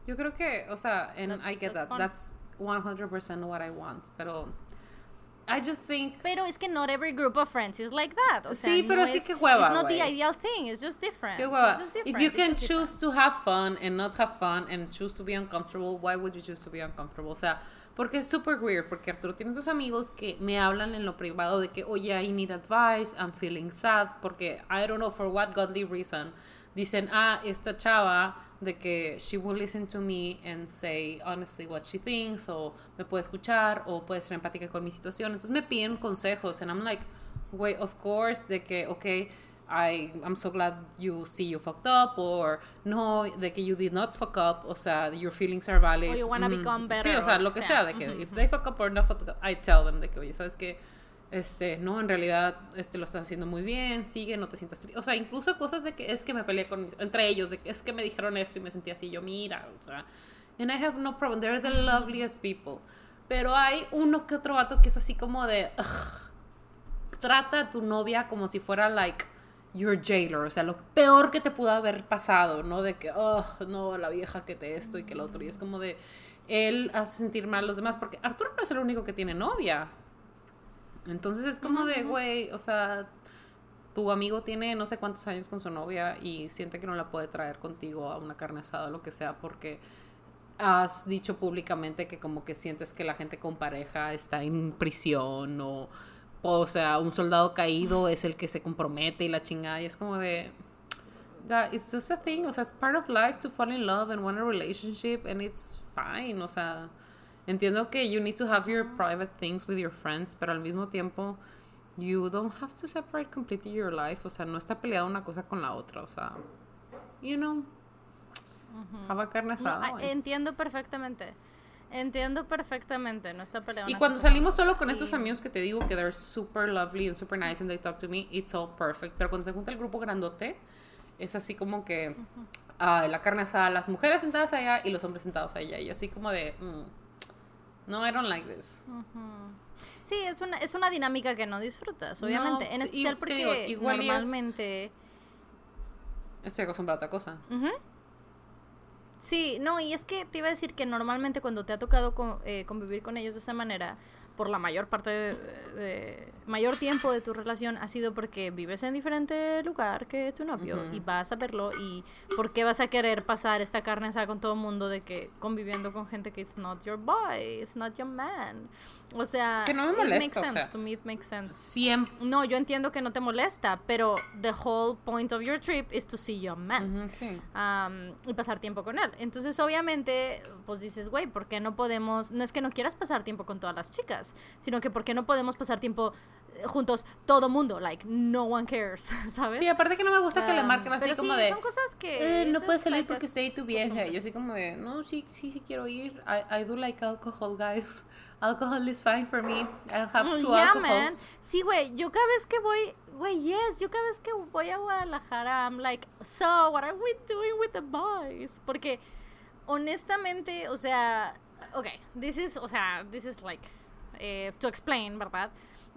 Yo creo que, o sea, and I get that. That's 100% what I want. Pero I just think. Pero es que not every group of friends is like that. O sea, sí, pero es, que qué hueva. It's not the ideal thing. It's just different. Qué hueva. If you can choose to have fun and not have fun and choose to be uncomfortable, why would you choose to be uncomfortable? O sea, porque es super weird. Porque Arturo tiene sus amigos que me hablan en lo privado de que, oye, I need advice, I'm feeling sad. Porque I don't know for what godly reason. Dicen, ah, esta chava de que she will listen to me and say honestly what she thinks o me puede escuchar o puede ser empática con mi situación. Entonces me piden consejos and I'm like, wait, of course, de que, okay, I, I'm so glad you see you fucked up or no, de que you did not fuck up, o sea, your feelings are valid. Or you wanna mm, become better. Sí, o sea, lo que sea, de que if they fuck up or not fuck up, I tell them de que, oye, ¿sabes qué? Este, no, en realidad, este, lo estás haciendo muy bien, sigue, no te sientas triste. O sea, incluso cosas de que es que me peleé con, entre ellos, de que es que me dijeron esto y me sentí así, yo, mira, o sea, and I have no problem, they're the loveliest people. Pero hay uno que otro vato que es así como de, trata a tu novia como si fuera, like, your jailer, o sea, lo peor que te pudo haber pasado, ¿no? De que, oh, no, la vieja que te esto y que lo otro, y es como de, él hace sentir mal a los demás, porque Arturo no es el único que tiene novia. Entonces es como de, güey, o sea, tu amigo tiene no sé cuántos años con su novia y siente que no la puede traer contigo a una carne asada o lo que sea porque has dicho públicamente que como que sientes que la gente con pareja está en prisión o, o sea, un soldado caído es el que se compromete y la chingada y es como de it's just a thing, o sea, it's part of life to fall in love and want a relationship and it's fine, o sea, Entiendo que you need to have your private things with your friends, pero al mismo tiempo you don't have to separate completely your life. O sea, no está peleada una cosa con la otra. O sea, you know, have carne asada. entiendo perfectamente. Entiendo perfectamente, no está peleada. Y cuando salimos solo con estos amigos que te digo que they're super lovely and super nice and they talk to me, it's all perfect. Pero cuando se junta el grupo grandote, es así como que uh, la carne asada, las mujeres sentadas allá y los hombres sentados allá. Y así como de, mm, no, I don't like this. Sí, es una, es una dinámica que no disfrutas, obviamente. en especial porque normalmente... Estoy acostumbrada a otra cosa. Sí, no, y es que te iba a decir que normalmente cuando te ha tocado eh, convivir con ellos de esa manera, por la mayor parte de, mayor tiempo de tu relación ha sido porque vives en diferente lugar que tu novio y vas a verlo y por qué vas a querer pasar esta carne asada con todo el mundo de que conviviendo con gente que it's not your boy, it's not your man. O sea, que no me molesta, it makes sense to me, it makes sense. Siempre. No, yo entiendo que no te molesta, pero the whole point of your trip is to see your man. y pasar tiempo con él. Entonces, obviamente, pues dices, güey, ¿por qué no podemos? No es que no quieras pasar tiempo con todas las chicas sino que porque no podemos pasar tiempo eh, juntos todo mundo, like no one cares, ¿sabes? Sí, aparte que no me gusta que le marquen así como de son cosas que eh, no puedes salir porque esté ahí tu vieja, yo así como de, no, sí, sí, sí quiero ir. I, I do like alcohol, guys. Alcohol is fine for me. I'll have two yeah, Man. Sí, güey, yo cada vez que voy, güey, yes, yo cada vez que voy a Guadalajara, I'm like, so, what are we doing with the boys? Porque honestamente, o sea, okay, this is, o sea, this is like eh, to explain, ¿verdad?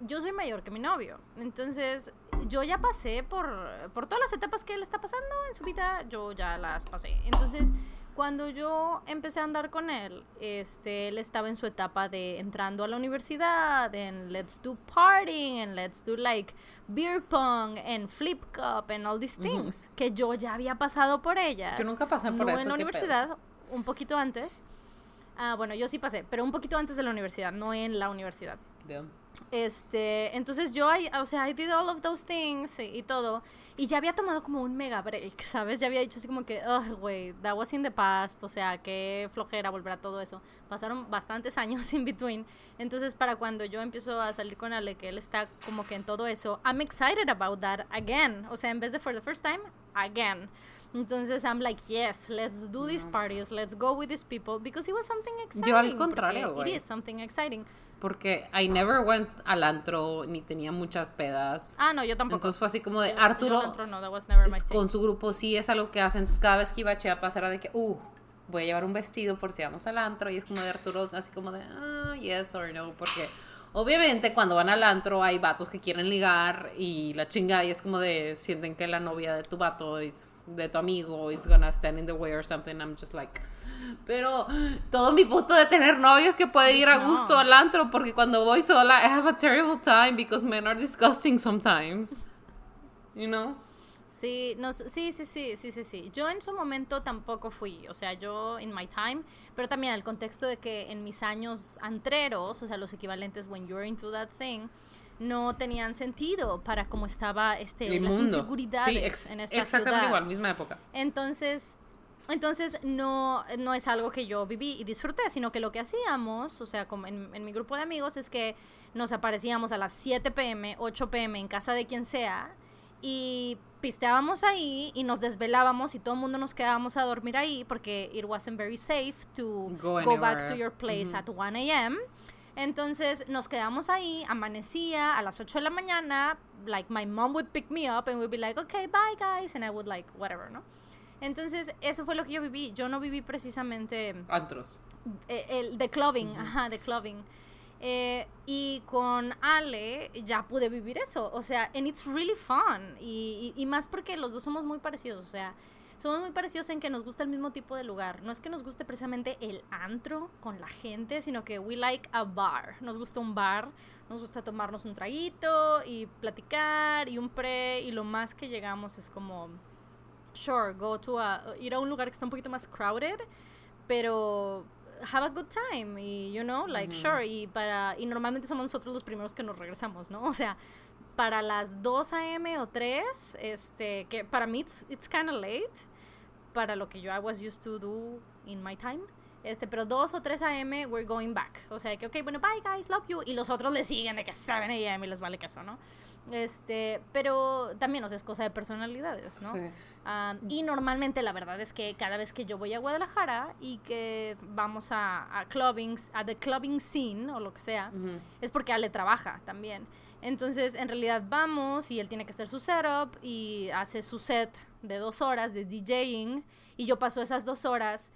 yo soy mayor que mi novio. Entonces, yo ya pasé por, por todas las etapas que él está pasando en su vida, yo ya las pasé. Entonces, cuando yo empecé a andar con él, este, él estaba en su etapa de entrando a la universidad, en let's do partying, en let's do like beer pong, en flip cup, and all these things, que yo ya había pasado por ellas. Yo nunca pasé por no eso. en la universidad, un poquito antes. Ah, bueno, yo sí pasé, pero un poquito antes de la universidad, no en la universidad. Damn. Este, entonces yo, I- o sea, I did all of those things y, y todo. Y ya había tomado como un mega break, ¿sabes? Ya había dicho así como que, ugh, güey, that was in the past. O sea, qué flojera volver a todo eso. Pasaron bastantes años in between. Entonces, para cuando yo empiezo a salir con Ale, que él está como que en todo eso, I'm excited about that again. O sea, en vez de for the first time, again. Entonces, I'm like, yes, let's do these parties, let's go with these people, because it was something exciting. Yo al contrario, It güey. is something exciting. Porque I never went al antro, ni tenía muchas pedas. Ah, no, yo tampoco. Entonces fue así como de Yo- Arturo yo no entro, no, that was never my con su grupo sí es algo que hace. Entonces cada vez que iba a Chiapas era de que, uh, voy a llevar un vestido por si vamos al antro. Y es como de Arturo, así como de, ah, yes or no. Porque obviamente cuando van al antro hay vatos que quieren ligar y la chinga y es como de, sienten que la novia de tu vato, es de tu amigo, is gonna stand in the way or something. I'm just like... Pero todo mi punto de tener novios que puede ir a gusto al antro porque cuando voy sola I have a terrible time because men are disgusting sometimes. You know? Sí, no, sí, sí, sí, sí, sí, sí. Yo en su momento tampoco fui, o sea, yo in my time, pero también el contexto de que en mis años antreros, o sea, los equivalentes when you're into that thing, no tenían sentido para cómo estaba este, El las mundo. inseguridades Sí, ex- en esta exactamente ciudad. igual, misma época. Entonces, entonces no, no es algo que yo viví y disfruté, sino que lo que hacíamos, o sea, como en, en mi grupo de amigos, es que nos aparecíamos a las 7 pm, 8 pm en casa de quien sea y pisteábamos ahí y nos desvelábamos y todo el mundo nos quedábamos a dormir ahí porque it wasn't very safe to Go go, back to your place at 1 a.m. Entonces nos quedamos ahí, amanecía a las 8 de la mañana, like my mom would pick me up and we'd be like, okay, bye guys, and I would like, whatever, ¿no? Entonces, eso fue lo que yo viví. Yo no viví precisamente Antros. eh, el de clubbing, ajá, de clubbing. Eh, y con Ale ya pude vivir eso, o sea, and it's really fun. Y, y- más porque los dos somos muy parecidos, o sea, somos muy parecidos en que nos gusta el mismo tipo de lugar. No es que nos guste precisamente el antro con la gente, sino que we like a bar. Nos gusta un bar, nos gusta tomarnos un traguito y platicar y un pre, y lo más que llegamos es como, sure, go to a, ir a un lugar que está un poquito más crowded, pero have a good time y you know like sure y para y normalmente somos nosotros los primeros que nos regresamos no o sea para las 2 a.m. o 3 este que para mí it's, it's kind of late para lo que yo I was used to do in my time este pero 2 o 3 a.m. we're going back o sea que ok bueno bye guys love you y los otros le siguen de que 7 a.m. y les vale queso no este pero también o sea es cosa de personalidades no Sí. Ah, y normalmente la verdad es que cada vez que yo voy a Guadalajara y que vamos a, a a the clubbing scene o lo que sea, Ujú. es porque Ale trabaja también. Entonces, en realidad vamos y él tiene que hacer su setup y hace su set de dos horas de DJing y yo paso esas dos horas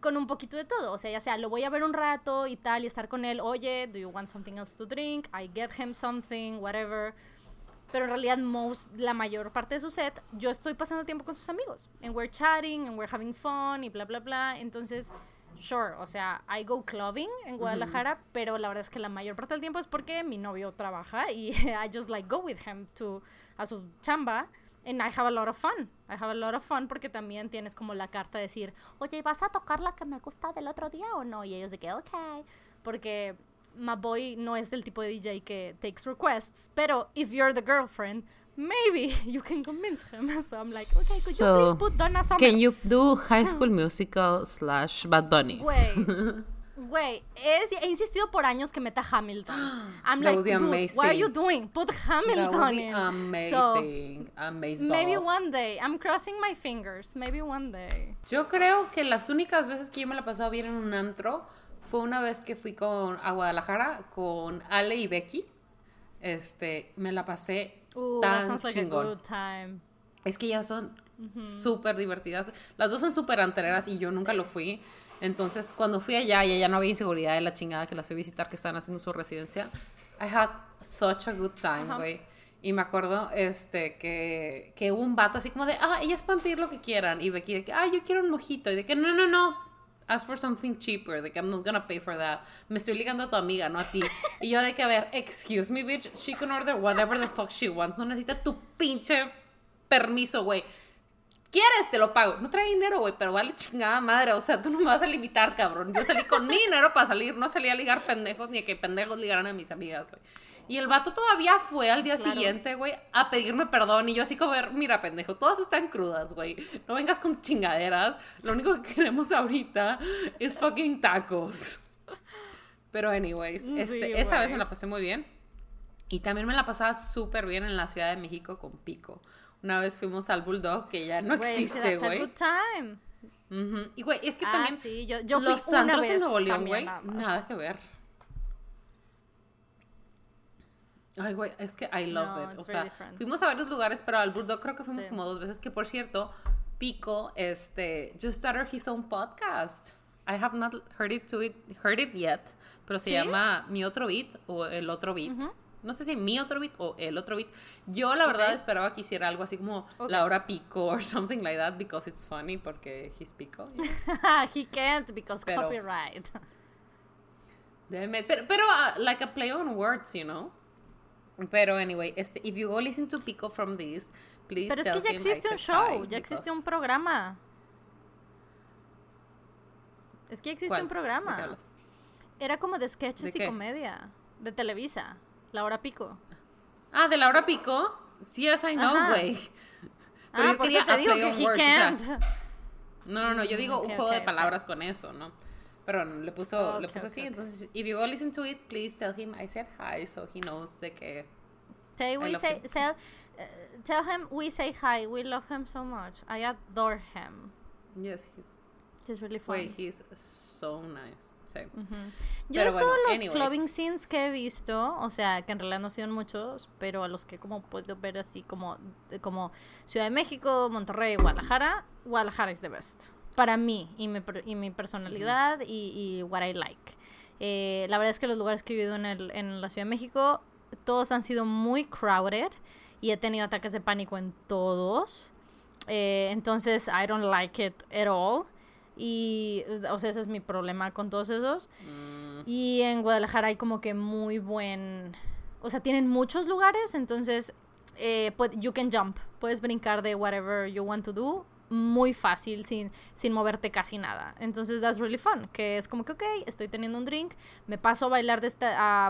con un poquito de todo, o sea, ya sea lo voy a ver un rato y tal y estar con él, oye, do you want something else to drink? I get him something, whatever. Pero en realidad most, la mayor parte de su set yo estoy pasando el tiempo con sus amigos and we're chatting and we're having fun y bla bla bla. Entonces sure o sea I go clubbing en Guadalajara pero la verdad es que la mayor parte del tiempo es porque mi novio trabaja y I just like go with him to a su chamba and I have a lot of fun I have a lot of fun porque también tienes como la carta de decir oye ¿vas a tocar la que me gusta del otro día o no? y ellos de que ok porque my boy no es del tipo de DJ que takes requests, pero if you're the girlfriend, maybe you can convince him. So I'm like, okay, could you please So, put Donna Summer? Can you do High School Musical slash Bad Bunny? Güey, güey, he insistido por años que meta Hamilton. I'm That like, would be dude, what are amazing. you doing? Put That Hamilton would be in. amazing. amazing. So, maybe one day. I'm crossing my fingers. Maybe one day. Yo creo que las únicas veces que yo me la he pasado bien en un antro fue una vez que fui con, a Guadalajara con Ale y Becky. Este, me la pasé Ooh, that tan sounds like a chingón. good time. Es que ellas son súper divertidas. Las dos son súper antereras y yo nunca lo fui. Entonces, cuando fui allá y allá no había inseguridad de la chingada que las fui a visitar que estaban haciendo su residencia, I had such a good time, güey. Y me acuerdo este, que, que hubo un vato así como de, ah, ellas pueden pedir lo que quieran. Y Becky de que, ah, yo quiero un mojito. Y de que, no, no, no, ask for something cheaper. De que I'm not gonna pay for that. Me estoy ligando a tu amiga, no a ti. Y yo de que, a ver, excuse me, bitch, she can order whatever the fuck she wants. No necesita tu pinche permiso, güey. ¿Quieres? Te lo pago. No trae dinero, güey, pero vale chingada madre. O sea, tú no me vas a limitar, cabrón. Yo salí con mi dinero para salir. No salí a ligar pendejos ni a que pendejos ligaran a mis amigas, güey. Y el vato todavía fue al día siguiente, güey, a pedirme perdón. Y yo así como, mira, pendejo, todas están crudas, güey. No vengas con chingaderas. Lo único que queremos ahorita es fucking tacos. Pero anyways, este, esa vez me la pasé muy bien. Y también me la pasaba súper bien en la Ciudad de México con Pico. Una vez fuimos al Bulldog, que ya no existe, güey. good time. Y güey, es que ah, también sí. yo, yo fui los una vez en Nuevo León, güey, nada que ver. Ay, güey, es que I love it. O sea, fuimos a varios lugares, pero al Bulldog creo que fuimos como dos veces. Que por cierto, Pico, este, just started his own podcast. I have not heard it, to it, heard it yet, pero se llama Mi Otro Beat o El Otro Beat. No sé si Mi Otro Beat o El Otro Beat. Yo, la verdad, esperaba que hiciera algo así como Laura Pico or something like that because it's funny porque he's Pico. He can't because copyright. pero, pero uh, like a play on words, you know? Pero anyway, este, if you go listen to Pico from this, please Pero es que ya existe un show, ya existe un programa. Es que ya existe un programa. Era como de sketches y comedia. De Televisa. La hora pico. Ah, de la hora pico. Sí, yes, I know, güey. Pero ah, yo quería te digo que he can't. no, no, no, yo digo un juego de palabras con eso, ¿no? Pero le puso, le puso así. Entonces, if you go listen to it, please tell him I said hi so he knows de que. Say we say, tell, uh, tell him we say hi. We love him so much. I adore him. Yes, he's. He's really funny. Wait, he's so nice. Sí. Yo de todos los clubbing scenes que he visto, o sea, que en realidad no son muchos, pero a los que como puedo ver así como, como Ciudad de México, Monterrey, Guadalajara, Guadalajara is the best para mí y mi, y mi personalidad y, y, what I like. Eh, la verdad es que los lugares que he vivido en, el, en la Ciudad de México, todos han sido muy crowded y he tenido ataques de pánico en todos. Eh, entonces, I don't like it at all. Y, o sea, ese es mi problema con todos esos. Mm. Y en Guadalajara hay como que muy buen... O sea, tienen muchos lugares, entonces eh, you can jump. Puedes brincar de whatever you want to do muy fácil sin, sin moverte casi nada. Entonces that's really fun, que es como que, ok, estoy teniendo un drink, me paso a bailar de este,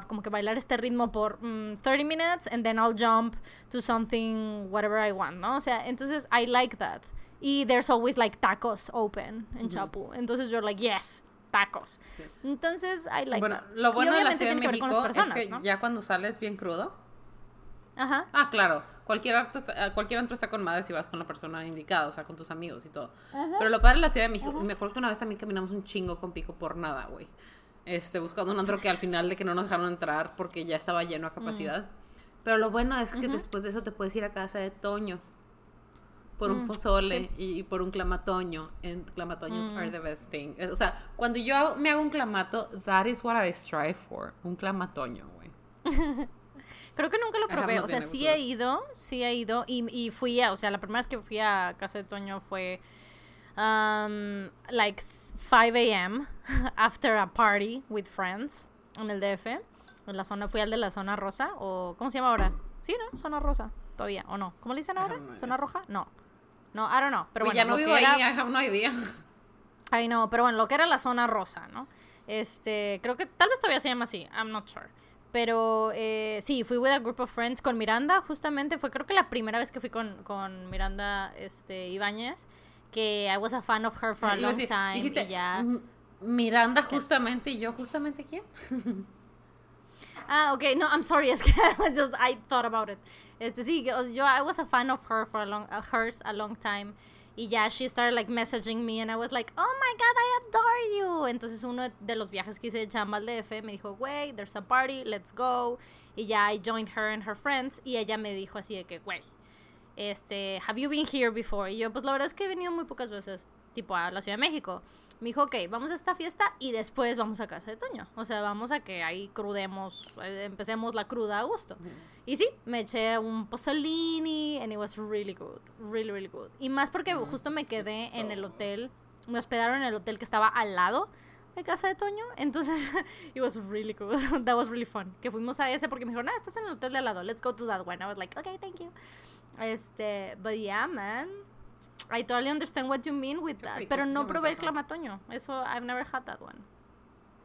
como que bailar este ritmo por 30 mm, minutes and then I'll jump to something, whatever I want, ¿no? O sea, entonces I like that. Y there's always like tacos open en Chapu. Entonces you're like, yes, tacos. Entonces I like bueno, Lo bueno de la Ciudad de México es que ya cuando sales bien crudo. Ajá. Ah, claro cualquier, acto, cualquier antro está con madre si vas con la persona indicada, o sea, con tus amigos y todo. Pero lo padre de la Ciudad de México, mejor que una vez también caminamos un chingo con pico por nada, güey. Este, buscando un antro que al final de que no nos dejaron entrar porque ya estaba lleno a mm. capacidad. Pero lo bueno es que después de eso te puedes ir a casa de Toño por un mm, pozole y, por un clamatoño. And clamatoños are mm. the best thing. O sea, cuando yo me hago un clamato, that is what I strive for. Un clamatoño, güey. Creo que nunca lo probé. O sea, sí he ido, sí he ido. Y, y fui a, o sea, la primera vez que fui a casa de Toño fue um, like 5 a.m. after a party with friends en el DF. En la zona, fui al de la zona rosa. o ¿Cómo se llama ahora? Sí, ¿no? Zona rosa. Todavía. ¿O no? ¿Cómo le dicen ahora? ¿Zona roja? No. No, I don't know. Pero bueno, ya no vivo ahí, I have no idea. Ay, no, pero bueno, lo que era la zona rosa, ¿no? Este, creo que tal vez todavía se llama así, I'm not sure. Pero eh, sí, fui with a group of friends con Miranda, justamente. Fue creo que la primera vez que fui con, con Miranda este, Ibáñez. Que I was a fan of her for a long time. y ya... Miranda, justamente. ¿Y yo, justamente quién? ah, ok. No, I'm sorry. Es que I, just, I thought about it. Este, sí, yo, I was a fan of her for a long, uh, hers a long time. Y ya she started like messaging me and I was like, oh my god, I adore you. Entonces uno de los viajes que hice de chamba al DF me dijo, güey, there's a party, let's go. Y ya I joined her and her friends y ella me dijo así de que, güey, este, have you been here before? Y yo, pues la verdad es que he venido muy pocas veces, tipo a la Ciudad de México. Me dijo, ok, vamos a esta fiesta y después vamos a casa de Toño. O sea, vamos a que ahí crudemos, eh, empecemos la cruda a gusto. Y sí, me eché un pozzolini and it was really good, really, really good. Y más porque justo me quedé en el hotel, me hospedaron en el hotel que estaba al lado de casa de Toño. Entonces, it was really good. That was really fun. Que fuimos a ese porque me dijeron, ah, estás en el hotel de al lado, let's go to that one. I was like, okay, thank you. Este, but yeah, man. I totally understand what you mean with that. Pero no probé el clamatoño. Eso, I've never had that one.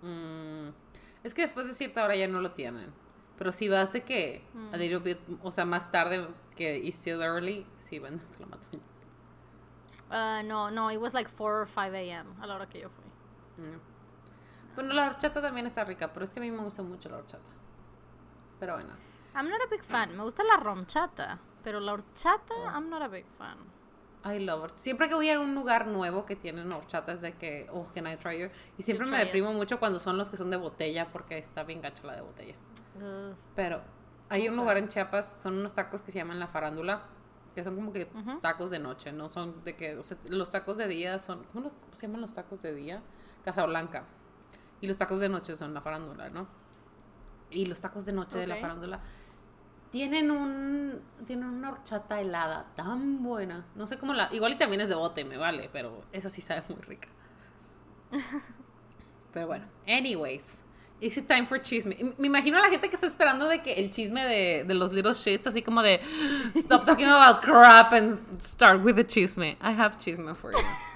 Mm, es que después de cierta hora ya no lo tienen. Pero si vas de que a mm. little bit, o sea, más tarde que it's still early, sí venden clamatoños. Uh, no, no, it was like 4 or 5 a.m. a la hora que yo fui. Mm. Bueno, la horchata también está rica, pero es que a mí me gusta mucho la horchata. Pero bueno. I'm not a big fan. Me gusta la romchata. Pero la horchata, I'm not a big fan. I love it. Siempre que voy a un lugar nuevo que tienen horchatas de que, oh, can I try your? Y siempre me deprimo mucho cuando son los que son de botella porque está bien gacha la de botella. Pero hay un lugar en Chiapas, son unos tacos que se llaman La Farándula, que son como que tacos de noche, no son de que, o sea, los tacos de día son, ¿cómo, se llaman los tacos de día? Casablanca. Y los tacos de noche son La Farándula, ¿no? Y los tacos de noche de La Farándula tienen un tienen una horchata helada tan buena. No sé cómo la igual y también es de bote, me vale, pero esa sí sabe muy rica. Pero bueno, anyways, is it time for chisme? Me imagino a la gente que está esperando de que el chisme de, de los little shits, así como de stop talking about crap and start with the chisme. I have chisme for you.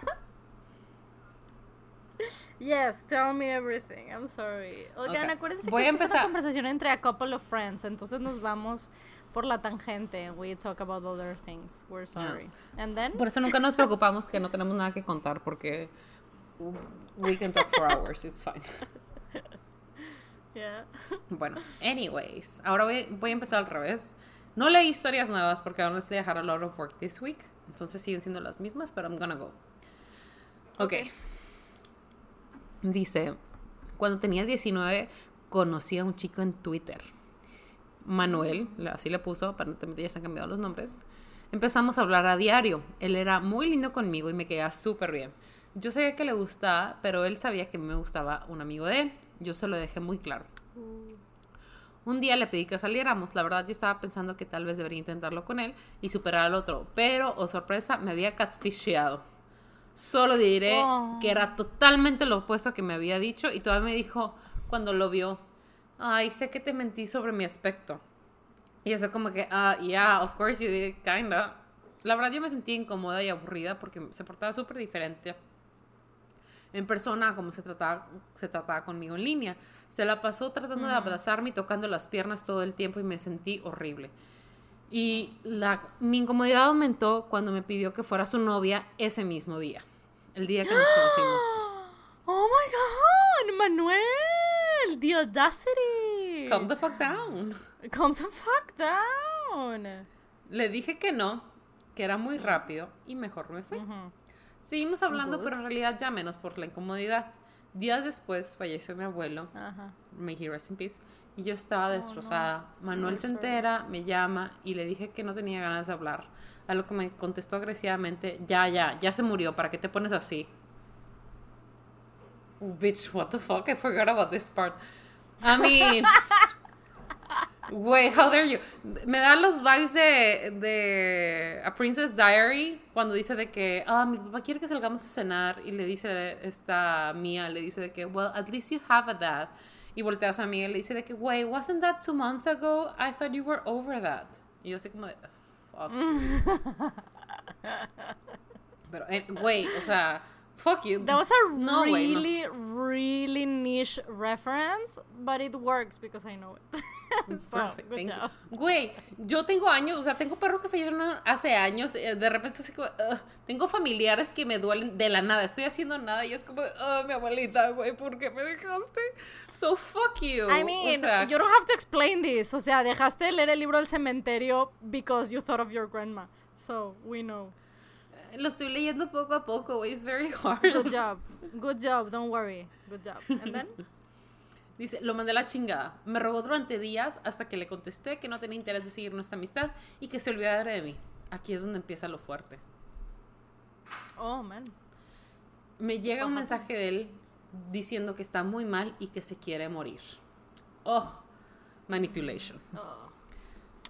Yes, tell me everything. I'm sorry. Oigan, acuérdense que esta es una conversación entre a couple of friends, entonces nos vamos por la tangente. We talk about other things. We're sorry. And then Por eso nunca nos preocupamos que no tenemos nada que contar porque we can talk for hours. It's fine. Yeah. Bueno, anyways, ahora voy, voy, a empezar al revés. No leí historias nuevas porque aún necesito dejar a lot of work this week. Entonces siguen siendo las mismas, pero I'm gonna go. okay. Dice, cuando tenía 19 conocí a un chico en Twitter. Manuel, así le puso, aparentemente ya se han cambiado los nombres. Empezamos a hablar a diario. Él era muy lindo conmigo y me quedaba súper bien. Yo sabía que le gustaba, pero él sabía que me gustaba un amigo de él. Yo se lo dejé muy claro. Un día le pedí que saliéramos. La verdad, yo estaba pensando que tal vez debería intentarlo con él y superar al otro. Pero, oh sorpresa, me había catfisheado. Solo diré oh. que era totalmente lo opuesto que me había dicho y todavía me dijo cuando lo vio, ay, sé que te mentí sobre mi aspecto. Y eso como que, ah, yeah, of course you did, kinda. La verdad yo me sentí incómoda y aburrida porque se portaba súper diferente en persona como se trataba, se trataba conmigo en línea. Se la pasó tratando de abrazarme y tocando las piernas todo el tiempo y me sentí horrible. Y la, mi incomodidad aumentó cuando me pidió que fuera su novia ese mismo día, el día que nos conocimos. ¡Oh my god! ¡Manuel! ¡The audacity! Calm the fuck down. Calm the fuck down. Le dije que no, que era muy rápido y mejor me fui. Seguimos hablando, pero en realidad ya menos por la incomodidad. Días después falleció mi abuelo, may he rest in peace, y yo estaba oh, destrozada. Manuel se entera, me llama y le dije que no tenía ganas de hablar. A lo que me contestó agresivamente, ya, ya, ya se murió, ¿para qué te pones así? bitch, what the fuck, I forgot about this part. I mean... Wait, how dare you? Me da los vibes de, de A Princess Diary cuando dice de que, ah, mi papá quiere que salgamos a cenar y le dice esta mía, le dice de que, well, at least you have a dad. Y voltea a su amiga y le dice de que, wait, wasn't that two months ago? I thought you were over that. Y yo así como de, fuck Pero, wait, o sea, fuck you. That was a really, really niche reference, but it works because I know it. Güey, yo tengo años, o sea, tengo perros que fallecieron hace años. Eh, de repente, así como, tengo familiares que me duelen de la nada. Estoy haciendo nada y es como, oh, mi abuelita, güey, ¿por qué me dejaste? So fuck you. I mean, you don't have to explain this. O sea, dejaste de leer el libro del cementerio because you thought of your grandma. So we know. Lo estoy leyendo poco a poco, güey. It's very hard. Good job. Good job. Don't worry. Good job. And then. Dice, lo mandé a la chingada. Me rogó durante días hasta que le contesté que no tenía interés de seguir nuestra amistad y que se olvidara de mí. aquí es donde empieza lo fuerte. Oh, man. Me llega un mensaje de él diciendo que está muy mal y que se quiere morir. Oh, manipulation. Oh.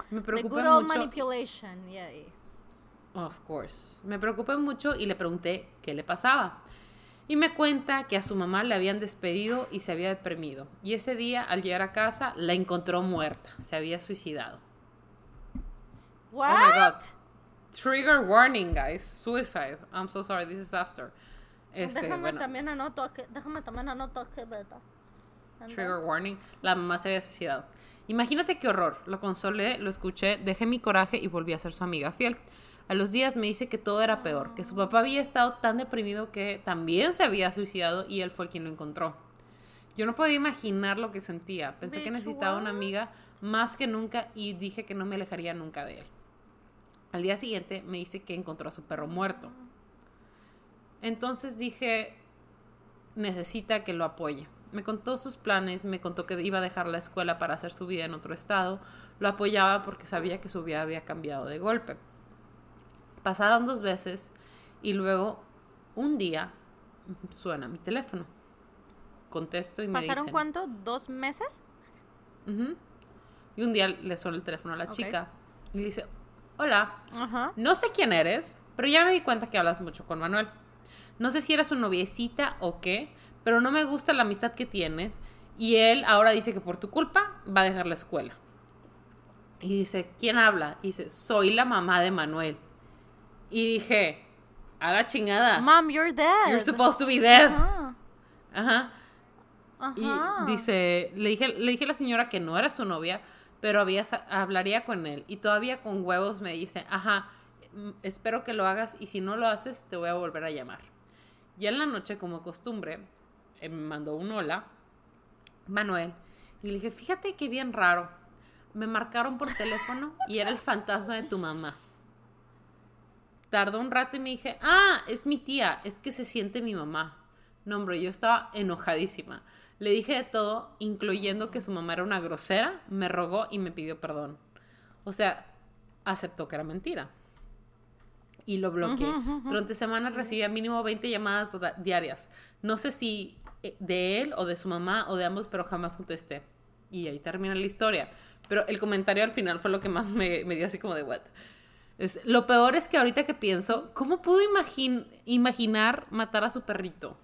Me preocupa The good old manipulation, yeah. Of course. Me preocupé mucho y le pregunté qué le pasaba. Y me cuenta que a su mamá le habían despedido y se había deprimido. Y ese día, al llegar a casa, la encontró muerta. Se había suicidado. What? Oh my god. Trigger warning, guys. Suicide. I'm so sorry. This is after. Este, déjame también anoto que, déjame también anoto que beta. Trigger warning. La mamá se había suicidado. Imagínate qué horror. Lo consolé, lo escuché, dejé mi coraje y volví a ser su amiga fiel. A los días me dice que todo era peor, que su papá había estado tan deprimido que también se había suicidado y él fue quien lo encontró. Yo no podía imaginar lo que sentía. Pensé que necesitaba una amiga más que nunca y dije que no me alejaría nunca de él. Al día siguiente me dice que encontró a su perro muerto. Entonces dije, necesita que lo apoye. Me contó sus planes, me contó que iba a dejar la escuela para hacer su vida en otro estado. Lo apoyaba porque sabía que su vida había cambiado de golpe. Pasaron dos veces y luego un día suena mi teléfono. Contesto y me ¿Pasaron cuánto? ¿Dos meses? Y un día le suena el teléfono a la chica y le dice, hola, no sé quién eres, pero ya me di cuenta que hablas mucho con Manuel. No sé si eres su noviecita o qué, pero no me gusta la amistad que tienes y él ahora dice que por tu culpa va a dejar la escuela. Y dice, ¿quién habla? Y dice, soy la mamá de Manuel. Y dije, a la chingada. Mom, you're dead. You're supposed to be dead. Ajá. Ajá. Y dice, le dije, le dije a la señora que no era su novia, pero había, hablaría con él. Y todavía con huevos me dice, ajá, mm, espero que lo hagas y si no lo haces, te voy a volver a llamar. Y en la noche, como costumbre, eh, me mandó un hola, Manuel, y le dije, fíjate qué bien raro. Me marcaron por teléfono y era el fantasma de tu mamá. Tardó un rato y me dije, ah, es mi tía, es que se siente mi mamá. No, hombre, yo estaba enojadísima. Le dije de todo, incluyendo que su mamá era una grosera, me rogó y me pidió perdón. O sea, aceptó que era mentira. Y lo bloqueé. Durante semanas recibía mínimo 20 llamadas diarias. No sé si eh, de él o de su mamá o de ambos, pero jamás contesté. Y ahí termina la historia. Pero el comentario al final fue lo que más me, me dio así como de what lo peor es que ahorita que pienso, ¿cómo pudo imaginar matar a su perrito?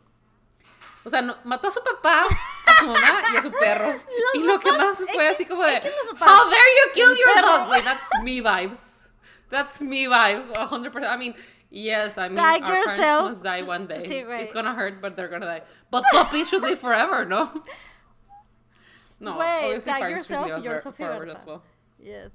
O sea, no, mató a su papá, a su mamá y a su perro. y lo que más fue así como de, How dare you kill your dog? Wait, that's me vibes. That's me vibes, 100%. I mean, yes, I mean, our parents must die one day. Sí, It's gonna hurt, but they're gonna die. But puppies should live forever, ¿no? No, Wait, obviously parents yourself, should live forever as well. Yes.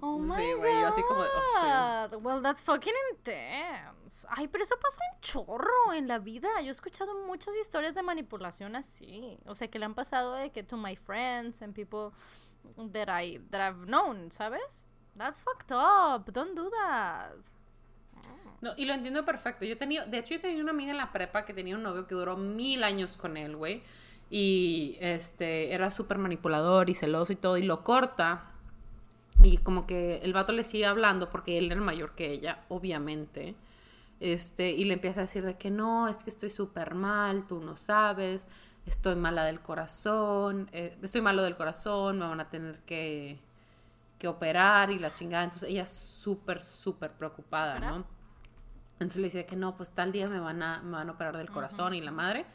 Oh my sí, güey, así como de, oh, Well, that's fucking intense. Ay, pero eso pasa un chorro en la vida. Yo he escuchado muchas historias de manipulación así. O sea, que le han pasado de que to my friends and people that I that I've known, ¿sabes? That's fucked up. Don't do that. No, y lo entiendo perfecto. Yo tenía, de hecho, yo tenía una amiga en la prepa que tenía un novio que duró mil años con él, güey. Y este era súper manipulador y celoso y todo, y lo corta y como que el vato le sigue hablando porque él era mayor que ella, obviamente. Este, y le empieza a decir de que no, es que estoy súper mal, tú no sabes, estoy mala del corazón, eh, estoy malo del corazón, me van a tener que, que operar y la chingada. Entonces ella es súper, súper preocupada, ¿no? Entonces le dice que no, pues tal día me van a, me van a operar del corazón y la madre.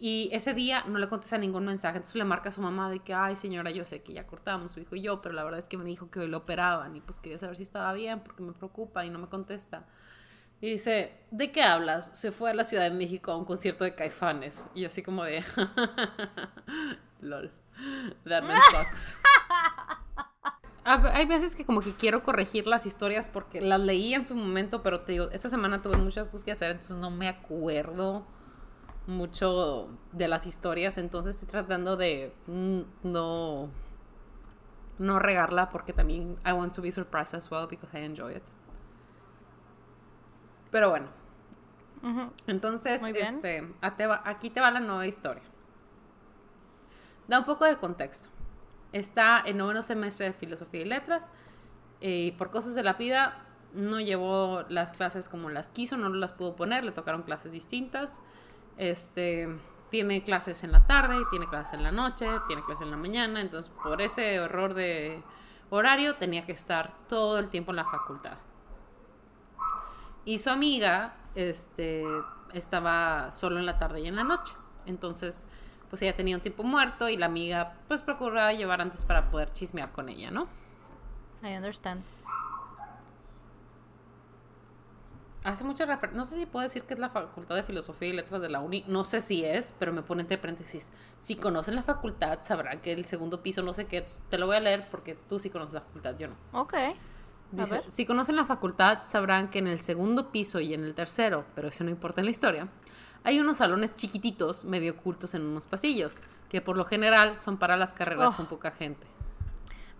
Y ese día no le contesta ningún mensaje, entonces le marca a su mamá de que, ay señora, yo sé que ya cortamos su hijo y yo, pero la verdad es que me dijo que hoy lo operaban y pues quería saber si estaba bien porque me preocupa y no me contesta. Y dice, ¿de qué hablas? Se fue a la Ciudad de México a un concierto de caifanes. Y yo así como de, lol, that man sucks. Hay veces que como que quiero corregir las historias porque las leí en su momento, pero te digo, esta semana tuve muchas cosas que hacer, entonces no me acuerdo mucho de las historias, entonces estoy tratando de no no regarla porque también I want to be surprised as well because I enjoy it. Pero bueno. Entonces, este, aquí te va la nueva historia. Da un poco de contexto. Está en noveno semestre de Filosofía y Letras Y por cosas de la vida no llevó las clases como las quiso, no las pudo poner, le tocaron clases distintas. Este, tiene clases en la tarde, tiene clases en la noche, tiene clases en la mañana, entonces por ese error de horario tenía que estar todo el tiempo en la facultad. Y su amiga este, estaba solo en la tarde y en la noche. Entonces, pues ella tenía un tiempo muerto y la amiga pues procuraba llevar antes para poder chismear con ella, ¿no? I understand. Hace mucha referencia, no sé si puedo decir que es la Facultad de Filosofía y Letras de la Uni, no sé si es, pero me pone entre paréntesis. Si conocen la facultad, sabrán que el segundo piso, no sé qué, te lo voy a leer porque tú sí conoces la facultad, yo no. Ok. Dice, a ver. si conocen la facultad, sabrán que en el segundo piso y en el tercero, pero eso no importa en la historia, hay unos salones chiquititos, medio ocultos en unos pasillos, que por lo general son para las carreras con poca gente.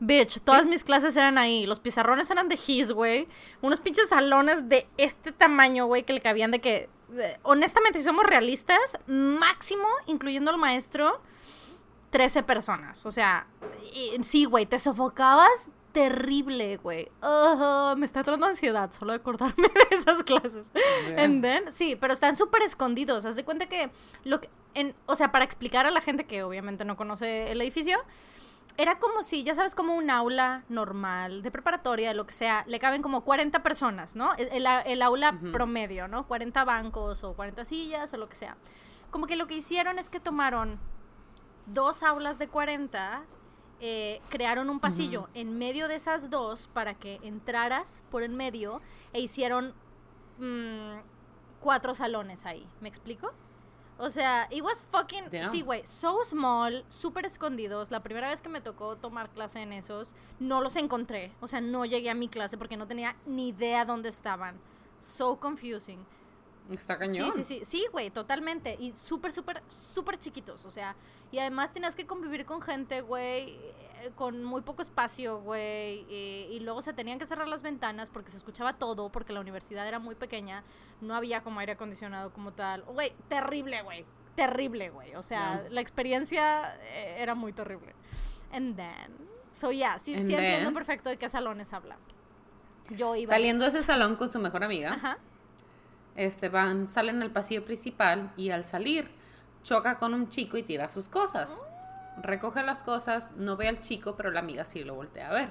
Bitch, todas mis clases eran ahí. Los pizarrones eran de His, güey. Unos pinches salones de este tamaño, güey, que le cabían de que. honestamente, si somos realistas, máximo, incluyendo al maestro, 13 personas. O sea, sí, güey, te sofocabas terrible, güey. me está dando ansiedad solo de acordarme de esas clases. And then, sí, pero están súper escondidos. Haz de cuenta que lo que, en, o sea, para explicar a la gente que obviamente no conoce el edificio, era como si, ya sabes, como un aula normal, de preparatoria, lo que sea, le caben como 40 personas, ¿no? El, aula promedio, ¿no? 40 bancos o 40 sillas o lo que sea. Como que lo que hicieron es que tomaron dos aulas de 40, eh, crearon un pasillo en medio de esas dos para que entraras por en medio e hicieron mm, cuatro salones ahí. ¿Me explico? O sea, it was fucking. Sí, güey. So small, súper escondidos. La primera vez que me tocó tomar clase en esos, no los encontré. O sea, no llegué a mi clase porque no tenía ni idea dónde estaban. So confusing. Está cañón. Sí, sí, sí. Sí, güey, totalmente. Y súper, súper, súper chiquitos. O sea, y además tenías que convivir con gente, güey, eh, con muy poco espacio, güey. Y, y, luego se tenían que cerrar las ventanas porque se escuchaba todo, porque la universidad era muy pequeña. No había como aire acondicionado como tal. Güey, terrible, güey. Terrible, güey. O sea, la experiencia eh, era muy terrible. And then. So, yeah, sí, sí entiendo perfecto de qué salones habla. Yo iba. Saliendo de ese salón con su mejor amiga. Ajá este, van, salen al pasillo principal y al salir choca con un chico y tira sus cosas. Recoge las cosas, no ve al chico, pero la amiga sí lo voltea a ver.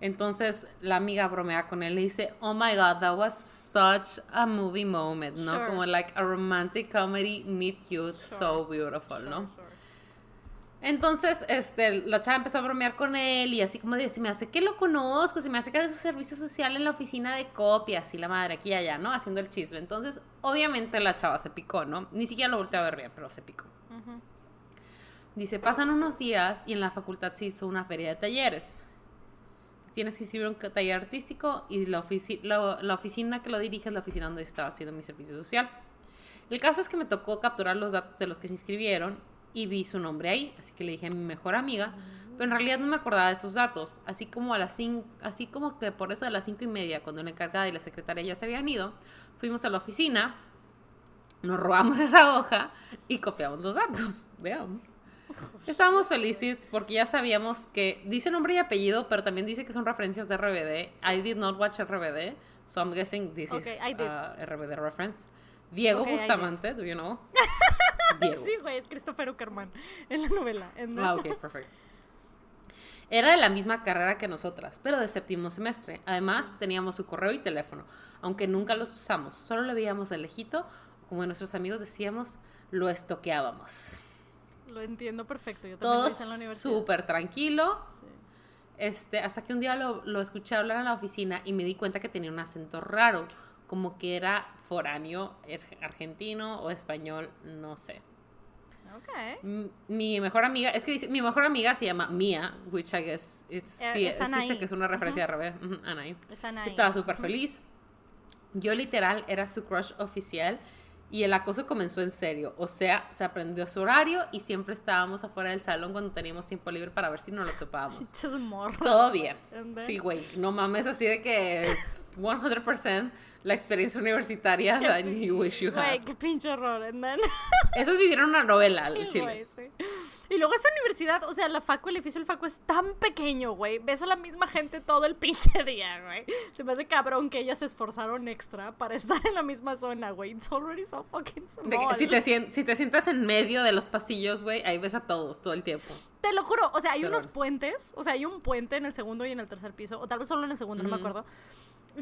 Entonces la amiga bromea con él y dice, oh my god, that was such a movie moment, ¿no? Como like a romantic comedy, meet cute, so beautiful, ¿no? Entonces, este, la chava empezó a bromear con él y así como de, si me hace que lo conozco, si me hace que de su servicio social en la oficina de copias y la madre aquí y allá, ¿no? Haciendo el chisme. Entonces, obviamente la chava se picó, ¿no? Ni siquiera lo volteó a ver bien, pero se picó. Dice, pasan unos días y en la facultad se hizo una feria de talleres. Tienes que escribir un taller artístico y la, la oficina que lo dirige es la oficina donde estaba haciendo mi servicio social. El caso es que me tocó capturar los datos de los que se inscribieron y vi su nombre ahí, así que le dije a mi mejor amiga, pero en realidad no me acordaba de sus datos, así como a las cinco, así como que por eso de las cinco y media, cuando la encargada y la secretaria ya se habían ido, fuimos a la oficina, nos robamos esa hoja y copiamos los datos, veamos. Estábamos felices porque ya sabíamos que dice nombre y apellido, pero también dice que son referencias de RBD. I did not watch RBD, so I'm guessing this is RBD reference. Diego Bustamante, do you know? Sí, güey, es Christopher Uckerman en la novela. Ah, ok, perfecto. Era de la misma carrera que nosotras, pero de séptimo semestre. Además, teníamos su correo y teléfono, aunque nunca los usamos. Solo lo veíamos de lejito, como nuestros amigos decíamos, lo estoqueábamos. Lo entiendo perfecto. Yo también Todo en la universidad. súper tranquilo. Este, hasta que un día lo, lo escuché hablar en la oficina y me di cuenta que tenía un acento raro como que era foráneo, er, argentino o español, no sé. Ok. Mi mejor amiga, es que dice, mi mejor amiga se llama Mia, which I guess is, eh, sí, es sí que es una referencia de revés. Anaí. Es Anaí. Estaba súper feliz. Yo literal era su crush oficial y el acoso comenzó en serio. O sea, se aprendió su horario y siempre estábamos afuera del salón cuando teníamos tiempo libre para ver si nos lo topábamos. Todo bien. Sí, güey. No mames, así de que 100% la experiencia universitaria that you wish you had. Güey, qué pinche horror. Eso es vivir una novela, sí, chile. sí. Y luego esa universidad, o sea, la facu, el edificio del facu es tan pequeño, güey. Ves a la misma gente todo el pinche día, güey. Se me hace cabrón que ellas se esforzaron extra para estar en la misma zona, güey. It's already so fucking small. si, te, si te sientas en medio de los pasillos, güey, ahí ves a todos todo el tiempo. Te lo juro, o sea, hay unos puentes, o sea, hay un puente en el segundo y en el tercer piso, o tal vez solo en el segundo, no me acuerdo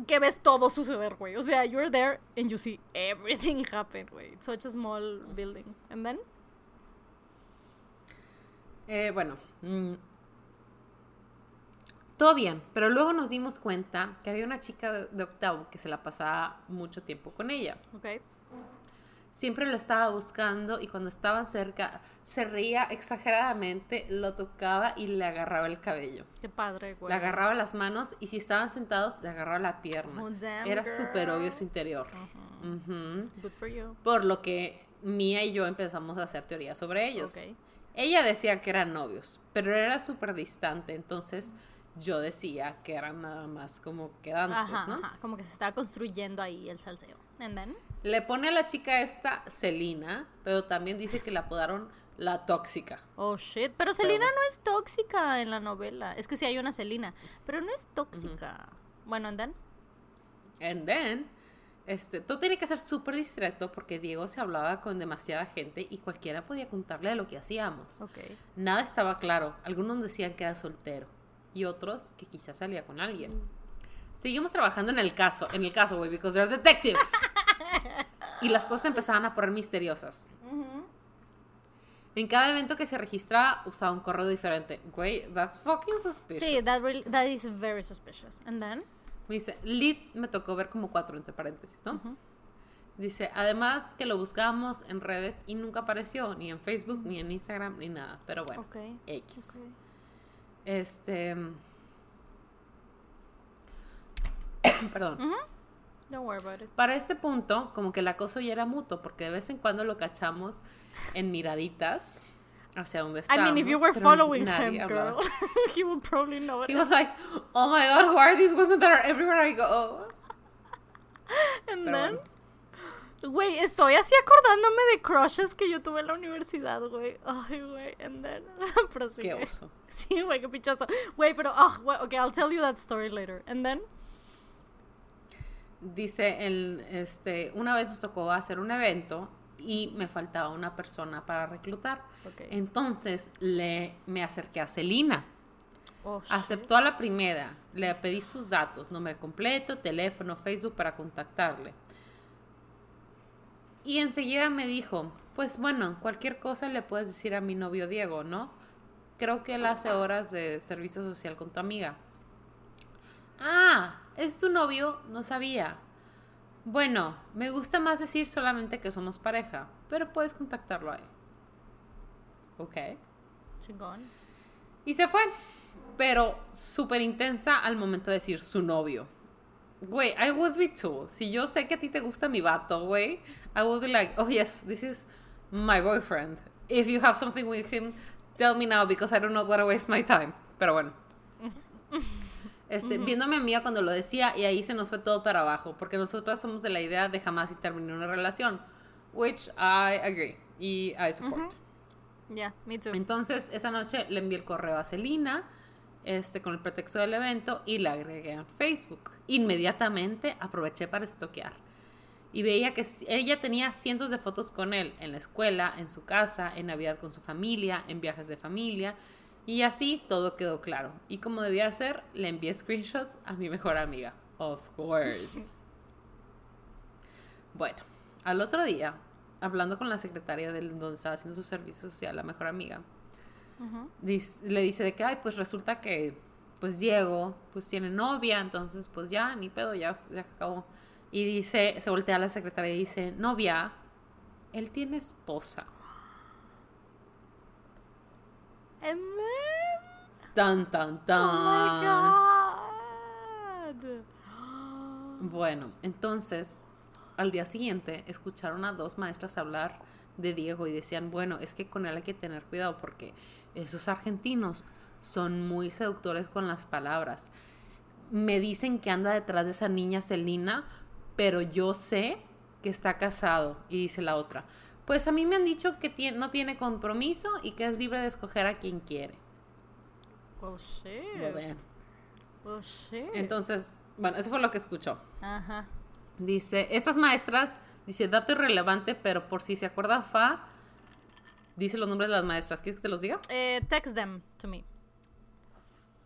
que ves todo suceder, güey. O sea, you're there and you see everything happen, güey. It's such a small building. And then? Eh, bueno. Mm, todo bien, pero luego nos dimos cuenta que había una chica de, de, octavo que se la pasaba mucho tiempo con ella. Ok siempre lo estaba buscando y cuando estaban cerca se reía exageradamente, lo tocaba y le agarraba el cabello. Qué padre, güey. Le agarraba las manos y si estaban sentados le agarraba la pierna. Oh, Era súper obvio su interior. Good for you. Por lo que Mía y yo empezamos a hacer teorías sobre ellos. Ella decía que eran novios, pero era súper distante, entonces yo decía que eran nada más como quedantes, ¿no? como que se estaba construyendo ahí el salseo. And then? Le pone a la chica esta Celina, pero también dice que la apodaron la tóxica. Oh shit, pero Celina no es tóxica en la novela. Es que sí hay una Celina, pero no es tóxica. Bueno, and then? And then, este, todo tiene que ser súper discreto porque Diego se hablaba con demasiada gente y cualquiera podía contarle de lo que hacíamos. Okay. Nada estaba claro. Algunos decían que era soltero y otros que quizás salía con alguien. Seguimos trabajando en el caso, en el caso, güey, because they're detectives. y las cosas empezaban a poner misteriosas. En cada evento que se registraba usaba un correo diferente. Güey, that's fucking suspicious. Sí, that, really, that is very suspicious. And then? Me dice, lead me tocó ver como cuatro entre paréntesis, ¿no? Dice, además que lo buscábamos en redes y nunca apareció, ni en Facebook, ni en Instagram, ni nada. Pero bueno, X. Este. Perdón. Don't worry about it. Para este punto, como que el acoso ya era mutuo, porque de vez en cuando lo cachamos en miraditas hacia donde estábamos. I mean, if you were following him, girl, he would probably know it. He was like, oh my god, who are these women that are everywhere I go? And then... Güey, estoy así acordándome de crushes que yo tuve en la universidad, güey. Ay, güey, and then... Qué oso. Sí, güey, qué pichoso. Güey, pero, oh, güey, ok, I'll tell you that story later. And then... Dice, el, este, una vez nos tocó hacer un evento y me faltaba una persona para reclutar. Entonces le, me acerqué a Celina. Oh, Aceptó a la primera, le pedí sus datos, nombre completo, teléfono, Facebook para contactarle. Y enseguida me dijo, pues bueno, cualquier cosa le puedes decir a mi novio Diego, ¿no? Creo que él hace horas de servicio social con tu amiga. Ah, ¿Es tu novio? No sabía. Bueno, me gusta más decir solamente que somos pareja, pero puedes contactarlo a él. Ok. Chingón. Y se fue, pero súper intensa al momento de decir su novio. Güey, I would be too. Si yo sé que a ti te gusta mi vato, güey, I would be like, oh yes, this is my boyfriend. If you have something with him, tell me now because I don't know what to waste my time. Pero bueno. Este, Viéndome a mí cuando lo decía y ahí se nos fue todo para abajo, porque nosotras somos de la idea de jamás y terminar una relación, which I agree y I support. Yeah, me too. Entonces, esa noche le envié el correo a Celina, este, con el pretexto del evento y la agregué a Facebook. Inmediatamente aproveché para estoquear. Y veía que ella tenía cientos de fotos con él en la escuela, en su casa, en Navidad con su familia, en viajes de familia y así todo quedó claro. Y como debía ser, le envié screenshots a mi mejor amiga. Of course. Bueno, al otro día, hablando con la secretaria de donde estaba haciendo su servicio social, la mejor amiga, le dice de que, ay, pues resulta que, pues Diego, pues tiene novia, entonces pues ya, ni pedo, ya, ya acabó. Y dice, se voltea a la secretaria y dice, novia, él tiene esposa. And then... Tan, tan, tan. Oh my God. Bueno, entonces, al día siguiente, escucharon a dos maestras hablar de Diego y decían, bueno, es que con él hay que tener cuidado porque esos argentinos son muy seductores con las palabras. Me dicen que anda detrás de esa niña Celina, pero yo sé que está casado. Y dice la otra, Pues a mí me han dicho que tiene, no tiene compromiso y que es libre de escoger a quien quiere. Oh, shit. Oh, shit. Entonces, bueno, eso fue lo que escuchó. Ajá. Dice, estas maestras, dice, dato irrelevante, pero por si se acuerda Fa, dice los nombres de las maestras. ¿Quieres que te los diga? Eh, text them to me.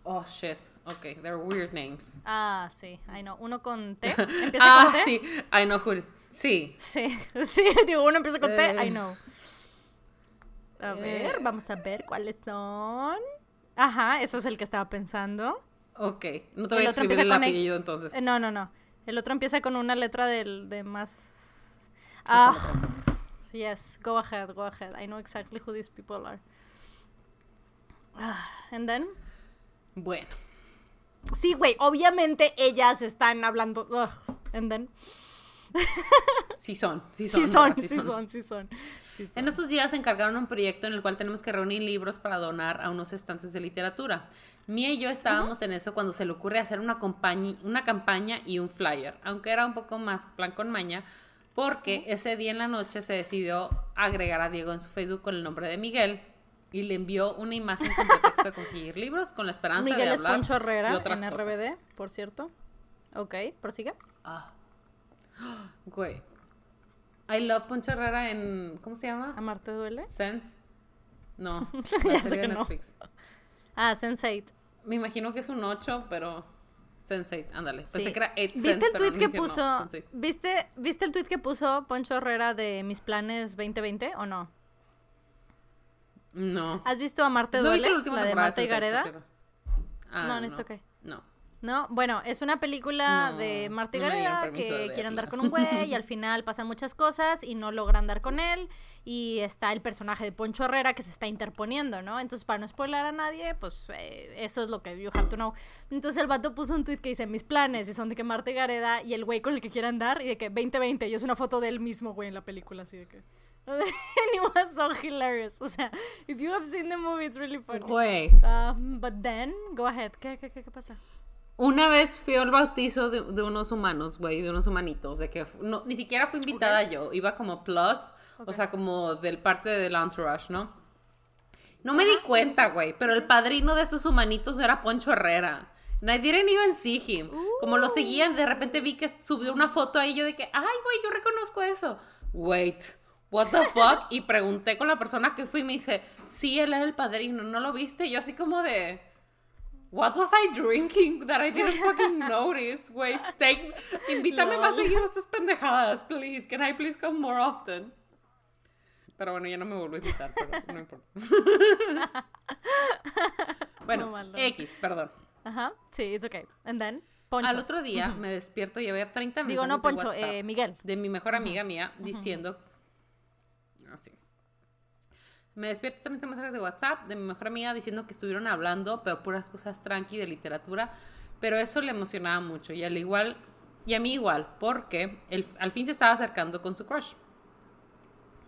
Oh, shit. Ok, they're weird names. Ah, sí, I know. Uno con T. Empieza Ah, con T. sí, I know who. Sí. Sí, sí, digo, uno empieza con T. I know. A ver, Eh. vamos a ver cuáles son. Ajá, ese es el que estaba pensando. Ok, no te El voy a otro escribir el E. apellido entonces. Eh, no, no, no. El otro empieza con una letra del, de más... Ah, yes, go ahead, go ahead. I know exactly who these people are. Ah, and then... Bueno, Sí, güey, obviamente ellas están hablando... and then... sí son, sí son. Sí son, sí son, sí son. sí son. En estos días encargaron un proyecto en el cual tenemos que reunir libros para donar a unos estantes de literatura. Mía y yo estábamos en eso cuando se le ocurre hacer una, campaña y un flyer, aunque era un poco más plan con maña, porque ese día en la noche se decidió agregar a Diego en su Facebook con el nombre de Miguel y le envió una imagen con pretexto de conseguir libros con la esperanza Miguel de es hablar Poncho Herrera de en cosas. RBD, por cierto. Ok, prosigue. Ah. Güey. I love Poncho Herrera en. ¿Cómo se llama? ¿Amarte duele? Sense. No. La serie que de no. Netflix. Ah, Sense8. Me imagino que es un 8, pero. Sense8, ándale. Pensé Sí. que era 8 ¿Viste el tweet que puso? puso? ¿viste, ¿Viste el tweet que puso Poncho Herrera de mis planes 2020 o no? No. ¿Has visto Amarte no duele? hice la última la de Marta y Sense8, por Gareda. Ah, No, no, it's okay. No. No, bueno, es una película No, de Marta no Gareda que quiere andar con un güey y al final pasan muchas cosas y no logra andar con él y está el personaje de Poncho Herrera que se está interponiendo, ¿no? Entonces, para no spoiler a nadie, pues eh, eso es lo que you have to know. Entonces el vato puso un tweet que dice mis planes y son de que Marta Gareda y el güey con el que quiere andar y de que 2020 y es una foto de él mismo, güey, en la película, así de que... And it was so hilarious. O sea, if you have seen the movie, it's really funny. Güey. Um, but then, go ahead. ¿Qué, qué, qué, qué pasa? Una vez fui al bautizo de, de unos humanos, güey, de unos humanitos, de que no, ni siquiera fui invitada yo, iba como plus, Ok. o sea, como del parte del entourage, ¿no? No me di cuenta, güey, pero el padrino de esos humanitos era Poncho Herrera. And I didn't even see him. Como lo seguían, de repente vi que subió una foto ahí yo de que, ay, güey, yo reconozco eso. Wait, what the fuck? Y pregunté con la persona que fui y me dice, sí, él era el padrino, ¿no lo viste? Y yo así como de... What was I drinking that I didn't fucking notice? Wait, take, invítame más Lol. seguido a estas pendejadas, please. Can I please come more often? Pero bueno, ya no me vuelvo a invitar, pero no importa. bueno. X, perdón. Ajá, sí, it's okay. And then, Poncho. Al otro día me despierto y había 30 mensajes Digo, no de Poncho, WhatsApp eh, Miguel. de mi mejor amiga mía diciendo así. Me despierto 30 mensajes de WhatsApp de mi mejor amiga diciendo que estuvieron hablando, pero puras cosas tranqui de literatura, pero eso le emocionaba mucho y al igual y a mí igual, porque el- al fin se estaba acercando con su crush.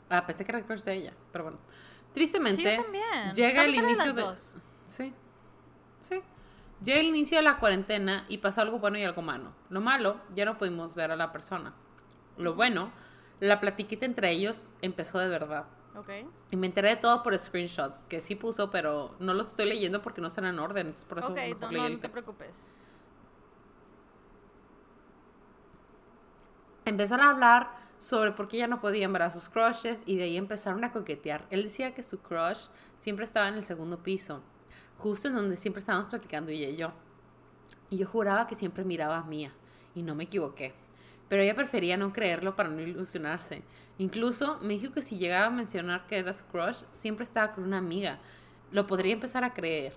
Ah, pensé que era el crush de ella, pero bueno. Tristemente, Sí, también. llega el inicio de dos. Sí. Sí. Llega el inicio de la cuarentena y pasó algo bueno y algo malo. Lo malo, ya no pudimos ver a la persona. Lo bueno, la platiquita entre ellos empezó de verdad. Ok. Y me enteré de todo por screenshots, que sí puso, pero no los estoy leyendo porque no están en orden. entonces por eso Ok, mejor no, no, el no te preocupes. Empezaron a hablar sobre por qué ya no podían ver a sus crushes y de ahí empezaron a coquetear. Él decía que su crush siempre estaba en el segundo piso, justo en donde siempre estábamos platicando ella y yo. Y yo juraba que siempre miraba a Mía y no me equivoqué. Pero ella prefería no creerlo para no ilusionarse. Incluso me dijo que si llegaba a mencionar que era su crush, siempre estaba con una amiga. Lo podría empezar a creer.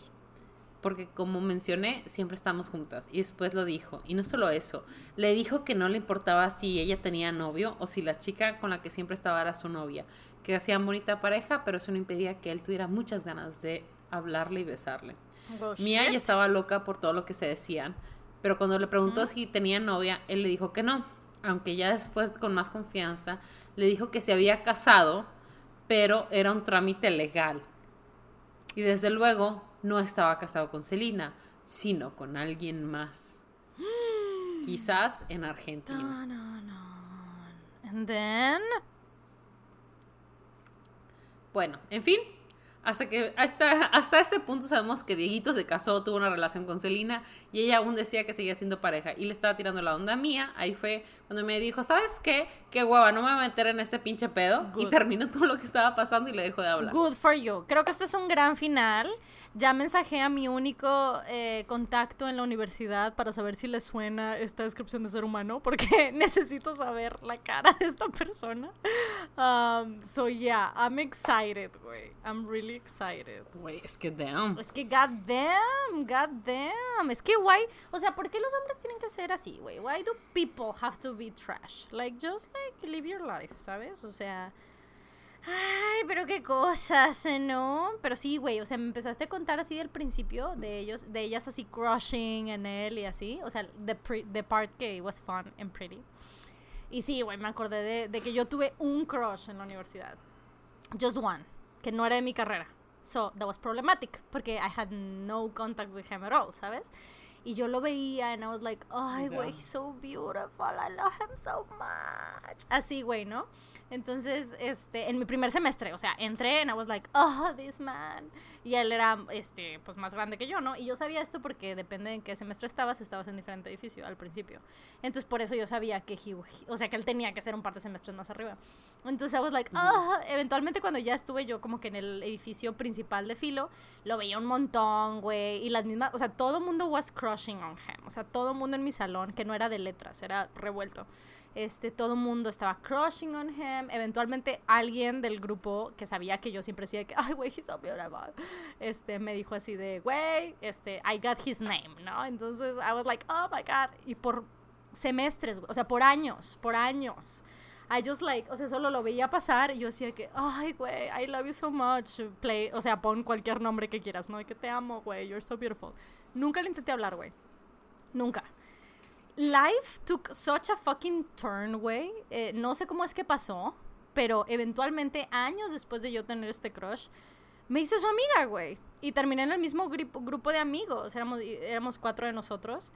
Porque como mencioné, siempre estamos juntas. Y después lo dijo. Y no solo eso, le dijo que no le importaba si ella tenía novio o si la chica con la que siempre estaba era su novia. Que hacían bonita pareja, pero eso no impedía que él tuviera muchas ganas de hablarle y besarle. Oh, Mía shit. ya estaba loca por todo lo que se decían, pero cuando le preguntó si tenía novia, él le dijo que no, aunque ya después con más confianza le dijo que se había casado, pero era un trámite legal. Y desde luego no estaba casado con Celina, sino con alguien más. Quizás en Argentina. No, no, no. And then. Bueno, en fin, hasta que hasta, hasta este punto sabemos que Dieguito se casó, tuvo una relación con Celina y ella aún decía que seguía siendo pareja y le estaba tirando la onda mía. Ahí fue cuando me dijo, ¿sabes qué? Qué guava, no me voy a meter en este pinche pedo. Y terminó todo lo que estaba pasando y le dejó de hablar. Good for you. Creo que esto es un gran final. Ya mensajé a mi único eh, contacto en la universidad para saber si le suena esta descripción de ser humano, porque necesito saber la cara de esta persona. Um, so yeah, I'm excited, güey. I'm really excited. Güey, es que damn. Es que god damn, god damn. Es que why, o sea, ¿por qué los hombres tienen que ser así, güey? Why do people have to be trash? Like just like live your life, ¿sabes? O sea, Ay, pero qué cosas, ¿no? Pero sí, güey, o sea, me empezaste a contar así del principio de ellos, de ellas así crushing en él y así, o sea, the, the part que was fun and pretty. Y sí, güey, me acordé de, de que yo tuve un crush en la universidad. Just one, que no era de mi carrera. So, that was problematic, porque I had no contact with him at all, ¿sabes? Y yo lo veía and I was like, ay, güey, he's so beautiful, I love him so much. Así, güey, ¿no? Entonces, este, en mi primer semestre, o sea, entré and I was like, oh, this man. Y él era, este, pues más grande que yo, ¿no? Y yo sabía esto porque depende en qué semestre estabas, estabas en diferente edificio al principio. Entonces, por eso yo sabía que he, o sea, que él tenía que ser un par de semestres más arriba. Entonces, I was like, oh, eventualmente cuando ya estuve yo como que en el edificio principal de Filo, lo veía un montón, güey, y las mismas, o sea, todo mundo was crushing on him. O sea, todo mundo en mi salón, que no era de letras, era revuelto este, todo mundo estaba crushing on him. Eventualmente alguien del grupo que sabía que yo siempre decía que, ay, güey, he's so beautiful, este, me dijo así de, güey, este, I got his name, ¿no? Entonces, I was like, oh my God. Y por semestres, o sea, por años, por años. I just like, o sea, solo lo veía pasar y yo decía que, ay, güey, I love you so much. Play, o sea, pon cualquier nombre que quieras, ¿no? Y que te amo, güey, you're so beautiful. Nunca le intenté hablar, güey. Nunca life took such a fucking turn, güey. Eh, no sé cómo es que pasó, pero eventualmente, años después de yo tener este crush, me hice su amiga, güey. Y terminé en el mismo grupo de amigos. Éramos, éramos cuatro de nosotros.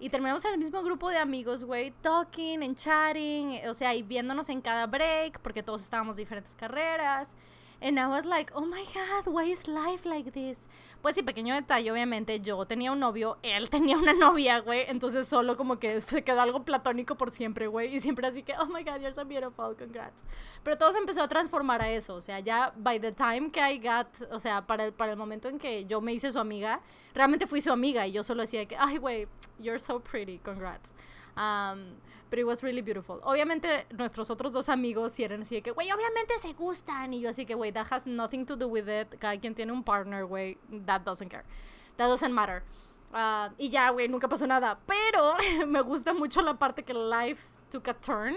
Y terminamos en el mismo grupo de amigos, güey, talking and chatting, o sea, y viéndonos en cada break, porque todos estábamos de diferentes carreras. And I was like, oh my god, why is life like this? Pues sí, pequeño detalle, obviamente, yo tenía un novio, él tenía una novia, güey, entonces solo como que se quedó algo platónico por siempre, güey, y siempre así que, oh my god, you're so beautiful, congrats. Pero todo se empezó a transformar a eso, o sea, ya by the time que I got, o sea, para el, para el momento en que yo me hice su amiga, realmente fui su amiga y yo solo decía que, ay, güey, you're so pretty, congrats. Um, pero it was really beautiful. Obviamente, nuestros otros dos amigos sí eran así de que, güey, obviamente se gustan. Y yo así que, güey, that has nothing to do with it. Cada quien tiene un partner, güey. That doesn't care. That doesn't matter. Uh, y ya, güey, nunca pasó nada. Pero me gusta mucho la parte que life took a turn.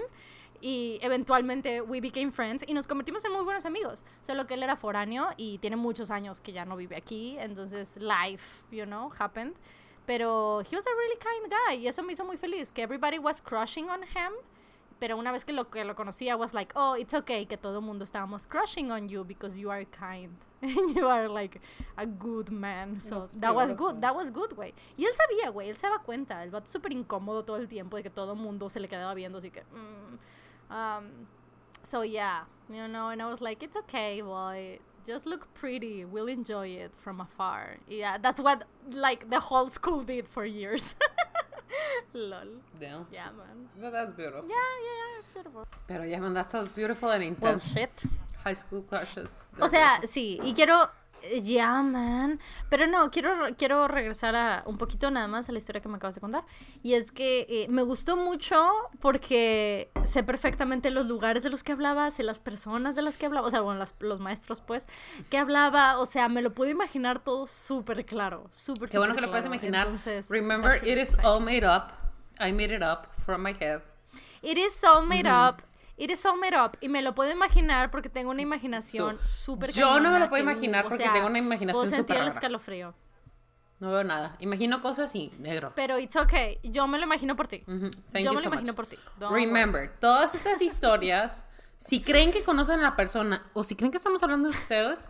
Y eventualmente we became friends y nos convertimos en muy buenos amigos. Solo que él era foráneo y tiene muchos años que ya no vive aquí. Entonces, life, you know, happened. Pero he was a really kind guy y eso me hizo muy feliz, que everybody was crushing on him. Pero una vez que lo, que lo conocía, was like, oh, it's okay, que todo el mundo estábamos crushing on you because you are kind. And you are like a good man. So that was good, that was good, güey. Y él sabía, güey, él se daba cuenta. Él va súper incómodo todo el tiempo de que todo el mundo se le quedaba viendo, así que. Mm, um, so yeah, you know, and I was like, it's okay, boy just look pretty. We'll enjoy it from afar. Yeah, that's what like the whole school did for years. Lol. Yeah. Yeah, man. No, that's beautiful. Yeah, yeah, yeah, it's beautiful. Pero yeah, man, that's so beautiful and intense. Well, shit. High school crushes. O sea, sí, y quiero ya, man. Pero no, quiero, quiero regresar a un poquito nada más a la historia que me acabas de contar. Y es que eh, me gustó mucho porque sé perfectamente los lugares de los que hablaba, sé las personas de las que hablaba, o sea, bueno, los maestros, pues, que hablaba. O sea, me lo puedo imaginar todo súper claro. Súper, Qué bueno que lo puedes imaginar. Remember, it is all made up. I made it up from my head. It is all made up It is all made up. Y me lo puedo imaginar porque tengo una imaginación súper Yo no me lo puedo imaginar porque tengo una imaginación súper sentir el escalofrío. No veo nada. Imagino cosas y negro. Pero it's okay. Yo me lo imagino por ti. Yo me lo imagino por ti. Remember, todas estas historias, si creen que conocen a la persona o si creen que estamos hablando de ustedes,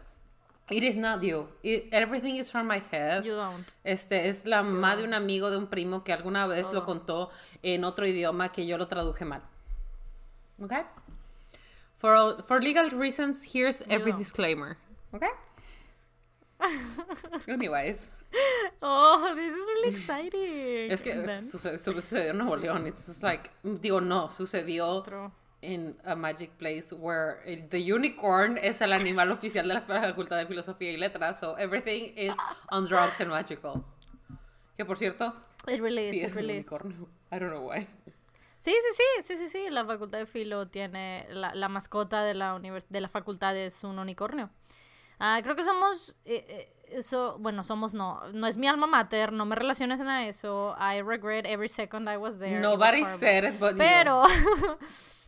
it is not you. everything is from my head. You don't. Este es la mamá de un amigo de un primo que alguna vez lo contó en otro idioma que yo lo traduje mal. Okay? For, for legal reasons, here's every No. disclaimer. Okay? Anyways. Oh, this is really exciting. Es que sucedió, sucedió en Nuevo León. It's just like, digo, no, sucedió True. in a magic place where el- the unicorn es el animal oficial de la Facultad de Filosofía y Letras. So everything is on drugs and magical. Que por cierto, It really is, it es un really is. unicornio. I don't know why. Sí, sí, sí, sí, sí, sí. La facultad de filo tiene la, la mascota de la de la facultad es un unicornio. Ah, creo que somos eh, eh, eso, bueno, somos no, no es mi alma mater, no me relaciones a eso. I regret every second I was there. was Nobody horrible. said it, but you. Pero Ve-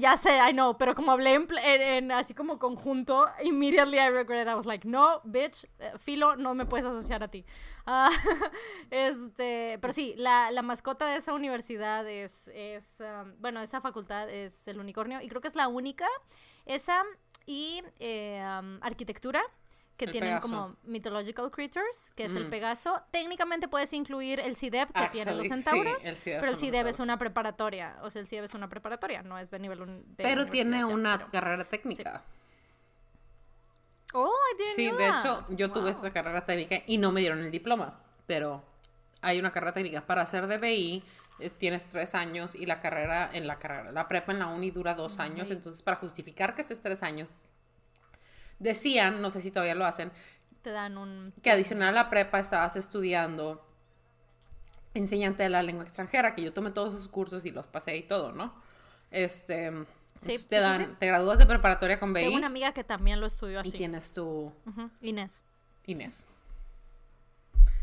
ya sé, I know, pero como hablé en, en- en así como conjunto, immediately I regret. I was like, no, bitch, eh, filo, no me puedes asociar a ti. Ah, este, pero sí, la, la mascota de esa universidad es, es um, bueno, esa facultad es el unicornio y creo que es la única, esa y eh, um, arquitectura que El tienen Pegaso. como mythological creatures, que es el Mm. Pegaso. Técnicamente puedes incluir el CIDEP que tienen los Actually, sí, centauros, el CIDEP pero el los CIDEP es una preparatoria, o sea, el CIDEP es una preparatoria, no es de nivel un- de Pero tiene ya, una pero- carrera técnica. Oh, I didn't Sí, know de hecho, yo tuve esa carrera técnica y no me dieron el diploma, pero hay una carrera técnica. Para hacer DBI eh, tienes tres años y la carrera en la carrera, la prepa en la uni dura dos años, entonces para justificar que estés tres años, decían, no sé si todavía lo hacen, Te dan un... que adicional a la prepa estabas estudiando enseñante de la lengua extranjera, que yo tomé todos esos cursos y los pasé y todo, ¿no? Este, entonces te sí, sí, dan, sí. te gradúas de preparatoria con BI Tengo una amiga que también lo estudió y así. tienes tu Ujú, Inés. Inés.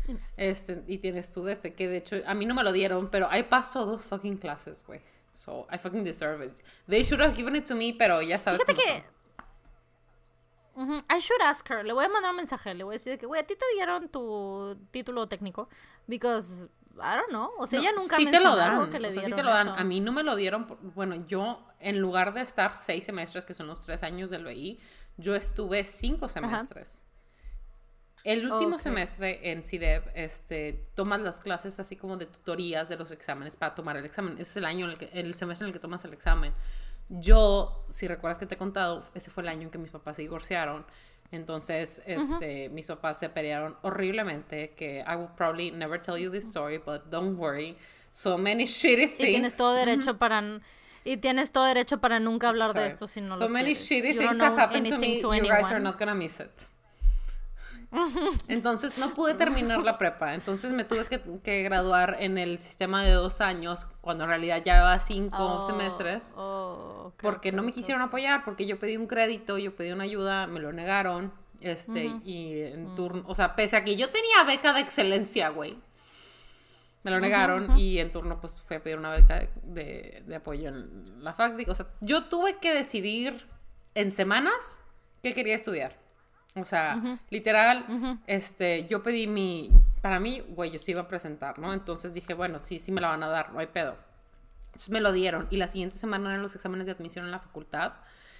Inés. Este, y tienes tú de este, que de hecho a mí no me lo dieron, pero I paso dos fucking classes, güey. So I fucking deserve it. They should have given it to me, pero ya sabes Fíjate cómo que... Ujú, I should ask her. Le voy a mandar un mensaje. Le voy a decir de que, güey, a ti te dieron tu título técnico. Because, I don't know. O sea, No, ella nunca sí te lo dan, que le o sea, dieron sí te lo dan. eso. A mí no me lo dieron, por- bueno, yo en lugar de estar seis semestres, que son los tres años del BI, yo estuve cinco semestres. El último Ok. semestre en CIDEP, este, tomas las clases así como de tutorías de los exámenes para tomar el examen. Ese es el año, en el, que, el semestre en el que tomas el examen. Yo, si recuerdas que te he contado, ese fue el año en que mis papás se divorciaron. Entonces, este, mis papás se pelearon horriblemente, que I will probably never tell you this story, but don't worry. So many shitty things. Y tienes todo derecho para... n- Y tienes todo derecho para nunca hablar de Sorry. esto si no so lo many quieres. shitty You things have happened to me. to you guys are not gonna miss it. Entonces no pude terminar la prepa. Entonces me tuve que, que graduar en el sistema de dos años, cuando en realidad ya llevaba cinco Oh, semestres. oh, porque no me quisieron apoyar, porque yo pedí un crédito, yo pedí una ayuda, me lo negaron. Este, y en turno, o sea, pese a que yo tenía beca de excelencia, güey. Me lo negaron y en turno pues fui a pedir una beca de, de- de apoyo en la FACDIC. O sea, yo tuve que decidir en semanas qué quería estudiar. O sea, literal, este, yo pedí mi, para mí, güey, yo se iba a presentar, ¿no? Entonces dije, bueno, sí, sí me la van a dar, no hay pedo. Entonces me lo dieron y la siguiente semana eran los exámenes de admisión en la facultad.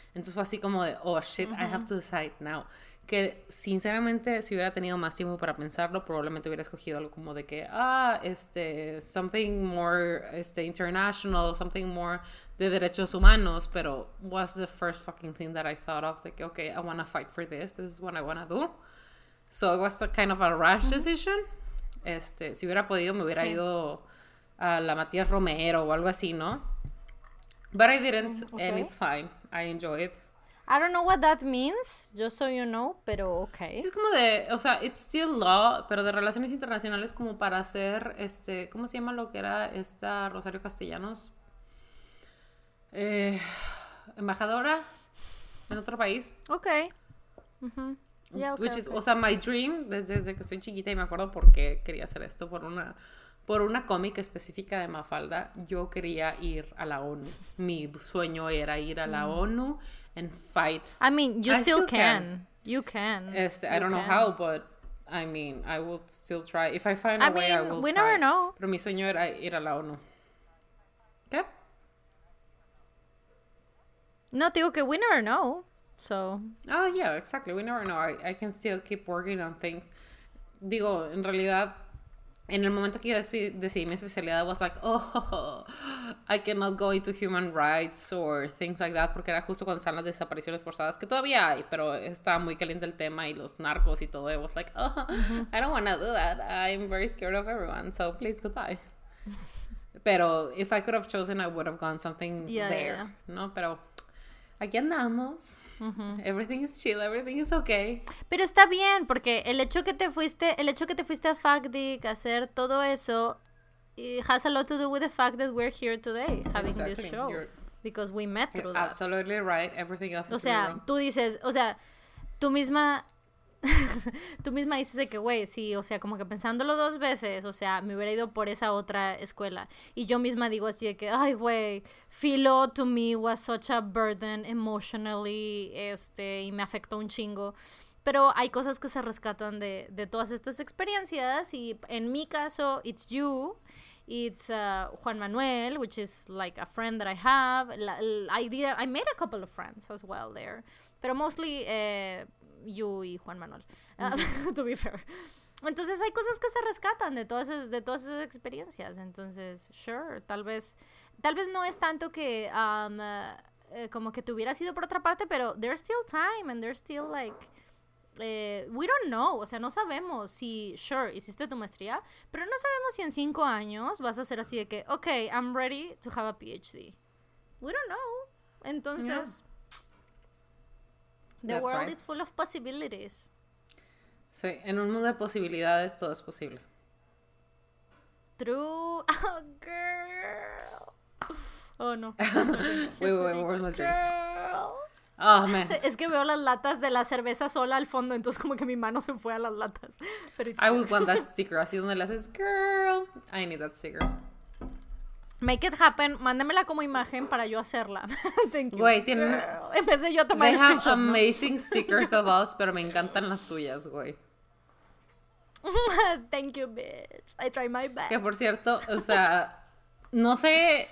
Entonces fue así como de, oh shit, I have to decide now. Que sinceramente, si hubiera tenido más tiempo para pensarlo, probablemente hubiera escogido algo como de que, ah, este, something more, este, international, something more de derechos humanos, pero was the first fucking thing that I thought of, de que, okay, I want to fight for this, this is what I want to do. So it was the kind of a rash decision. Este, si hubiera podido, me hubiera Sí. ido a la Matías Romero o algo así, ¿no? But I didn't, and okay. it's fine. I enjoy it. I don't know what that means, just so you know, pero okay. Es como de, o sea, it's still law, pero de relaciones internacionales como para hacer, este, ¿cómo se llama lo que era esta Rosario Castellanos? Eh, embajadora en otro país. Okay. Ujú. Ya, okay, Which is, okay. o sea, my dream desde, desde que soy chiquita y me acuerdo por qué quería hacer esto, por una, por una cómica específica de Mafalda, yo quería ir a la ONU. Mi sueño era ir a Mm. la ONU and fight. I mean, you I still, still can. can. You can. Este, I don't know how, but I mean, I will still try. If I find a I way, I will we try. never know. Pero mi sueño era ir a la ONU. ¿Qué? No, digo que we never know. So, Oh, yeah, exactly. We never know. I, I can still keep working on things. Digo, en realidad, en el momento que yo decidí mi especialidad, I was like, oh, I cannot go into human rights or things like that, porque era justo cuando están las desapariciones forzadas, que todavía hay, pero está muy caliente el tema y los narcos y todo. I was like, oh, I don't want to do that. I'm very scared of everyone, so please goodbye. pero if I could have chosen, I would have gone something there, ¿no? Pero aquí andamos. Everything is chill, everything is okay. Pero está bien, porque el hecho que te fuiste, el hecho que te fuiste a FACDIC a hacer todo eso it has a lot to do with the fact that we're here today having this show. because we met through that. Absolutely right. Everything else O sea, tú dices, o sea, tú misma tú misma dices de que, güey, sí, o sea, como que pensándolo dos veces, o sea, me hubiera ido por esa otra escuela. Y yo misma digo así de que, ay, güey, Philo to me was such a burden emotionally, este, y me afectó un chingo. Pero hay cosas que se rescatan de, de todas estas experiencias y en mi caso, it's you. It's uh, Juan Manuel, which is like a friend that I have. I, did, I made a couple of friends as well there. Pero mostly eh, you y Juan Manuel, uh, to be fair. Entonces hay cosas que se rescatan de todas, esas, de todas esas experiencias. Entonces, sure, tal vez, tal vez no es tanto que um, uh, como que te hubiera sido por otra parte, pero there's still time and there's still like... Eh, we don't know, o sea, no sabemos si, sure, hiciste tu maestría, pero no sabemos si en cinco años vas a ser así de que, ok, I'm ready to have a PhD. We don't know. Entonces, The world is full of possibilities. Sí, en un mundo de posibilidades todo es posible. True. Oh, girl. Oh, no. wait, wait, where's my drink? Oh, man. Es que veo las latas de la cerveza sola al fondo, entonces como que mi mano se fue a las latas. Pero I would want that sticker, así donde le haces, girl, I need that sticker. Make it happen, mándamela como imagen para yo hacerla. Thank you. Güey, tienen. En vez de yo tomar They have amazing stickers of us, pero me encantan las tuyas, güey. Thank you, bitch. I try my best. Que por cierto, o sea, no sé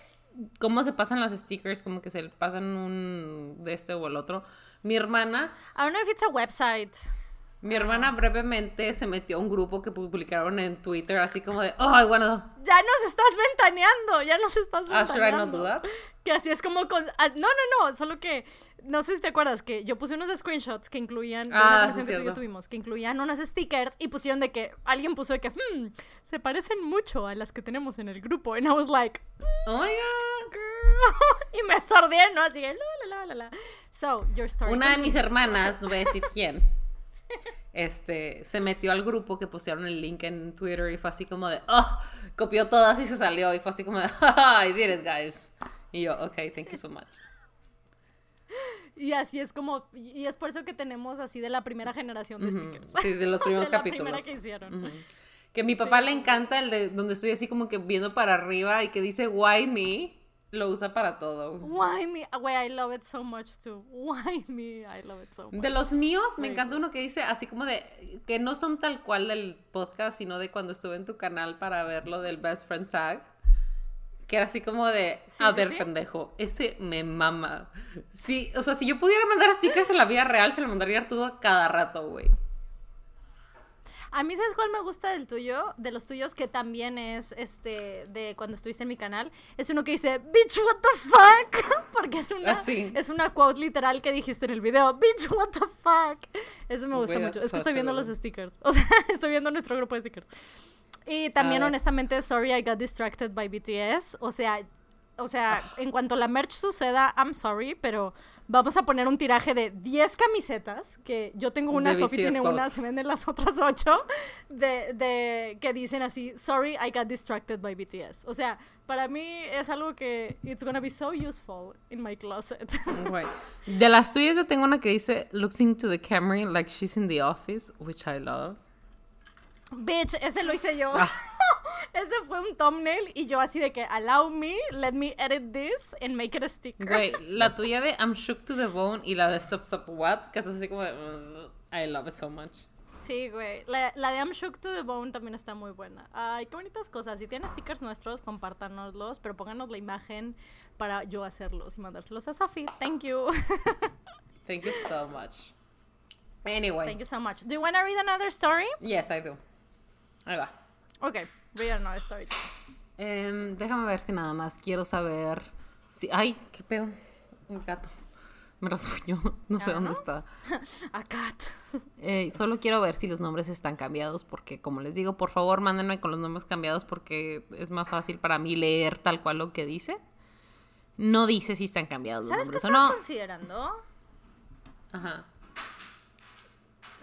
cómo se pasan las stickers, como que se pasan un de este o el otro. Mi hermana. I don't know if it's a website. Mi hermana brevemente se metió a un grupo que publicaron en Twitter, así como de, oh, bueno. Ya nos estás ventaneando, ya nos estás ventaneando. Ah, should I not do that? Que así es como con... Ah, no, no, no, solo que... No sé si te acuerdas que yo puse unos screenshots que incluían... De ah, sí, que tuvimos, que incluían unos stickers y pusieron de que... Alguien puso de que, hmm, se parecen mucho a las que tenemos en el grupo. And I was like... oh my God, girl. y me sordé, ¿no? Así que, la, la, la, la. So, your story Una de mis hermanas, no voy a decir quién este, se metió al grupo que pusieron el link en Twitter y fue así como de, oh, copió todas y se salió y fue así como de, I did it, guys. Y yo, ok, thank you so much. Y así es como, y es por eso que tenemos así de la primera generación de stickers. Sí, de los primeros capítulos. que hicieron. Que a mi papá le encanta el de donde estoy así como que viendo para arriba y que dice, why me? Lo usa para todo. Why me? Güey, I love it so much too. Why me? I love it so much. De los míos, me encanta uno que dice así como de que no son tal cual del podcast, sino de cuando estuve en tu canal para ver lo del Best Friend Tag. Que era así como de, a ver, pendejo, ese me mama. Sí, o sea, si yo pudiera mandar stickers en la vida real, se lo mandaría todo cada rato, güey. A mí, ¿sabes cuál me gusta del tuyo? De los tuyos, que también es este de cuando estuviste en mi canal. Es uno que dice, Bitch, what the fuck? Porque es una, ah, es una quote literal que dijiste en el video. Bitch, what the fuck? Eso me gusta mucho. Es que estoy viendo los stickers. O sea, estoy viendo nuestro grupo de stickers. Y también, honestamente, sorry I got distracted by BTS. O sea, o sea, ah. en cuanto la merch suceda, I'm sorry, pero vamos a poner un tiraje de 10 camisetas, que yo tengo una, Sophie tiene una, se venden las otras 8, de, de, que dicen así, sorry, I got distracted by BTS. O sea, para mí es algo que it's gonna be so useful in my closet. De las tuyas yo tengo una que dice, looks into the camera like she's in the office, which I love. Bitch, ese lo hice yo. Ah. ese fue un thumbnail y yo así de que allow me, let me edit this and make it a sticker. Güey, la tuya de I'm shook to the bone y la de Stop Stop What, que es así como de mm, I love it so much. Sí, güey. La, la, de I'm Shook to the Bone también está muy buena. Ay, qué bonitas cosas. Si tienen stickers nuestros, compártanoslos, pero pónganos la imagen para yo hacerlos y mandárselos a Sophie. Thank you. Thank you so much. Anyway. Thank you so much. Do you want to read another story? Yes, I do. Ahí va. Ok. Read another story. Em, déjame ver si nada más quiero saber si... Ay, qué pedo. Un gato. Me rasguñó. No sé Ah, dónde ¿no? está. A cat. Eh, solo quiero ver si los nombres están cambiados porque, como les digo, por favor mándenme con los nombres cambiados porque es más fácil para mí leer tal cual lo que dice. No dice si están cambiados los ¿Sabes qué nombres o no. considerando? Ajá.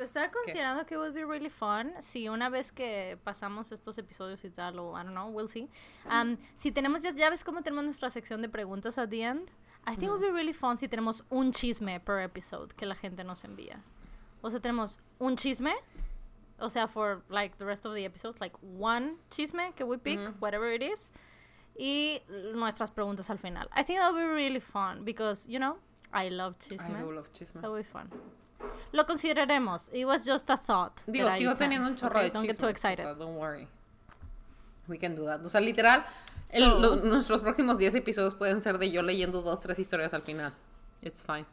Estaba considerando que would be really fun si una vez que pasamos estos episodios y tal, o I don't know, we'll see. Um, si tenemos, ya, ya ves cómo tenemos nuestra sección de preguntas at the end. I think it would be really fun si tenemos un chisme per episode que la gente nos envía. O sea, tenemos un chisme. O sea, for like the rest of the episodes, like one chisme que we pick, whatever it is. Y nuestras preguntas al final. I think that would be really fun because, you know, I love chisme. I do love chisme. So it'll be fun. Lo consideraremos. It was just a thought. Digo, I sigo teniendo un chorro okay? de Don't chismes. get too excited. O sea, don't worry. We can do that. O sea, literal, el- So- lo- nuestros próximos 10 episodios pueden ser de yo leyendo dos, tres historias al final. It's fine.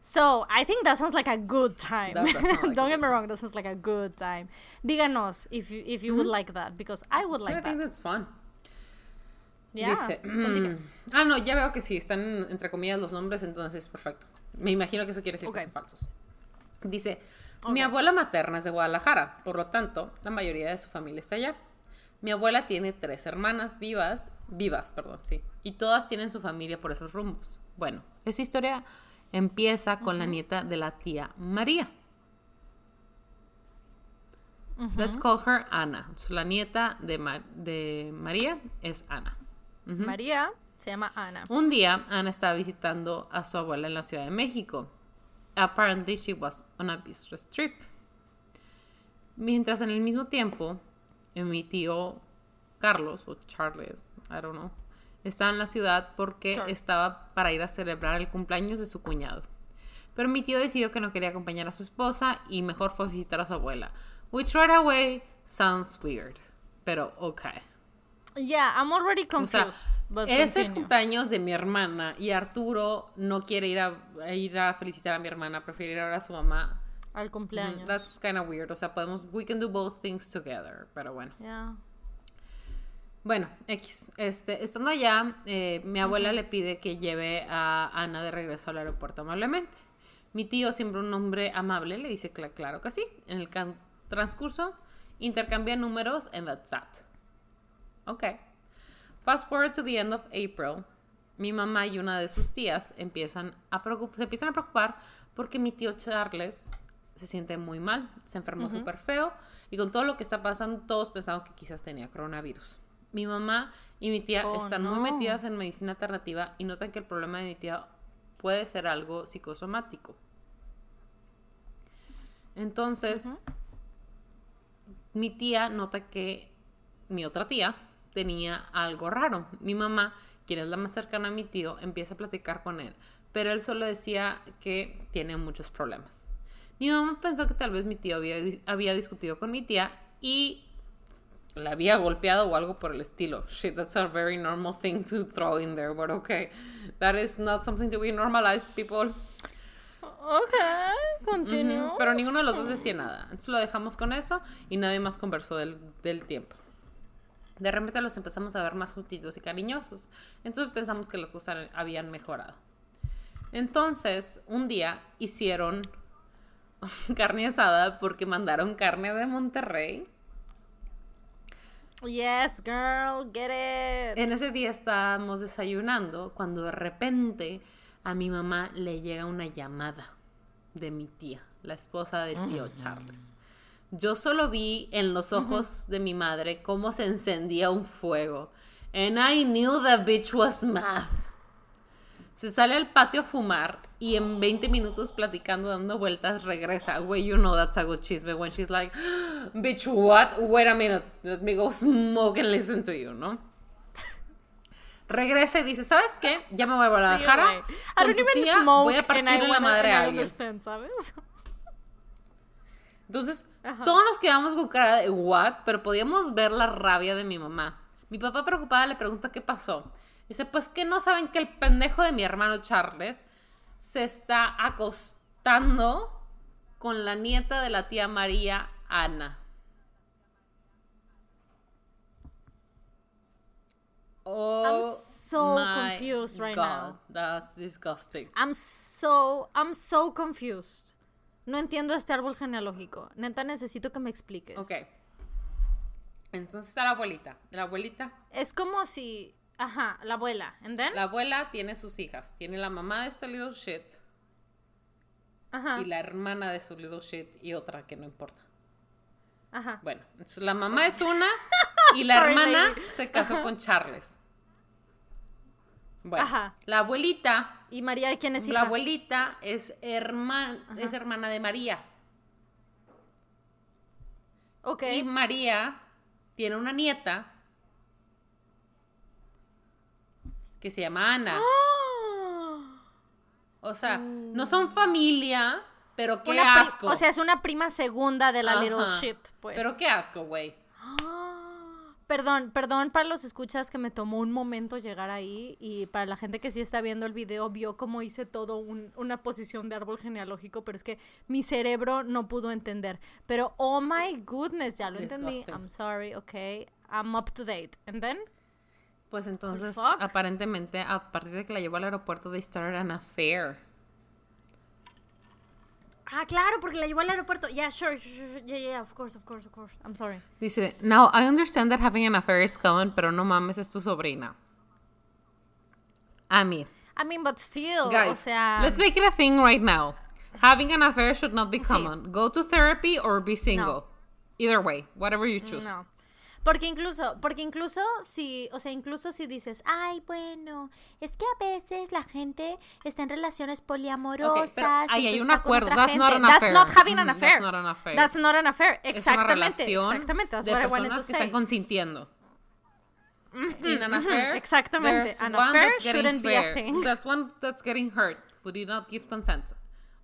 So, I think that sounds like a good time. Like Don't get me wrong, that sounds like a good time. Díganos if you, if you would like that, because I would I like think that. that's fun. Yeah, Dice, mm, ah, no, ya veo que sí, están entre comillas los nombres, entonces perfecto. Me imagino que eso quiere decir Ok. que son falsos. Dice, mi abuela materna es de Guadalajara, por lo tanto, la mayoría de su familia está allá. Mi abuela tiene tres hermanas vivas, vivas, perdón, sí, y todas tienen su familia por esos rumbos. Bueno, esa historia empieza con la nieta de la tía María. Let's call her Ana. So, la nieta de, Ma- de María es Ana. María se llama Ana. Un día, Ana estaba visitando a su abuela en la Ciudad de México. Apparently, she was on a business trip. Mientras en el mismo tiempo, mi tío Carlos, o Charles, I don't know, estaba en la ciudad porque Sure. estaba para ir a celebrar el cumpleaños de su cuñado. Pero mi tío decidió que no quería acompañar a su esposa y mejor fue a visitar a su abuela. Which right away sounds weird. Pero okay. Yeah, I'm already O confused. sea, but es el cumpleaños de mi hermana y Arturo no quiere ir a, a ir a felicitar a mi hermana, prefiere ir a ver a su mamá. Al Mm, cumpleaños. That's kind of weird. O sea, podemos, we can do both things together, pero bueno. Yeah. Bueno, X. Este, estando allá, eh, mi abuela le pide que lleve a Ana de regreso al aeropuerto amablemente. Mi tío, siempre un hombre amable, le dice cla- claro que sí. En el transcurso, intercambia números that's that. Ok. Fast forward to the end of April. Mi mamá y una de sus tías empiezan a se empiezan a preocupar porque mi tío Charles se siente muy mal, se enfermó súper feo y con todo lo que está pasando todos pensaban que quizás tenía coronavirus. Mi mamá y mi tía Oh, están muy metidas en medicina alternativa y notan que el problema de mi tía puede ser algo psicosomático. Entonces, mi tía nota que mi otra tía tenía algo raro. Mi mamá, quien es la más cercana a mi tío, empieza a platicar con él, pero él solo decía que tiene muchos problemas. Mi mamá pensó que tal vez mi tío había, había discutido con mi tía y la había golpeado o algo por el estilo. Shit, that's a very normal thing to throw in there, but okay. That is not something to be normalized, people. Okay, continue. Ujú, Pero ninguno de los dos decía nada. Entonces lo dejamos con eso y nadie más conversó del, del tiempo. De repente los empezamos a ver más juntitos y cariñosos. Entonces pensamos que las cosas habían mejorado. Entonces, un día hicieron carne asada porque mandaron carne de Monterrey. Yes, girl, get it. En ese día estábamos desayunando cuando de repente a mi mamá le llega una llamada de mi tía, la esposa del tío Charles. Yo solo vi en los ojos de mi madre cómo se encendía un fuego. And I knew the bitch was mad. Se sale al patio a fumar y en 20 minutos platicando, dando vueltas, regresa. Güey, you know that's a good chisme when she's like, bitch, what? Wait a minute, let me go smoke and listen to you, ¿no? Regresa y dice, ¿sabes qué? Ya me voy a Sí, Guadalajara. I con don't tu even tía, smoke voy a partirle la madre a alguien. ¿sabes? Entonces, Ajá. todos nos quedamos con cara de what, pero podíamos ver la rabia de mi mamá. Mi papá preocupada le pregunta qué pasó. Dice, pues que no saben que el pendejo de mi hermano Charles se está acostando con la nieta de la tía María Ana. Oh, I'm so my confused right God, now. That's disgusting. I'm so, I'm so confused. No entiendo este árbol genealógico. Neta, necesito que me expliques. Ok. Entonces está la abuelita. La abuelita, Es como si, ajá, la abuela, and then, la abuela tiene sus hijas. Tiene la mamá de esta little shit ajá, y la hermana de su little shit y otra que no importa. ajá. Bueno, la mamá es una y la Sorry, hermana lady. se casó con Charles. Bueno, Ajá. la abuelita, Y María, ¿quién es hija? la abuelita es hermana, es hermana de María. Ok. Y María tiene una nieta que se llama Ana. O sea, no son familia, pero qué asco. O sea, es una prima segunda de la Ajá. little shit, pues. Pero qué asco, güey. Perdón, perdón para los escuchas que me tomó un momento llegar ahí y para la gente que sí está viendo el video vio cómo hice todo un- una posición de árbol genealógico, pero es que mi cerebro no pudo entender. Pero oh my goodness, ya lo entendí. I'm sorry, okay. I'm up to date. And then? Pues entonces, aparentemente, a partir de que la llevó al aeropuerto, they started an affair. Ah, claro, porque la llevó al aeropuerto. Yeah, sure, sure, sure. Yeah, yeah, of course, of course, of course. I'm sorry. Dice, now I understand that having an affair is common, pero no mames, es tu sobrina. I mean, I mean, but still, guys, o sea, let's make it a thing right now. Having an affair should not be common. Go to therapy or be single. Either way, whatever you choose. No. Porque incluso, porque incluso si, o sea, incluso si dices, ay, bueno, es que a veces la gente está en relaciones poliamorosas. pero ahí hay un acuerdo. That's not an That's not having an Mhm, affair. that's not an affair. That's not an affair. Es una Exactamente. exactamente. That's de what I wanted personas to que say. están consintiendo. In an affair, exactamente. An affair shouldn't be a fair. thing. That's one that's getting hurt. Who did not give consent.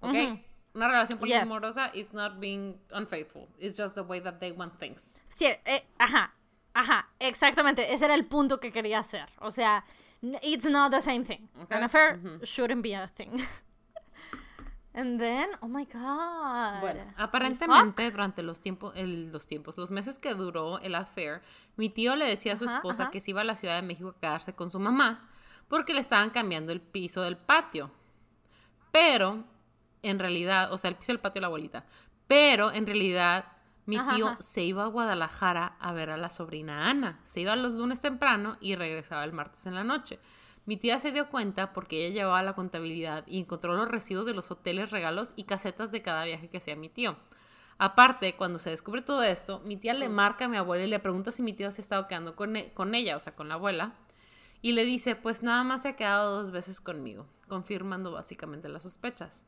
Okay? Una relación Yes. poliamorosa is not being unfaithful. It's just the way that they want things. Sí, eh, ajá, ajá, exactamente. Ese era el punto que quería hacer. O sea, it's not the same thing. Okay. An affair shouldn't be a thing. And then, oh my god. Bueno, aparentemente durante los tiempos, el- los tiempos, los meses que duró el affair, mi tío le decía a su Ajá, esposa ajá. que se iba a la Ciudad de México a quedarse con su mamá porque le estaban cambiando el piso del patio. Pero, en realidad, o sea, el piso del patio de la abuelita. Pero, en realidad, mi Ajá, tío ajá. se iba a Guadalajara a ver a la sobrina Ana. Se iba los lunes temprano y regresaba el martes en la noche. Mi tía se dio cuenta porque ella llevaba la contabilidad y encontró los recibos de los hoteles, regalos y casetas de cada viaje que hacía mi tío. Aparte, cuando se descubre todo esto, mi tía le marca a mi abuela y le pregunta si mi tío se ha estado quedando con, e- con ella, o sea, con la abuela. Y le dice, pues nada más se ha quedado dos veces conmigo, confirmando básicamente las sospechas.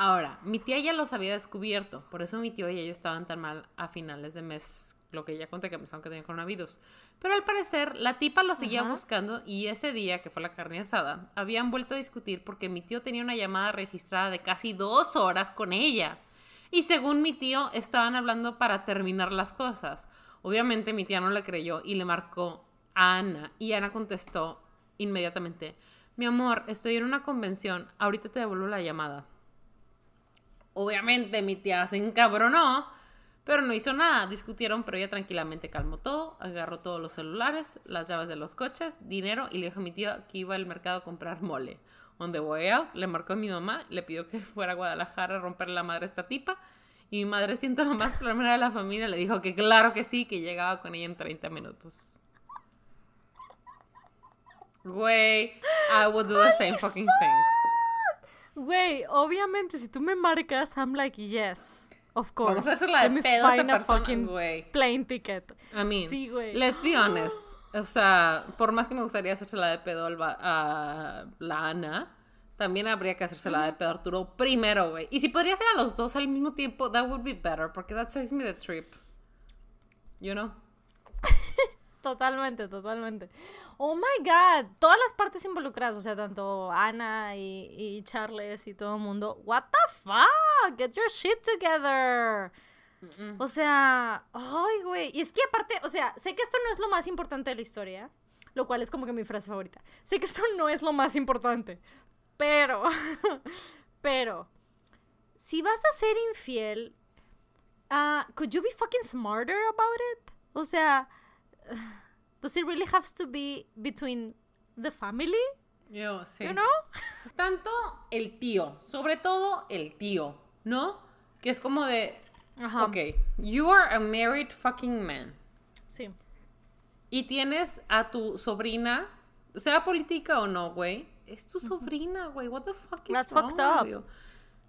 Ahora, mi tía ya los había descubierto, por eso mi tío y ellos estaban tan mal a finales de mes, lo que ya conté que pensaban que tenían coronavirus. Pero al parecer, la tipa lo seguía Ajá. buscando y ese día, que fue la carne asada, habían vuelto a discutir porque mi tío tenía una llamada registrada de casi dos horas con ella. Y según mi tío, estaban hablando para terminar las cosas. Obviamente mi tía no le creyó y le marcó a Ana. Y Ana contestó inmediatamente, mi amor, estoy en una convención, ahorita te devuelvo la llamada. Obviamente mi tía se encabronó, pero no hizo nada. Discutieron, pero ella tranquilamente calmó todo, agarró todos los celulares, las llaves de los coches, dinero y le dijo a mi tía que iba al mercado a comprar mole. On the way out, le marcó a mi mamá, le pidió que fuera a Guadalajara a romperle la madre esta tipa. Y mi madre, siendo la más primera de la familia, le dijo que claro que sí, que llegaba con ella en 30 minutos. Güey, I would do the same fucking thing. Güey, obviamente, si tú me marcas, I'm like, yes, of course. Vamos a hacer la de pedo esa persona, fucking güey. Plane ticket. I mean, Sí, güey. let's be honest. O sea, por más que me gustaría hacérsela de pedo a la Ana, también habría que hacérsela de pedo a Arturo primero, güey. Y si podría ser a los dos al mismo tiempo, that would be better, porque that saves me the trip. You know? Totalmente, totalmente. Oh my god, todas las partes involucradas, o sea, tanto Ana y, y Charles y todo el mundo. What the fuck? Get your shit together. O sea, ay, güey. Y es que aparte, o sea, sé que esto no es lo más importante de la historia, lo cual es como que mi frase favorita. Sé que esto no es lo más importante, pero, pero, si vas a ser infiel, ah, could you be fucking smarter about it? O sea, does it really have to be between the family? Yo, sí. You know? Tanto el tío, sobre todo el tío, ¿no? Que es como de, Ajá. ok, you are a married fucking man. Sí. Y tienes a tu sobrina, sea política o no, güey. Es tu sobrina, güey. What the fuck is That's wrong fucked up. with you?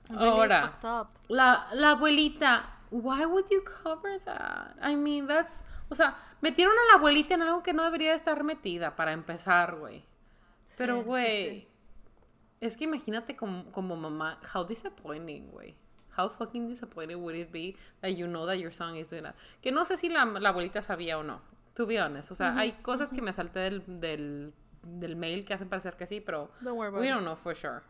Really Ahora, fucked up. la, la abuelita, why would you cover that? I mean, that's, o sea, metieron a la abuelita en algo que no debería de estar metida para empezar, güey. Pero, Sí, sí, güey, sí. es que imagínate como, como mamá, how disappointing, güey. How fucking disappointed would it be that you know that your son is doing that? Que no sé si la, la abuelita sabía o no, to be honest. O sea, hay cosas que me salté del, del, del mail que hacen parecer que sí, pero Don't worry about we it. don't know for sure.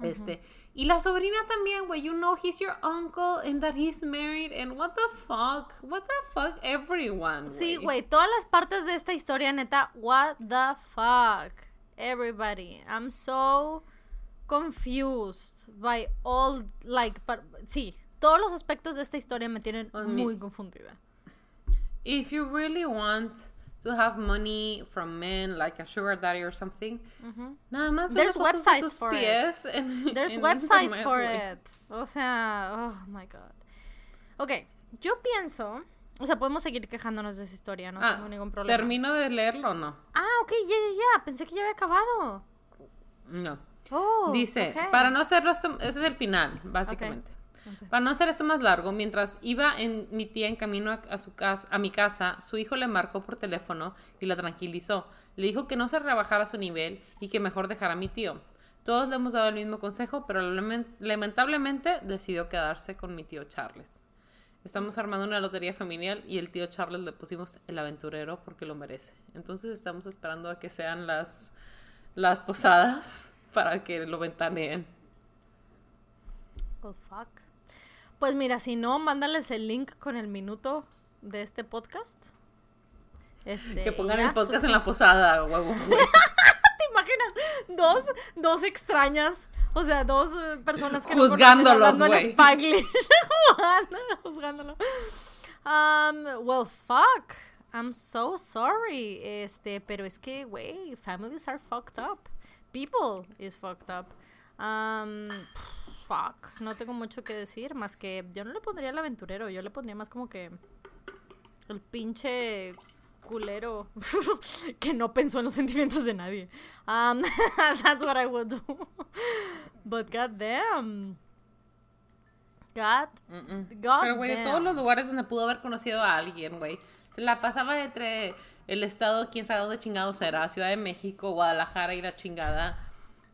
Este, y la sobrina también, güey, you know he's your uncle and that he's married and what the fuck? What the fuck everyone, Sí, güey, todas las partes de esta historia, neta, what the fuck? Everybody, I'm so confused by all, like, par- sí, todos los aspectos de esta historia me tienen muy confundida. if you really want to have money from men like a sugar daddy or something, nada más There's de websites tus for it. en- There's en websites internet, for it. O sea, oh my god. Ok, yo pienso, o sea, podemos seguir quejándonos de esa historia, no Ah, tengo ningún problema. ¿Termino de leerlo o no? Ah, ok, ya, ya, ya, pensé que ya había acabado. No. Oh, Dice, para no hacerlo esto, ese es el final, básicamente. Para no hacer esto más largo, mientras iba en mi tía en camino a, a su casa, a mi casa, su hijo le marcó por teléfono y la tranquilizó. Le dijo que no se rebajara su nivel y que mejor dejara a mi tío. Todos le hemos dado el mismo consejo, pero lamen- lamentablemente decidió quedarse con mi tío Charles. Estamos armando una lotería familiar y el tío Charles le pusimos el aventurero porque lo merece. Entonces estamos esperando a que sean las, las posadas para que lo ventaneen. Oh, fuck. Pues mira, si no, mándales el link con el minuto de este podcast. Este, Que pongan ya, el podcast en la posada, huevo. ¿Te imaginas? Dos, dos extrañas, o sea, dos eh, personas que Juzgándolos, no conocen, hablando güey. en Juzgándolo. Um, well, fuck. I'm so sorry. Este, pero es que, güey, families are fucked up. People is fucked up. Um, fuck. No tengo mucho que decir, más que yo no le pondría el aventurero, yo le pondría más como que el pinche culero que no pensó en los sentimientos de nadie. Um, that's what I would do. But goddamn. God. God Pero, güey, de todos los lugares donde pudo haber conocido a alguien, güey. Se la pasaba entre el estado, quién sabe dónde chingados era, Ciudad de México, Guadalajara y la chingada.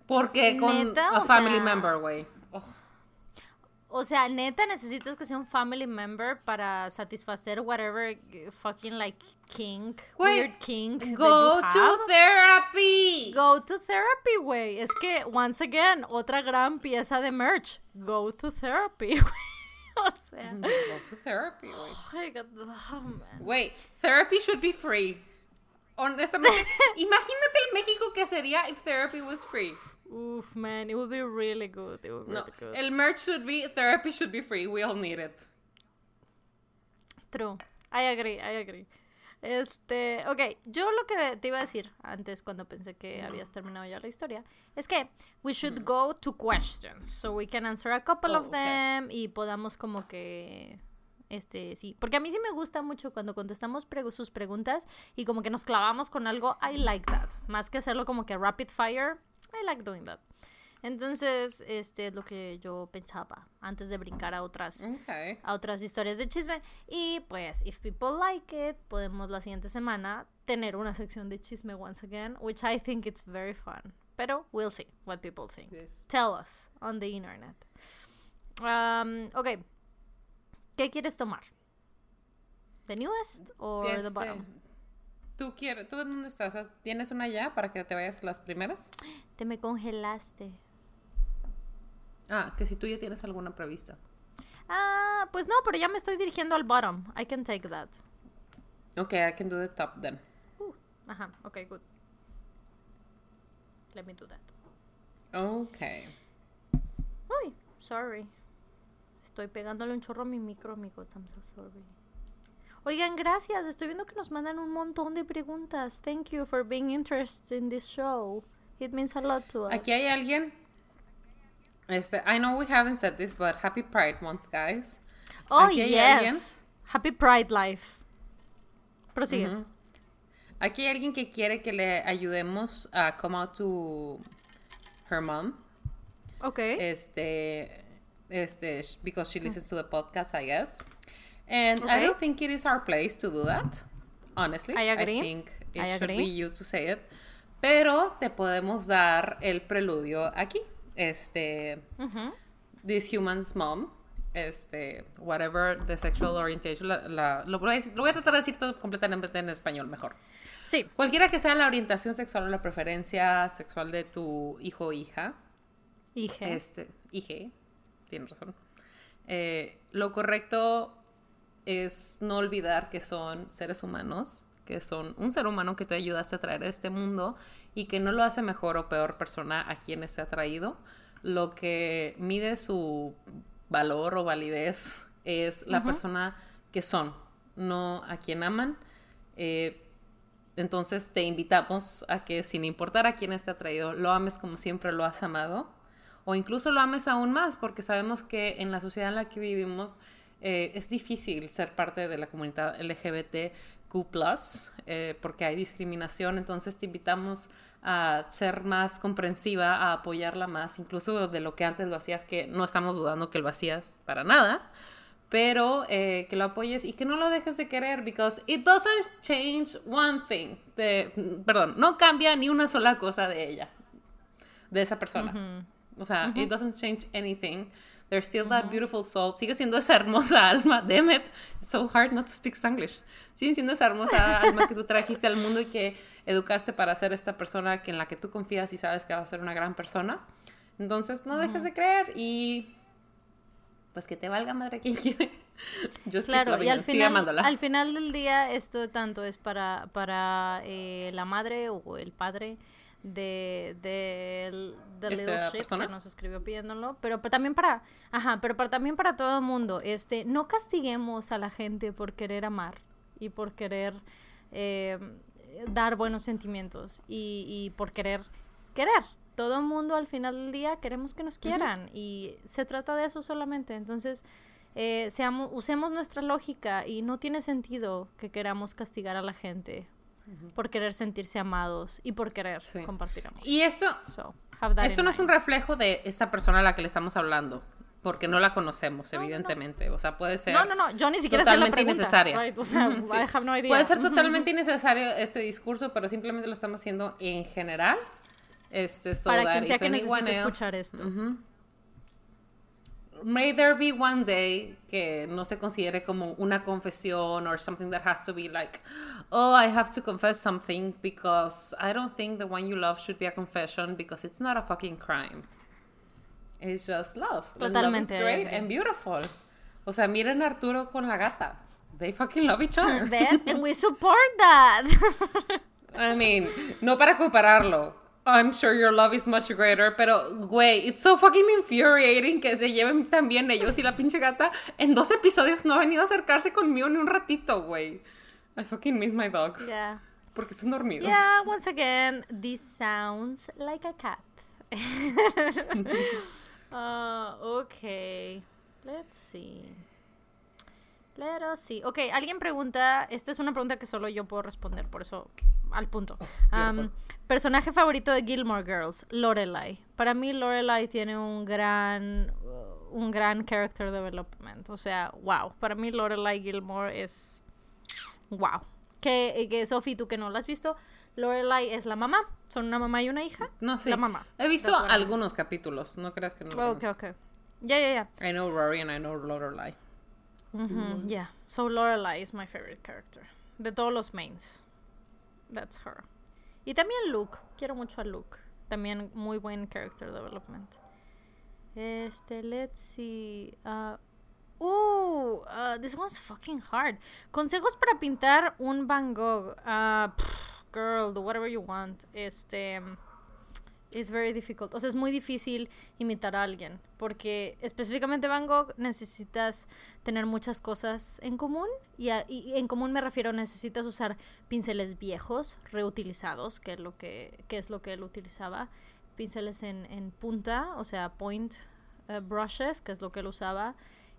Porque con Neta, a family sea- member, güey. Oh, O sea, neta necesitas que sea un family member para satisfacer whatever fucking like kink, weird kink that Go you to have. therapy. Go to therapy, güey. Es que, once again, otra gran pieza de merch. Go to therapy, güey. O sea. Go to therapy, güey. Ay, God, oh, man. Güey, therapy should be free. Honestamente, imagínate el México que sería if therapy was free. Oof, man, it would be really good. It would be No, really good. el merch should be, therapy should be free. We all need it. True. I agree, I agree. Este, ok, yo lo que te iba a decir antes cuando pensé que habías terminado ya la historia es que we should go to questions so we can answer a couple Oh, of okay. them y podamos como que este sí, porque a mí sí me gusta mucho cuando contestamos sus preguntas y como que nos clavamos con algo, I like that, más que hacerlo como que rapid fire, I like doing that. Entonces, este es lo que yo pensaba antes de brincar a otras Okay. a otras historias de chisme. Y pues, if people like it, podemos la siguiente semana tener una sección de chisme once again, which I think it's very fun. Pero we'll see what people think. Yes. Tell us on the internet. Um, ok. ¿Qué quieres tomar? ¿The newest or the bottom? ¿Tú, quieres, ¿Tú dónde estás? ¿Tienes una ya para que te vayas a las primeras? Te me congelaste. Ah, que si tú ya tienes alguna prevista. Ah, pues no, pero ya me estoy dirigiendo al bottom. I can take that. Okay, I can do the top then. Uh, ajá, ok, good. Let me do that. Okay. Uy, sorry. Estoy pegándole un chorro a mi micro, amigos. I'm so sorry. Oigan, gracias. Estoy viendo que nos mandan un montón de preguntas. Thank you for being interested in this show. It means a lot to us. Aquí hay alguien. Este, I know we haven't said this, but Happy Pride Month, guys. Oh, Aquí yes. Alguien, Happy Pride Life. Prosigue. Aquí hay alguien que quiere que le ayudemos a come out to her mom. Okay. Este, este, because she listens to the podcast, I guess. And okay. I don't think it is our place to do that. Honestly, I agree. I think it I should agree. be you to say it. Pero te podemos dar el preludio aquí. Este, this human's mom este, whatever the sexual orientation, la, lo, voy a lo, voy a tratar de decir todo completamente en español mejor. Sí. Cualquiera que sea la orientación sexual o la preferencia sexual de tu hijo o hija. Hija. Este, hija, tienes razón. Eh, lo correcto es no olvidar que son seres humanos, que son un ser humano que te ayudaste a traer a este mundo y que no lo hace mejor o peor persona a quienes se ha traído. Lo que mide su valor o validez es la persona que son, no a quien aman. Eh, entonces te invitamos a que sin importar a quién esté traído, lo ames como siempre lo has amado o incluso lo ames aún más porque sabemos que en la sociedad en la que vivimos eh, es difícil ser parte de la comunidad LGBTQ+, eh, porque hay discriminación, entonces te invitamos a ser más comprensiva, a apoyarla más, incluso de lo que antes lo hacías, que no estamos dudando que lo hacías para nada, pero eh, que lo apoyes y que no lo dejes de querer, because it doesn't change one thing. perdón, no cambia ni una sola cosa de ella, de esa persona. O sea, it doesn't change anything. There's still that beautiful soul. Sigue siendo esa hermosa alma. Damn it. It's so hard not to speak Spanglish. Sigue siendo esa hermosa alma que tú trajiste al mundo y que educaste para ser esta persona que en la que tú confías y sabes que va a ser una gran persona. Entonces, no dejes de creer y pues que te valga madre quien quiere. Yo claro, y al final, al final del día esto tanto es para, para eh, la madre o el padre de, de, de Little Ship que nos escribió pidiéndolo, pero, también para, ajá, pero también para todo el mundo, este, no castiguemos a la gente por querer amar y por querer eh, dar buenos sentimientos y, y, por querer querer. Todo el mundo al final del día queremos que nos quieran y se trata de eso solamente. Entonces, eh, seamos, usemos nuestra lógica y no tiene sentido que queramos castigar a la gente por querer sentirse amados y por querer compartir amor. Y esto, esto no es un reflejo de esa persona a la que le estamos hablando. Porque no la conocemos, evidentemente. O sea, puede ser. No, no, no. Yo ni siquiera totalmente innecesaria. O sea, Puede ser totalmente innecesario este discurso, pero simplemente lo estamos haciendo en general. Este, Para quien sea que necesite escuchar esto may there be one day que no se considere como una confesión or something that has to be like, oh, I have to confess something because I don't think the one you love should be a confession because it's not a fucking crime. It's just love. Totalmente. And love is great and beautiful. O sea, miren a Arturo con la gata. They fucking love each other. And we support that. I mean, no para compararlo, I'm sure your love is much greater, pero, güey, it's so fucking infuriating que se lleven tan bien ellos y la pinche gata en dos episodios no ha venido a acercarse conmigo ni un ratito, güey. I fucking miss my dogs. Yeah. Porque están dormidos. Yeah, once again, this sounds like a cat. uh, okay. Let's see. Let's see. Ok, alguien pregunta, esta es una pregunta que solo yo puedo responder, por eso al punto. Um, personaje favorito de Gilmore Girls, Lorelai. Para mí Lorelai tiene un gran un gran character development, o sea, wow. Para mí Lorelai Gilmore es wow. Que, que Sophie, tú que no la has visto, Lorelai es la mamá. Son una mamá y una hija. No, sí. La mamá. He visto algunos capítulos, no creas que no. ok, ok. Ya, ya, ya. I know Rory and I know Lorelai. Yeah. So Lorelai is my favorite character. De todos los mains. That's her. Y también Luke. Quiero mucho a Luke. También muy buen character development. Este, let's see. Uh, uh, uh this one's fucking hard. Consejos para pintar un Van Gogh. Uh, girl, do whatever you want. Este. It's very difficult. O sea, es muy difícil imitar a alguien. Porque específicamente Van Gogh necesitas tener muchas cosas en común. Y, en común me refiero, necesitas usar pinceles viejos, reutilizados, que es lo que, es lo que él utilizaba. Pinceles en, punta, o sea, point eh, brushes, que es lo que él usaba.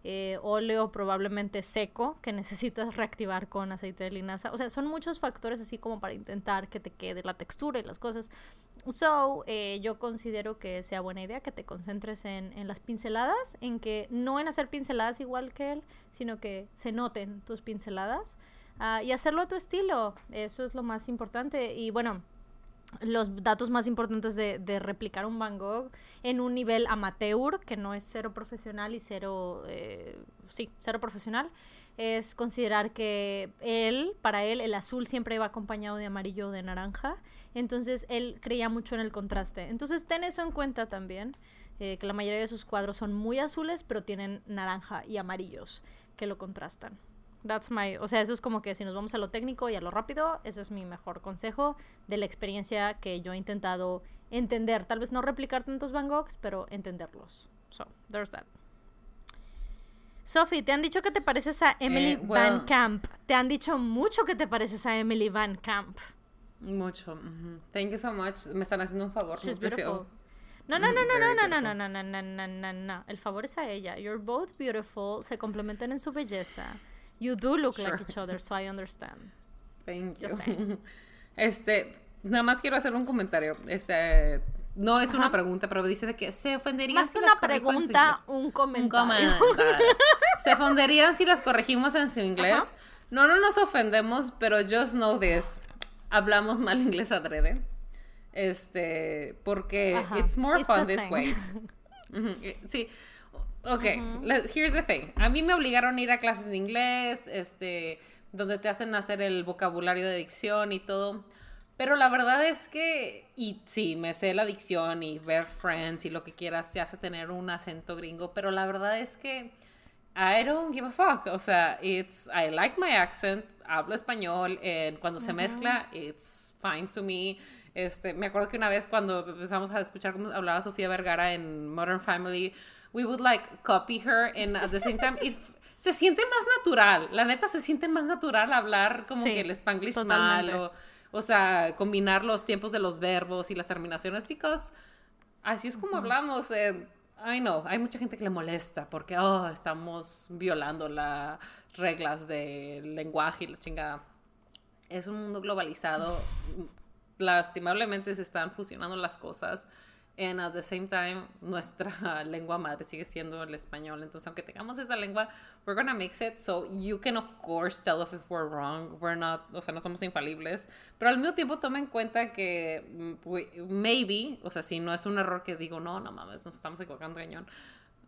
Eh, óleo probablemente seco que necesitas reactivar con aceite de linaza. O sea, son muchos factores así como para intentar que te quede la textura y las cosas. So, eh, yo considero que sea buena idea que te concentres en, en, las pinceladas, en que no en hacer pinceladas igual que él, sino que se noten tus pinceladas uh, y hacerlo a tu estilo. Eso es lo más importante. Y bueno, los datos más importantes de, de, replicar un Van Gogh en un nivel amateur, que no es cero profesional y cero, eh, sí, cero profesional, es considerar que él, para él, el azul siempre iba acompañado de amarillo o de naranja. Entonces él creía mucho en el contraste. Entonces ten eso en cuenta también, eh, que la mayoría de sus cuadros son muy azules, pero tienen naranja y amarillos que lo contrastan. That's my, o sea, eso es como que si nos vamos a lo técnico y a lo rápido, ese es mi mejor consejo de la experiencia que yo he intentado entender. Tal vez no replicar tantos Van Goghs, pero entenderlos. So, there's that. Sophie, te han dicho que te pareces a Emily eh, Van Camp. Te han dicho mucho que te pareces a Emily Van Camp. Mucho. Thank you so much. Me están haciendo un favor. She's beautiful. No, no, no, no, no, no, no, no, no, no, no, no, no, no. El favor es a ella. You're both beautiful. Se complementan en su belleza. You do look like each other, so I understand. Thank you. Este, nada más quiero hacer un comentario. Este, no es una pregunta, pero dice de que se ofenderían Más que una pregunta, un comentario. se ofenderían si las corregimos en su inglés. No, no nos ofendemos, pero just know this. Hablamos mal inglés adrede. Este, porque it's more fun this way. Sí. Ok, here's the thing. A mí me obligaron a ir a clases de inglés, este, donde te hacen hacer el vocabulario de dicción y todo. Pero la verdad es que, y sí, me sé la dicción y ver Friends y lo que quieras te hace tener un acento gringo, pero la verdad es que I don't give a fuck. O sea, it's, I like my accent, hablo español, y cuando se mezcla, it's fine to me. Este, me acuerdo que una vez cuando empezamos a escuchar cómo hablaba Sofía Vergara en Modern Family, we would like copy her and at the same time se siente más natural. La neta se siente más natural hablar como que el spanglish mal o, sea, combinar los tiempos de los verbos y las terminaciones because así es como hablamos. Eh, I know, hay mucha gente que le molesta porque oh, estamos violando las reglas del lenguaje y la chingada. Es un mundo globalizado. Lastimablemente se están fusionando las cosas And at the same time, nuestra lengua madre sigue siendo el español. Entonces, aunque tengamos esa lengua, we're gonna mix it. So you can, of course, tell us if we're wrong. We're not, o sea, no somos infalibles. Pero al mismo tiempo, toma en cuenta que mm, maybe, o sea, si no es un error que digo, no, no mames, nos estamos equivocando cañón.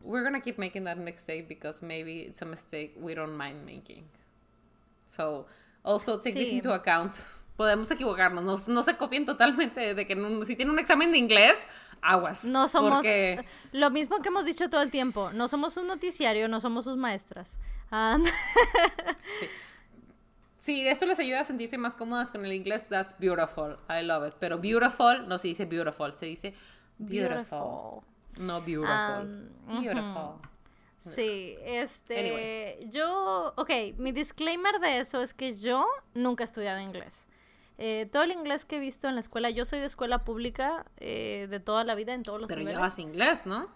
We're gonna keep making that mistake because maybe it's a mistake we don't mind making. So, also take this into account podemos equivocarnos. No, se copien totalmente de que si tienen un examen de inglés, aguas. No somos lo mismo que hemos dicho todo el tiempo. No somos un noticiario, no somos sus maestras. Sí. Sí, esto les ayuda a sentirse más cómodas con el inglés. That's beautiful. I love it. Pero beautiful no se dice beautiful, se dice beautiful. No beautiful. Um, beautiful. Sí, este, yo, ok, mi disclaimer de eso es que yo nunca he estudiado inglés. Eh, todo el inglés que he visto en la escuela, yo soy de escuela pública eh, de toda la vida en todos los Pero llevas inglés, ¿no?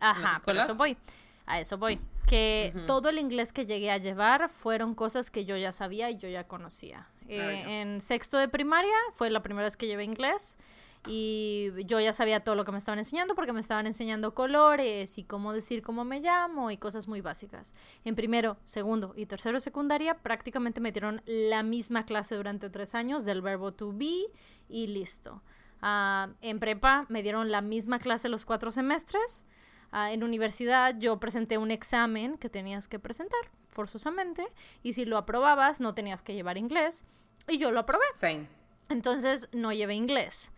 Ajá, por eso voy. A eso voy. Que todo el inglés que llegué a llevar fueron cosas que yo ya sabía y yo ya conocía. Eh, en sexto de primaria fue la primera vez que llevé inglés y yo ya sabía todo lo que me estaban enseñando porque me estaban enseñando colores y cómo decir cómo me llamo y cosas muy básicas. En primero, segundo y tercero secundaria prácticamente me dieron la misma clase durante tres años del verbo to be y listo. Ah, en prepa me dieron la misma clase los cuatro semestres. Ah, en universidad yo presenté un examen que tenías que presentar forzosamente y si lo aprobabas no tenías que llevar inglés y yo lo aprobé. Entonces no llevé inglés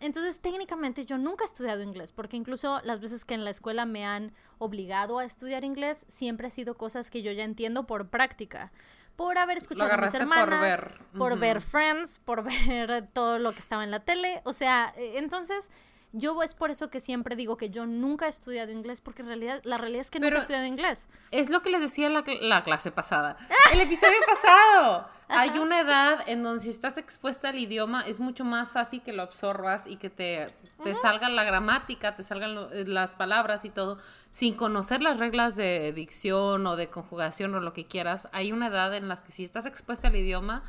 entonces, técnicamente yo nunca he estudiado inglés, porque incluso las veces que en la escuela me han obligado a estudiar inglés, siempre ha sido cosas que yo ya entiendo por práctica. por haber escuchado a mis hermanas, por ver, por ver Friends, por ver todo lo que estaba en la tele. O sea, eh, entonces yo es por eso que siempre digo que yo nunca he estudiado inglés, porque en realidad, la realidad es que nunca he estudiado inglés. Es lo que les decía la, la clase pasada. El episodio pasado. Hay una edad en donde si estás expuesta al idioma es mucho más fácil que lo absorbas y que te, te salga la gramática, te salgan eh, las palabras y todo, sin conocer las reglas de dicción o de conjugación o lo que quieras. Hay una edad en las que si estás expuesta al idioma,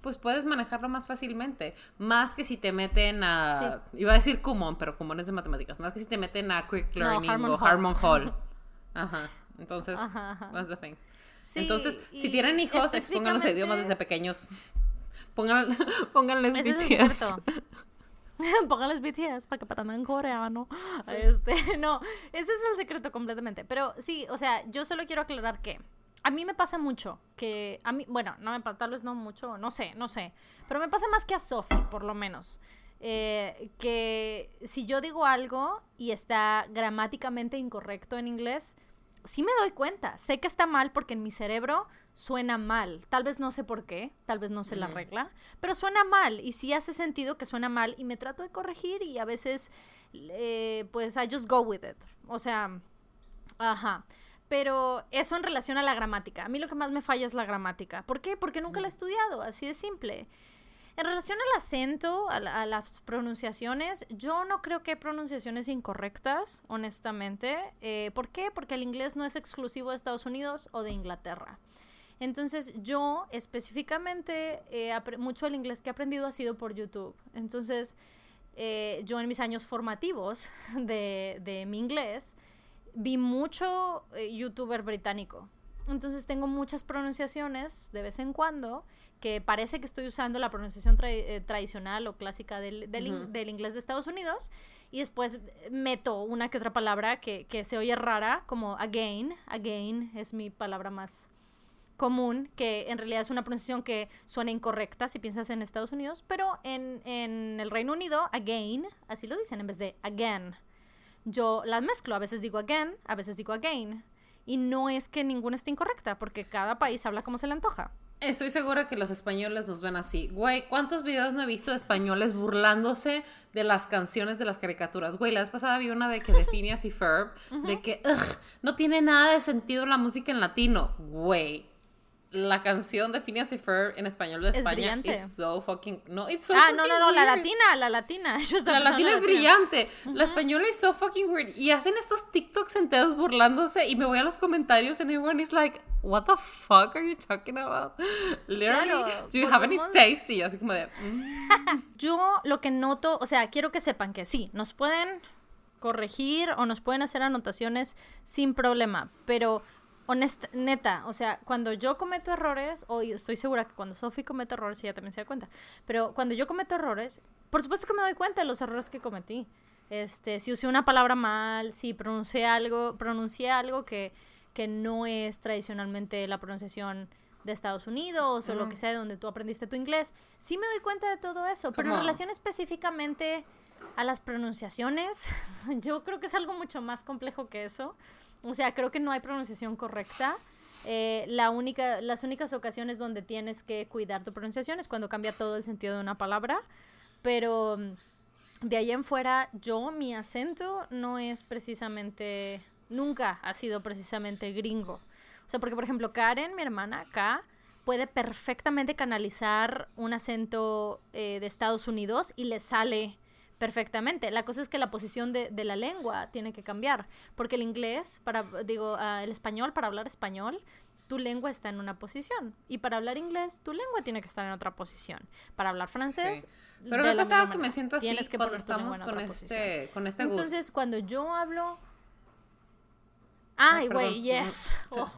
pues puedes manejarlo más fácilmente. Más que si te meten a. Iba a decir Kumon, pero Kumon es de matemáticas. Más que si te meten a Quick Learning o Harmon Hall. Ajá. Entonces, that's the thing. Entonces, si tienen hijos, expongan los idiomas desde pequeños. Pongan, pónganles BTS. Pónganles BTS para que aprendan coreano. Este, no, ese es el secreto completamente. Pero sí, o sea, yo solo quiero aclarar que a mí me pasa mucho que a mí, bueno, no me tal vez no mucho, no sé, no sé, pero me pasa más que a Sophie, por lo menos. Eh, que si yo digo algo y está gramáticamente incorrecto en inglés, sí me doy cuenta. Sé que está mal porque en mi cerebro suena mal. Tal vez no sé por qué, tal vez no sé la regla, pero suena mal y sí hace sentido que suena mal y me trato de corregir y a veces, eh, pues, I just go with it. O sea, ajá. Pero eso en relación a la gramática. A mí lo que más me falla es la gramática. ¿Por qué? Porque nunca la he estudiado, así de simple. En relación al acento, a, las pronunciaciones, yo no creo que hay pronunciaciones incorrectas, honestamente. Eh, ¿Por qué? Porque el inglés no es exclusivo de Estados Unidos o de Inglaterra. Entonces yo específicamente, mucho del inglés que he aprendido ha sido por YouTube. Entonces eh, yo en mis años formativos de, de mi inglés, vi mucho eh, youtuber británico. Entonces tengo muchas pronunciaciones de vez en cuando que parece que estoy usando la pronunciación eh, tradicional o clásica del, del, inglés de Estados Unidos y después meto una que otra palabra que, que, se oye rara como again. Again es mi palabra más común, que en realidad es una pronunciación que suena incorrecta si piensas en Estados Unidos, pero en, en el Reino Unido, again, así lo dicen en vez de again yo las mezclo. A veces digo again, a veces digo again. Y no es que ninguna esté incorrecta, porque cada país habla como se le antoja. Estoy segura que los españoles nos ven así. Güey, ¿cuántos videos no he visto de españoles burlándose de las canciones de las caricaturas? Güey, la vez pasada vi una de que de Phineas y Ferb, de que no tiene nada de sentido la música en latino. Güey, la canción de Phineas y Ferb en español de España es so fucking no it's so ah no no no la latina la latina. La latina es brillante. La española es so fucking weird. Y hacen estos TikToks enteros burlándose y me voy a los comentarios and everyone is like what the fuck are you talking about literally do you have any taste y así como de mm". yo lo que noto o sea quiero que sepan que sí nos pueden corregir o nos pueden hacer anotaciones sin problema pero honesta, neta, o sea, cuando yo cometo errores, o estoy segura que cuando Sophie comete errores, ella también se da cuenta, pero cuando yo cometo errores, por supuesto que me doy cuenta de los errores que cometí. Este, si usé una palabra mal, si pronuncié algo, pronuncié algo que, que no es tradicionalmente la pronunciación de Estados Unidos o lo que sea de donde tú aprendiste tu inglés, sí me doy cuenta de todo eso, pero en relación específicamente a las pronunciaciones, yo creo que es algo mucho más complejo que eso. O sea, creo que no hay pronunciación correcta. Eh, la única, las únicas ocasiones donde tienes que cuidar tu pronunciación es cuando cambia todo el sentido de una palabra. Pero mm, de ahí en fuera, yo, mi acento no es precisamente, nunca ha sido precisamente gringo. O sea, porque por ejemplo, Karen, mi hermana, acá, puede perfectamente canalizar un acento eh, de Estados Unidos y le sale perfectamente. La cosa es que la posición de, de la lengua tiene que cambiar, porque el inglés, para, digo, uh, el español, para hablar español, tu lengua está en una posición. Y para hablar inglés, tu lengua tiene que estar en otra posición. Para hablar francés. Pero me ha pasado que me siento así que cuando estamos con este, con este Entonces, cuando yo hablo. Ay, güey, yes. Oh,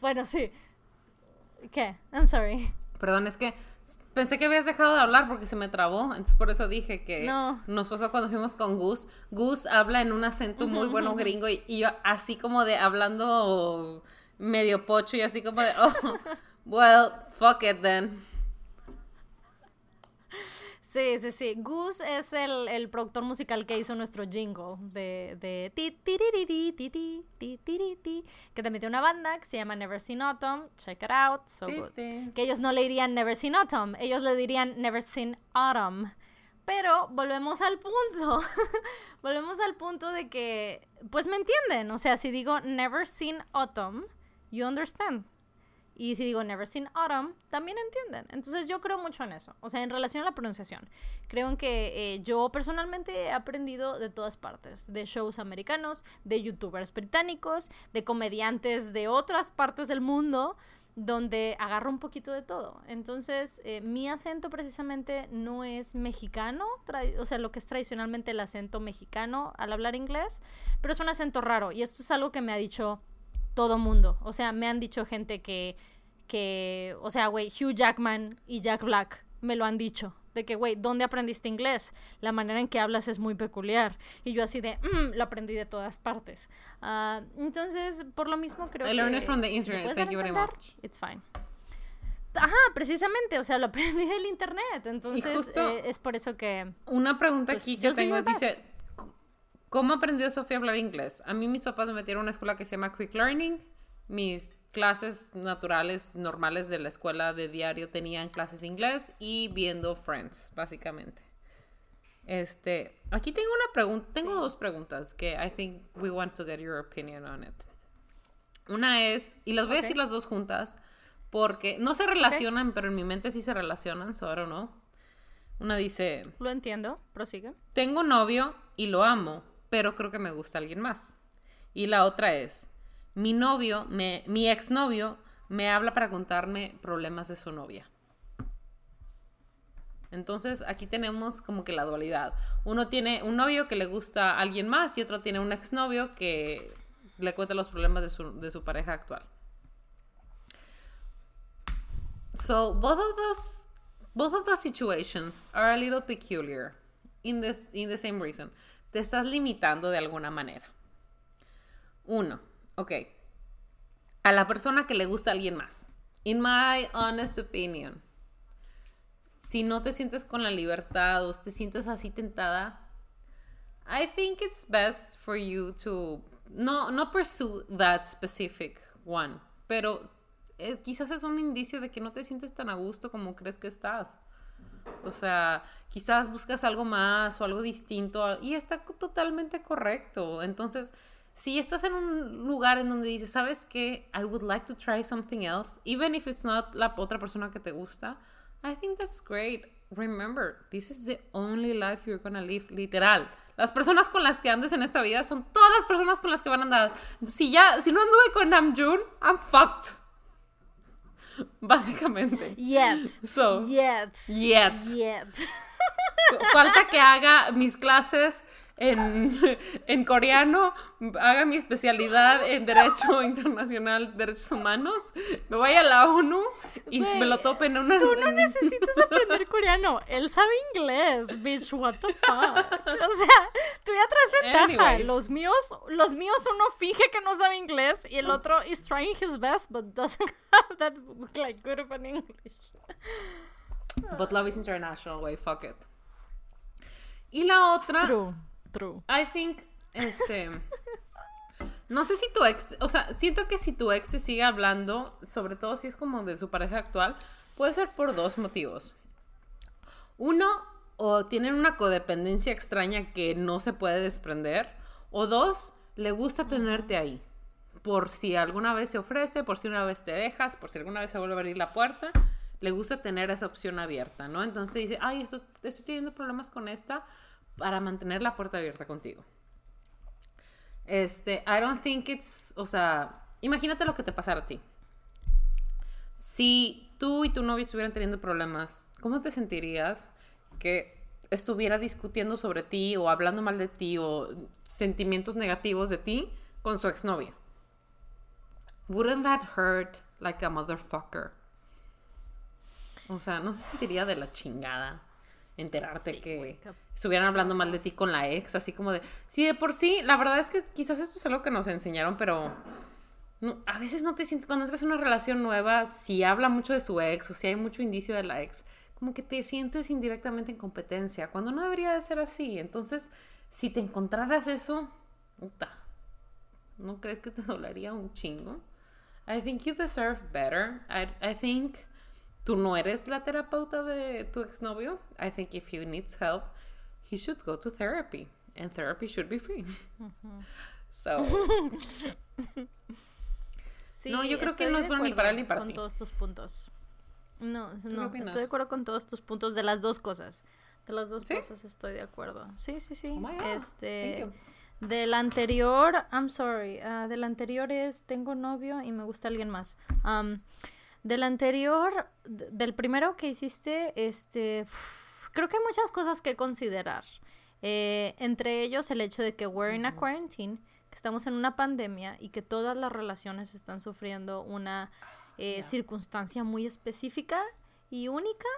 bueno, sí. ¿Qué? I'm sorry. Perdón, es que Pensé que habías dejado de hablar porque se me trabó, entonces por eso dije que nos pasó cuando fuimos con Gus. Gus habla en un acento muy bueno gringo y, yo así como de hablando medio pocho y así como de, oh, well, fuck it then. Sí, sí, sí. Goose es el, el productor musical que hizo nuestro jingle de, de ti, que también tiene una banda que se llama Never Seen Autumn. Check it out, so good. Que ellos no le dirían Never Seen Autumn, ellos le dirían Never Seen Autumn. Pero volvemos al punto. volvemos al punto de que, pues me entienden. O sea, si digo Never Seen Autumn, you understand. Y si digo Never Seen Autumn, también entienden. Entonces yo creo mucho en eso. O sea, en relación a la pronunciación. Creo en que eh, yo personalmente he aprendido de todas partes. De shows americanos, de youtubers británicos, de comediantes de otras partes del mundo, donde agarro un poquito de todo. Entonces, eh, mi acento precisamente no es mexicano, o sea, lo que es tradicionalmente el acento mexicano al hablar inglés, pero es un acento raro. Y esto es algo que me ha dicho todo mundo. O sea, me han dicho gente que, que o sea, güey, Hugh Jackman y Jack Black me lo han dicho. De que, güey, ¿dónde aprendiste inglés? La manera en que hablas es muy peculiar. Y yo así de, mm, lo aprendí de todas partes. Uh, entonces, por lo mismo creo I que... learned it from the internet, thank you very much. It's fine. Ajá, precisamente, o sea, lo aprendí del internet. Entonces, eh, es por eso que... Una pregunta pues, aquí que tengo es, dice, ¿Cómo aprendió Sofía a hablar inglés? A mí mis papás me metieron a una escuela que se llama Quick Learning. Mis clases naturales, normales de la escuela de diario tenían clases de inglés y viendo Friends, básicamente. Este, aquí tengo una pregunta, tengo dos preguntas que I think we want to get your opinion on it. Una es, y las voy a decir las dos juntas, porque no se relacionan, pero en mi mente sí se relacionan, so I don't know. Una dice... Lo entiendo, prosigue. Tengo novio y lo amo, pero creo que me gusta alguien más. Y la otra es, mi novio, me, mi exnovio, me habla para contarme problemas de su novia. Entonces aquí tenemos como que la dualidad. Uno tiene un novio que le gusta a alguien más y otro tiene un exnovio que le cuenta los problemas de su, pareja actual. So both of those both of those situations are a little peculiar in in the same reason te estás limitando de alguna manera. Uno, ok. A la persona que le gusta a alguien más. In my honest opinion, si no te sientes con la libertad o te sientes así tentada, I think it's best for you to no, no pursue that specific one, pero eh, quizás es un indicio de que no te sientes tan a gusto como crees que estás. O sea, quizás buscas algo más o algo distinto y está totalmente correcto. Entonces, si estás en un lugar en donde dices, ¿sabes qué? I would like to try something else, even if it's not la otra persona que te gusta, I think that's great. Remember, this is the only life you're gonna live, literal. Las personas con las que andes en esta vida son todas las personas con las que van a andar. si ya, si no anduve con Namjoon, I'm fucked. Básicamente. Yep. So. Yep. Yep. Yep. So, falta que haga mis clases en, en, coreano, haga mi especialidad en Derecho Internacional, Derechos Humanos, me vaya a la ONU y me lo tope en una... Tú no necesitas aprender coreano, él sabe inglés, bitch, what the fuck. O sea, tú ya traes ventaja. Los míos, los míos uno finge que no sabe inglés y el otro is trying his best but doesn't have that like good of an English. But love is international, way, fuck it. Y la otra... True. I think, este. no sé si tu ex. O sea, siento que si tu ex se sigue hablando, sobre todo si es como de su pareja actual, puede ser por dos motivos. Uno, o tienen una codependencia extraña que no se puede desprender. O dos, le gusta tenerte ahí. Por si alguna vez se ofrece, por si una vez te dejas, por si alguna vez se vuelve a abrir la puerta, le gusta tener esa opción abierta, ¿no? Entonces dice, ay, esto, estoy teniendo problemas con esta, para mantener la puerta abierta contigo. Este, I don't think it's, o sea, imagínate lo que te pasara a ti. Si tú y tu novio estuvieran teniendo problemas, ¿cómo te sentirías que estuviera discutiendo sobre ti o hablando mal de ti o sentimientos negativos de ti con su exnovia? Wouldn't that hurt like a motherfucker? O sea, no se sentiría de la chingada enterarte que estuvieran hablando mal de ti con la ex, así como de, sí, de por sí, la verdad es que quizás esto es algo que nos enseñaron, pero no, a veces no te sientes, cuando entras en una relación nueva, si habla mucho de su ex o si hay mucho indicio de la ex, como que te sientes indirectamente en competencia, cuando no debería de ser así. Entonces, si te encontraras eso, puta, ¿no crees que te dolería un chingo? I think you deserve better. I, I think tú no eres la terapeuta de tu exnovio. I think if he needs help, he should go to therapy. And therapy should be free. So. no, yo creo que no es bueno ni para él ni para con todos tus puntos. No, no, estoy de acuerdo con todos tus puntos de las dos cosas. De las dos cosas estoy de acuerdo. Sí, sí, sí. Oh este del anterior, I'm sorry, uh, del anterior es tengo novio y me gusta alguien más. Um, del anterior, del primero que hiciste, este, creo que hay muchas cosas que considerar. Eh, entre ellos el hecho de que we're in a quarantine, que estamos en una pandemia y que todas las relaciones están sufriendo una eh, circunstancia muy específica y única.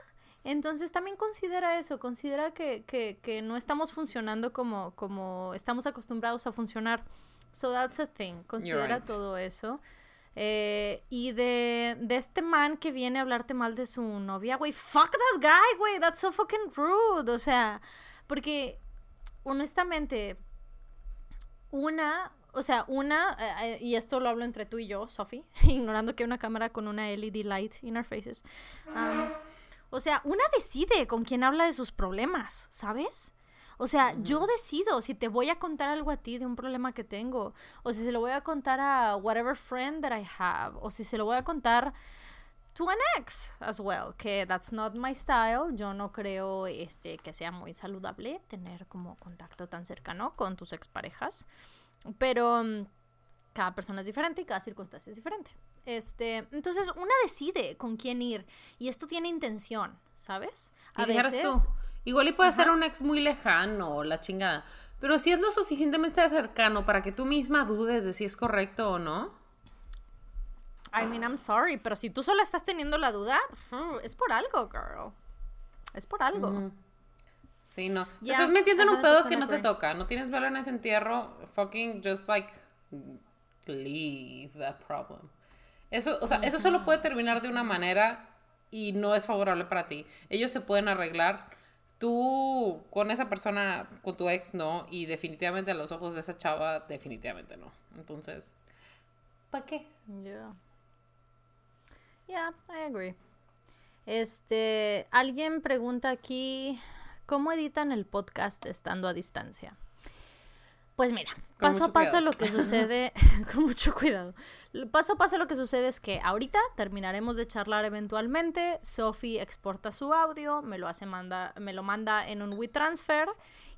Entonces también considera eso, considera que, que, que, no estamos funcionando como, como estamos acostumbrados a funcionar. So that's a thing. Considera todo eso. Eh, y de, de, este man que viene a hablarte mal de su novia, güey, fuck that guy, güey, that's so fucking rude. O sea, porque honestamente, una, o sea, una, eh, eh, y esto lo hablo entre tú y yo, Sophie, ignorando que hay una cámara con una LED light in our faces. Um, o sea, una decide con quién habla de sus problemas, ¿sabes? O sea, yo decido si te voy a contar algo a ti de un problema que tengo, o si se lo voy a contar a whatever friend that I have, o si se lo voy a contar to an ex as well, que that's not my style. Yo no creo este que sea muy saludable tener como contacto tan cercano con tus exparejas, pero mm, cada persona es diferente y cada circunstancia es diferente. Este, entonces una decide con quién ir y esto tiene intención, ¿sabes? A veces igual y puede ser un ex muy lejano, la chingada, pero si es lo suficientemente cercano para que tú misma dudes de si es correcto o no. I mean, I'm sorry, pero si tú solo estás teniendo la duda, es por algo, girl. Es por algo. Sí, no. estás metiendo en un pedo que no te toca. No tienes valor en ese entierro. Fucking just like leave that problem. Eso, o sea, eso solo puede terminar de una manera y no es favorable para ti. Ellos se pueden arreglar. Tú con esa persona, con tu ex, no. Y definitivamente a los ojos de esa chava, definitivamente no. Entonces, ¿para qué? Yeah. Yeah, I agree. Este, alguien pregunta aquí, ¿cómo editan el podcast estando a distancia? Pues mira, paso a paso lo que sucede, con mucho cuidado. Paso a paso lo que sucede es que ahorita terminaremos de charlar eventualmente. Sophie exporta su audio, me lo hace manda, me lo manda en un WeTransfer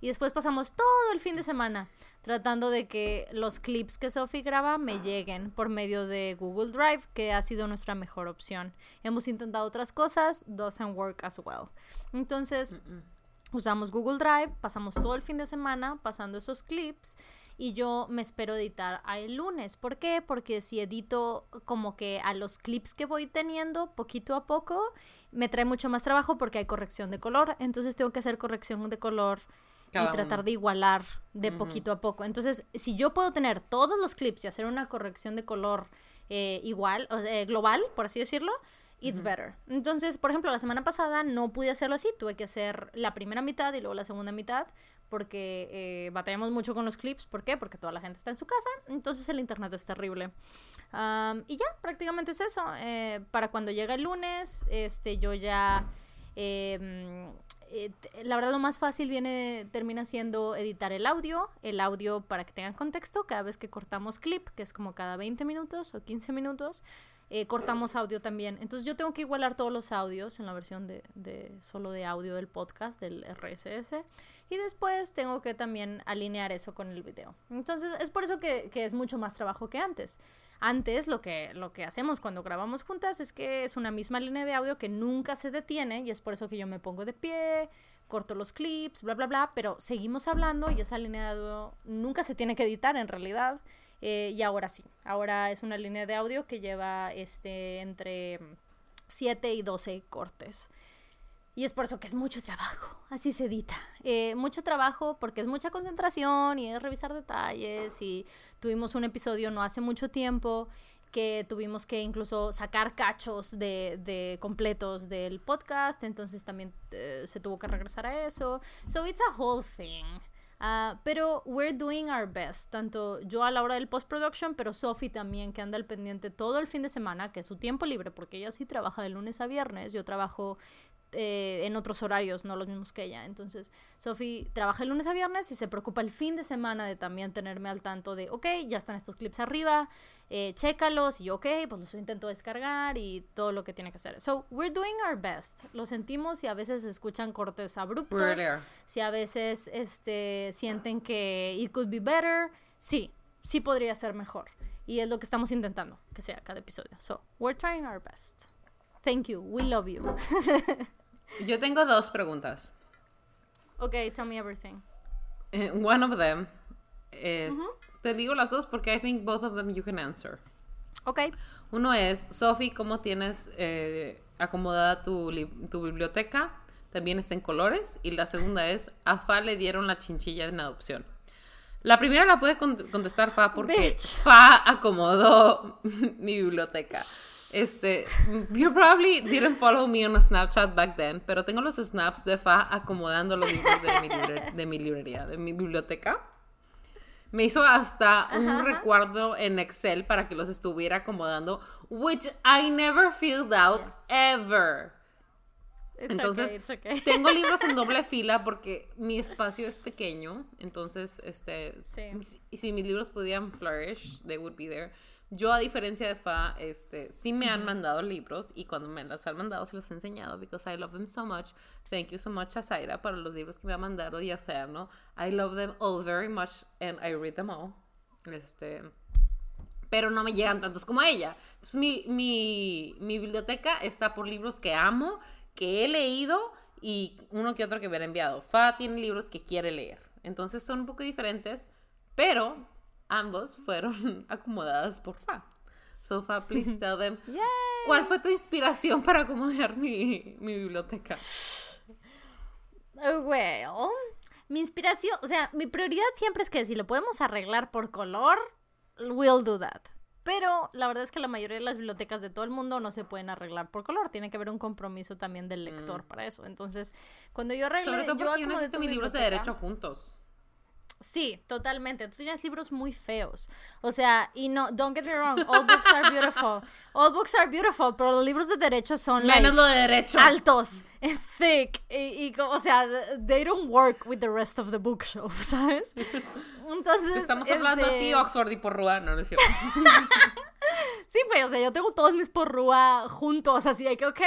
y después pasamos todo el fin de semana tratando de que los clips que Sophie graba me lleguen por medio de Google Drive, que ha sido nuestra mejor opción. Hemos intentado otras cosas, doesn't work as well. Entonces, usamos Google Drive, pasamos todo el fin de semana pasando esos clips y yo me espero editar el lunes. ¿Por qué? Porque si edito como que a los clips que voy teniendo poquito a poco, me trae mucho más trabajo porque hay corrección de color, entonces tengo que hacer corrección de color y tratar de igualar de poquito a poco. Entonces, si yo puedo tener todos los clips y hacer una corrección de color eh, igual, o sea, global, por así decirlo, it's better. Entonces, por ejemplo, la semana pasada no pude hacerlo así, tuve que hacer la primera mitad y luego la segunda mitad porque eh, batallamos mucho con los clips. ¿Por qué? Porque toda la gente está en su casa, entonces el internet es terrible. y ya, prácticamente es eso. Eh, para cuando llega el lunes, este, yo ya... Em, eh, la verdad lo más fácil viene, termina siendo editar el audio, el audio para que tengan contexto, cada vez que cortamos clip, que es como cada 20 minutos o 15 minutos, eh, cortamos audio también. Entonces yo tengo que igualar todos los audios en la versión de, de, solo de audio del podcast, del RSS. Y después tengo que también alinear eso con el video. Entonces es por eso que, que es mucho más trabajo que antes. Antes lo que, lo que hacemos cuando grabamos juntas es que es una misma línea de audio que nunca se detiene y es por eso que yo me pongo de pie, corto los clips, bla, bla, bla, pero seguimos hablando y esa línea de audio nunca se tiene que editar en realidad. Eh, y ahora sí, ahora es una línea de audio que lleva este entre 7 y 12 cortes. Y es por eso que es mucho trabajo, así se edita. Eh, mucho trabajo porque es mucha concentración y es revisar detalles. Y tuvimos un episodio no hace mucho tiempo que tuvimos que incluso sacar cachos de, de completos del podcast, entonces también eh, se tuvo que regresar a eso. So it's a whole thing. Ah, pero we're doing our best, tanto yo a la hora del post-production, pero Sophie también, que anda al pendiente todo el fin de semana, que es su tiempo libre, porque ella sí trabaja de lunes a viernes, yo trabajo eh, en otros horarios, no los mismos que ella. Entonces, Sophie trabaja el lunes a viernes y se preocupa el fin de semana de también tenerme al tanto de, ok, ya están estos clips arriba, eh, chécalos, y yo, ok, pues los intento descargar y todo lo que tiene que hacer. So, we're doing our best. Lo sentimos y a veces escuchan cortes abruptos. Si a veces este, sienten que it could be better, sí, sí podría ser mejor. Y es lo que estamos intentando que sea cada episodio. So, we're trying our best. Thank you. We love you. Yo tengo dos preguntas. Ok, tell me everything. Eh, one of them es. Te digo las dos porque I think both of them you can answer. Ok. Uno es, Sophie, ¿cómo tienes eh, acomodada tu, tu, biblioteca? También está en colores. Y la segunda es, a Fa le dieron la chinchilla en adopción. La primera la puede contestar Fa porque Fa acomodó mi biblioteca. Este, you probably didn't follow me on Snapchat back then, pero tengo los snaps de Fa acomodando los libros de mi, de mi librería, de mi biblioteca. Me hizo hasta un recuerdo en Excel para que los estuviera acomodando, which I never filled out ever. entonces, tengo libros en doble fila porque mi espacio es pequeño. Entonces, este, si, si mis libros pudieran flourish, they would be there. Yo, a diferencia de Fa, este, sí me han mandado libros y cuando me los han mandado se los he enseñado because I love them so much. Thank you so much a Zaira para los libros que me ha mandado y a ¿no? I love them all very much and I read them all. Este, pero no me llegan tantos como ella. Entonces, mi, mi, mi biblioteca está por libros que amo, que he leído y uno que otro que me han enviado. Fa tiene libros que quiere leer. Entonces son un poco diferentes, pero ambos fueron acomodadas por Fa. So Fa, please tell them cuál fue tu inspiración para acomodar mi, biblioteca. Oh, well, mi inspiración, o sea, mi prioridad siempre es que si lo podemos arreglar por color, we'll do that. Pero la verdad es que la mayoría de las bibliotecas de todo el mundo no se pueden arreglar por color. Tiene que haber un compromiso también del lector mm. para eso. Entonces, cuando yo arreglé... Sobre todo porque yo, necesito mis libros de derecho juntos. Sí, totalmente. Tú tienes libros muy feos. O sea, y no, don't get me wrong, all books are beautiful. All books are beautiful, pero los libros de derecho son Menos lo de derecho. altos, thick, y, o sea, they don't work with the rest of the bookshelf, ¿sabes? Entonces, estamos hablando de ti, este Oxford y Porrua, no, no es cierto. Sí, pues, o sea, yo tengo todos mis porrúa juntos, así hay que, ok,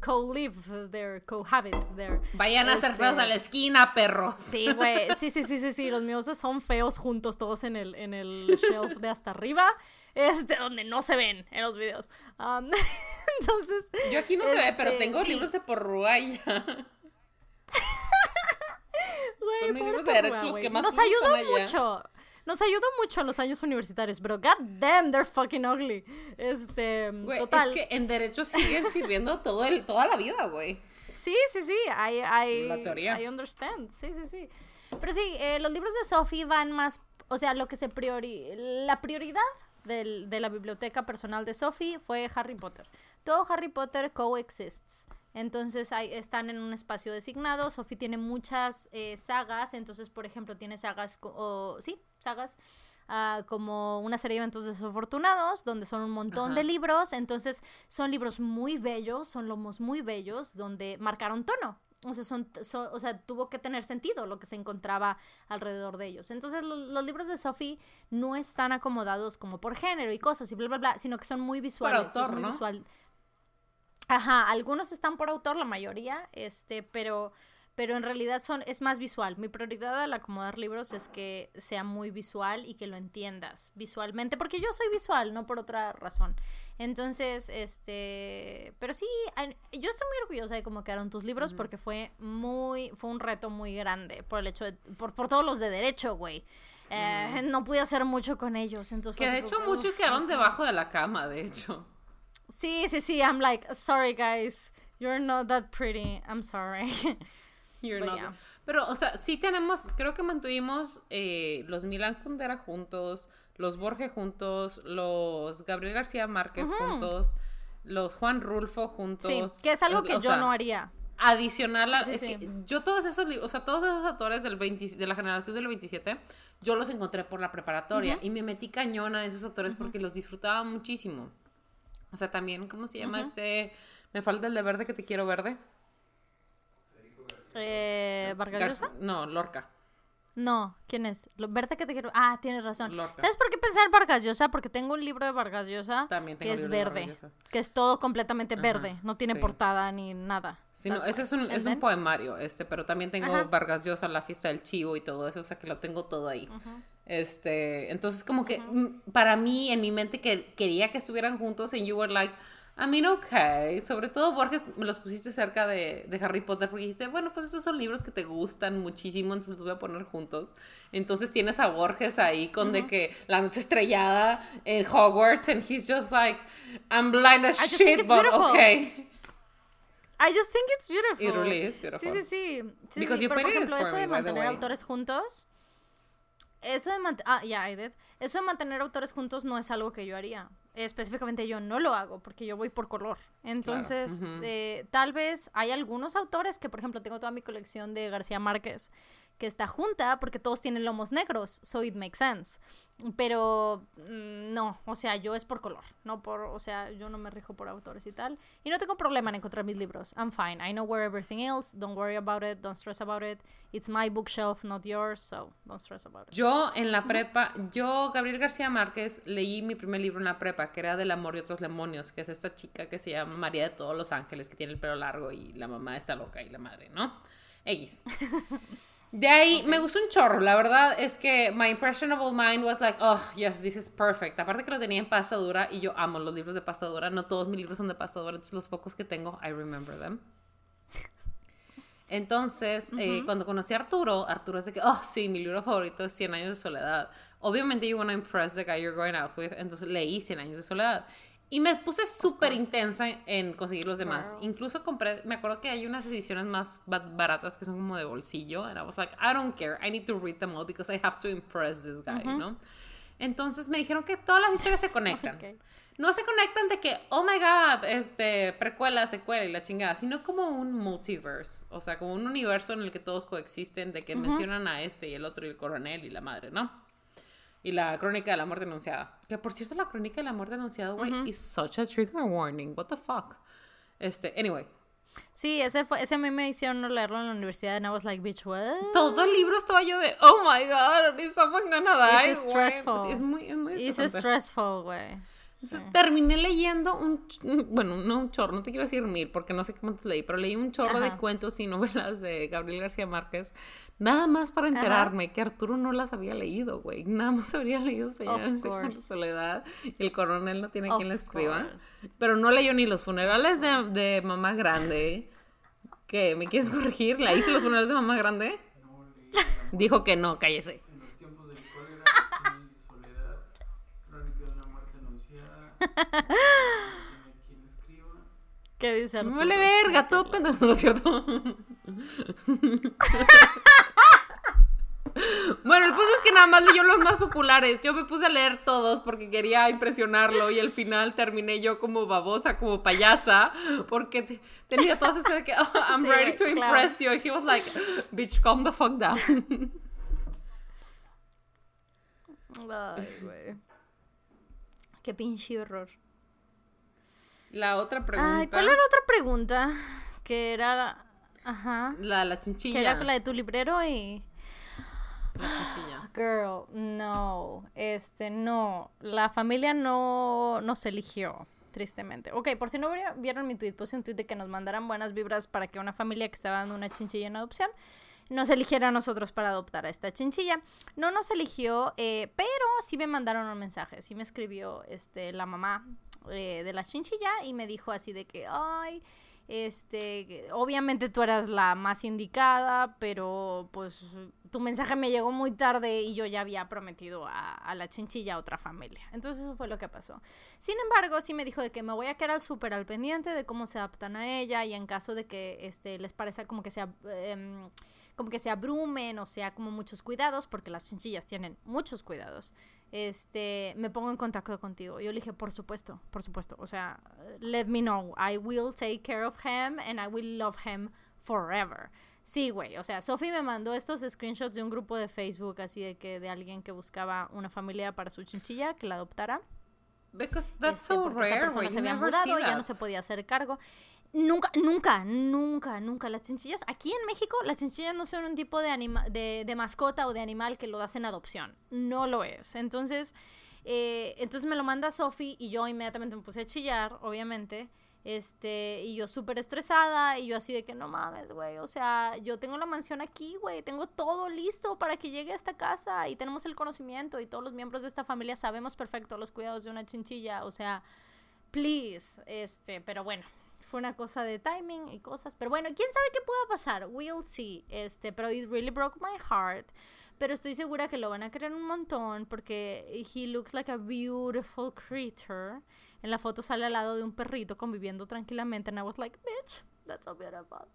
co-live there, cohabit there. Vayan a ser feos a este, la esquina, perros. Sí, güey, sí, sí, sí, sí, sí, los míos son feos juntos todos en el, en el shelf de hasta arriba, este, donde no se ven en los videos. Um, entonces... Yo aquí no se ve, pero este, tengo libros de porrúa y ya. Son mis libros de derecho los que más Nos ayudó mucho nos ayudó mucho a los años universitarios, pero god damn, they're fucking ugly. Este, total. Es que en derecho siguen sirviendo todo el, toda la vida, güey. Sí, sí, sí, I, I, la teoría. I understand, sí, sí, sí. Pero sí, eh, los libros de Sophie van más, o sea, lo que se priori... La prioridad del, de la biblioteca personal de Sophie fue Harry Potter. Todo Harry Potter coexists. Entonces ahí están en un espacio designado. Sophie tiene muchas eh, sagas. Entonces, por ejemplo, tiene sagas, o, sí, sagas. Ah, como una serie de eventos desafortunados, donde son un montón de libros. Entonces, son libros muy bellos, son lomos muy bellos, donde marcaron tono. O sea, son, o sea, tuvo que tener sentido lo que se encontraba alrededor de ellos. Entonces, los libros de Sophie no están acomodados como por género y cosas y bla, bla, bla, sino que son muy visuales. muy visual. Ajá, algunos están por autor, la mayoría, este, pero, pero en realidad son, es más visual. Mi prioridad al acomodar libros es que sea muy visual y que lo entiendas visualmente, porque yo soy visual, no por otra razón. Entonces, este, pero sí, yo estoy muy orgullosa de cómo quedaron tus libros porque fue muy, fue un reto muy grande por el hecho de, por, por todos los de derecho, güey. Eh, no pude hacer mucho con ellos, entonces. Que de hecho muchos quedaron debajo de la cama, de hecho. Sí, sí, sí. I'm like, sorry, guys. You're not that pretty. I'm sorry. You're not. Pero, o sea, sí tenemos, creo que mantuvimos eh, los Milan Kundera juntos, los Borges juntos, los Gabriel García Márquez juntos, los Juan Rulfo juntos. Sí, que es algo que yo no haría. Adicional a, es que yo todos esos libros, o sea, todos esos autores del 20, de la generación del 27, yo los encontré por la preparatoria y me metí cañona a esos autores porque los disfrutaba muchísimo. O sea, también, ¿cómo se llama este? Me falta el de verde que te quiero verde. Eh, ¿Vargas No, Lorca. No, ¿quién es? Verte que te quiero. Ah, tienes razón. ¿Sabes por qué pensar en Vargas Llosa? Porque tengo un libro de Vargas Llosa que es verde, que es todo completamente verde, no tiene portada ni nada. Sí, no, ese es un, es un poemario, este, pero también tengo Vargas Llosa, la fiesta del chivo y todo eso, o sea que lo tengo todo ahí. Este, entonces como que para mí en mi mente que quería que estuvieran juntos en You Were Like I mean, ok. Sobre todo Borges me los pusiste cerca de, de, Harry Potter porque dijiste, bueno, pues esos son libros que te gustan muchísimo, entonces los voy a poner juntos. Entonces tienes a Borges ahí con de que la noche estrellada en Hogwarts and he's just like, I'm blind as shit, but okay. I just think it's beautiful. It really is beautiful. Sí, sí, sí. sí sí, pero, por ejemplo, eso de mantener autores juntos eso de ah, yeah, I did. Eso de mantener autores juntos no es algo que yo haría. Específicamente yo no lo hago porque yo voy por color. Entonces, eh, tal vez hay algunos autores que, por ejemplo, tengo toda mi colección de García Márquez que está junta porque todos tienen lomos negros, so it makes sense. Pero mm, no, o sea, yo es por color, no por, o sea, yo no me rijo por autores y tal. Y no tengo problema en encontrar mis libros. I'm fine. I know where everything else. Don't worry about it. Don't stress about it. It's my bookshelf, not yours, so don't stress about it. Yo en la prepa, yo, Gabriel García Márquez, leí mi primer libro en la prepa, que era Del amor y otros demonios, que es esta chica que se llama María de todos los ángeles, que tiene el pelo largo y la mamá está loca y la madre, ¿no? X. De ahí me gustó un chorro. La verdad es que my impressionable mind was like, oh, yes, this is perfect. Aparte que lo tenía en pasta dura y yo amo los libros de pasta dura. No todos mis libros son de pasta dura, entonces los pocos que tengo, I remember them. Entonces, eh, cuando conocí a Arturo, Arturo es de que, oh, sí, mi libro favorito es Cien años de soledad. Obviamente, you want to impress the guy you're going out with. Entonces, leí Cien años de soledad. Y me puse súper intensa en conseguir los demás. Incluso compré, me acuerdo que hay unas ediciones más baratas que son como de bolsillo. And I was like, I don't care, I need to read them all because I have to impress this guy, ¿no? Entonces me dijeron que todas las historias se conectan. No se conectan de que, oh my god, este, precuela, secuela y la chingada, sino como un multiverse. O sea, como un universo en el que todos coexisten, de que mencionan a este y el otro y el coronel y la madre, ¿no? Y la crónica de la muerte anunciada. Que por cierto, la crónica de la muerte anunciada, güey, is such a trigger warning. What the fuck? Este, anyway. Sí, ese fue, ese a mí me hicieron leerlo en la universidad and I was like, bitch, what? Todo el libro estaba yo de, oh my god, is someone gonna die? It's stressful. Es muy, es muy It's stressful, güey. Entonces terminé leyendo un, bueno, no un chorro, no te quiero decir mil porque no sé te leí, pero leí un chorro de cuentos y novelas de Gabriel García Márquez, nada más para enterarme que Arturo no las había leído, güey, nada más habría leído en Soledad y el coronel no tiene quien le escriba, pero no leyó ni los funerales de, de mamá grande, ¿qué? ¿Me quieres corregir? ¿La hice los funerales de mamá grande? Dijo que no, cállese. ¿Qué dice Arturo? Vale verga, todo pendejo, ¿no es cierto? Bueno, el punto es que nada más leyó los más populares. Yo me puse a leer todos porque quería impresionarlo y al final terminé yo como babosa, como payasa, porque tenía todo eso de que oh, I'm ready to impress you. And he was like, bitch, calm the fuck down. Ay, güey. Qué pinche horror. La otra pregunta. Ay, ¿cuál era la otra pregunta? Que era. Ajá. La, la chinchilla. Que era la de tu librero y. La chinchilla. Girl, no. Este, no. La familia no nos eligió, tristemente. Ok, por si no vieron mi tweet, puse un tweet de que nos mandaran buenas vibras para que una familia que estaba dando una chinchilla en adopción nos eligiera a nosotros para adoptar a esta chinchilla. No nos eligió, eh, pero sí me mandaron un mensaje, sí me escribió este, la mamá eh, de la chinchilla y me dijo así de que, ay, este, obviamente tú eras la más indicada, pero pues tu mensaje me llegó muy tarde y yo ya había prometido a, la chinchilla a otra familia. Entonces eso fue lo que pasó. Sin embargo, sí me dijo de que me voy a quedar súper al pendiente de cómo se adaptan a ella y en caso de que este, les parezca como que sea... Em, como que se abrumen o sea como muchos cuidados, porque las chinchillas tienen muchos cuidados, este, me pongo en contacto contigo. Yo le dije, por supuesto, por supuesto. O sea, let me know. I will take care of him and I will love him forever. Sí, güey. O sea, Sophie me mandó estos screenshots de un grupo de Facebook así de que de alguien que buscaba una familia para su chinchilla que la adoptara. Because that's este, so rare, se había mudado, ya no se podía hacer cargo. Nunca, nunca, nunca, nunca. Las chinchillas, aquí en México, las chinchillas no son un tipo de, anima de, de mascota o de animal que lo das en adopción. No lo es. Entonces, eh, entonces me lo manda Sophie y yo inmediatamente me puse a chillar, obviamente. Este, y yo súper estresada, y yo así de que no mames, güey, o sea, yo tengo la mansión aquí, güey, tengo todo listo para que llegue a esta casa, y tenemos el conocimiento, y todos los miembros de esta familia sabemos perfecto los cuidados de una chinchilla, o sea, please, este, pero bueno, fue una cosa de timing y cosas. Pero bueno, quién sabe qué pueda pasar. We'll see. Este, pero it really broke my heart. Pero estoy segura que lo van a querer un montón porque he looks like a beautiful creature. En la foto sale al lado de un perrito conviviendo tranquilamente. And I was like, bitch, that's so beautiful.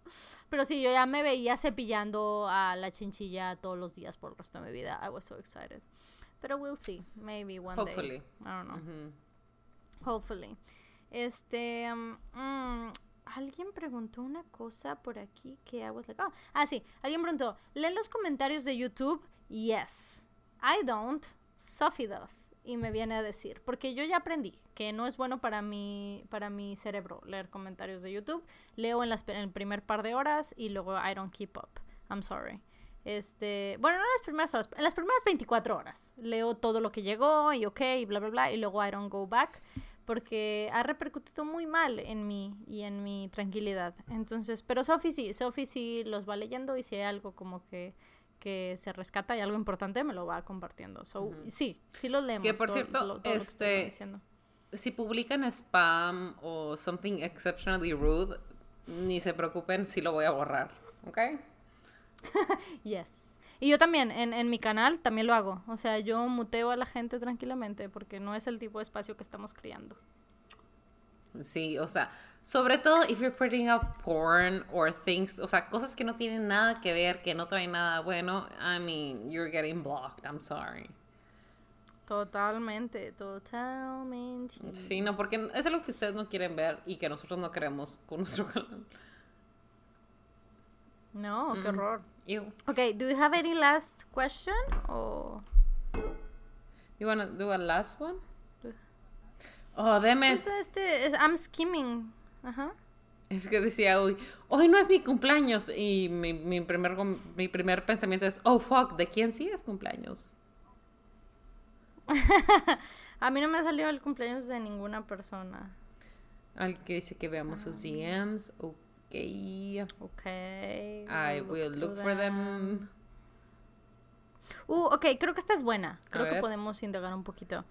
Pero sí, yo ya me veía cepillando a la chinchilla todos los días por el resto de mi vida. I was so excited. Pero we'll see. Maybe one Hopefully. day. I don't know. Hopefully. Este, mm, alguien preguntó una cosa por aquí que I was like, oh. ah, sí, alguien preguntó, ¿leen los comentarios de YouTube? Yes. I don't. Sophie does. Y me viene a decir, porque yo ya aprendí que no es bueno para mi, para mi cerebro leer comentarios de YouTube. Leo en, las, en el primer par de horas y luego I don't keep up. I'm sorry. Este, bueno, no en las primeras horas, en las primeras 24 horas. Leo todo lo que llegó y ok, y bla, bla, bla, y luego I don't go back porque ha repercutido muy mal en mí y en mi tranquilidad. Entonces, pero Sophie sí, Sophie sí los va leyendo y si hay algo como que, que se rescata y algo importante me lo va compartiendo. So, sí, sí los leemos. Que por cierto, este, si publican spam o something exceptionally rude, ni se preocupen, sí lo voy a borrar, ¿ok? yes. Y yo también, en, en mi canal, también lo hago. O sea, yo muteo a la gente tranquilamente porque no es el tipo de espacio que estamos creando. Sí, o sea, sobre todo if you're putting out porn or things, o sea, cosas que no tienen nada que ver, que no traen nada bueno, I mean, you're getting blocked, I'm sorry. Totalmente, totalmente. Sí, no, porque es algo que ustedes no quieren ver y que nosotros no queremos con nuestro canal. No, qué mm. horror. Ew. Okay, do you have any last question or you wanna do a last one? Oh, deme. Pues este, I'm skimming. Ajá. Es que decía hoy, hoy no es mi cumpleaños y mi, mi, primer, mi primer pensamiento es, oh fuck, ¿de quién sí es cumpleaños? a mí no me ha salido el cumpleaños de ninguna persona. Al que dice que veamos sus ah. DMs. Ok. Okay. I will look, for them. Uh, ok, creo que esta es buena. Creo que podemos indagar un poquito.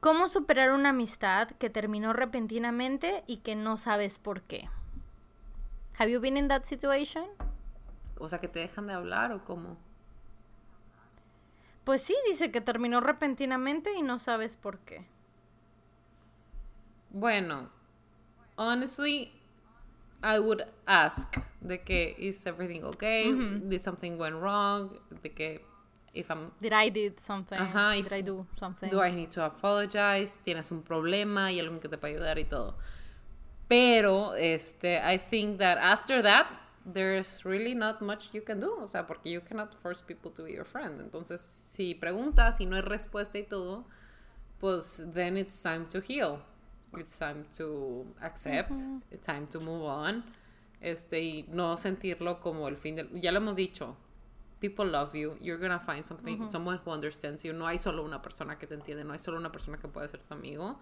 ¿Cómo superar una amistad que terminó repentinamente y que no sabes por qué? Have you been in that situation? O sea, que te dejan de hablar o cómo? Pues sí, dice que terminó repentinamente y no sabes por qué. Bueno, honestly, I would ask de que is everything okay? Did something went wrong? De que if I'm Did I did something? did I do something? Do I need to apologize? ¿Tienes un problema y alguien que te pueda ayudar y todo? Pero este I think that after that there's really not much you can do, o sea, porque you cannot force people to be your friend. Entonces, si preguntas y no hay respuesta y todo, pues then it's time to heal. It's time to accept. It's time to move on. Este, y no sentirlo como el fin del... Ya lo hemos dicho. People love you. You're gonna find something, someone who understands you. No hay solo una persona que te entiende. No hay solo una persona que puede ser tu amigo.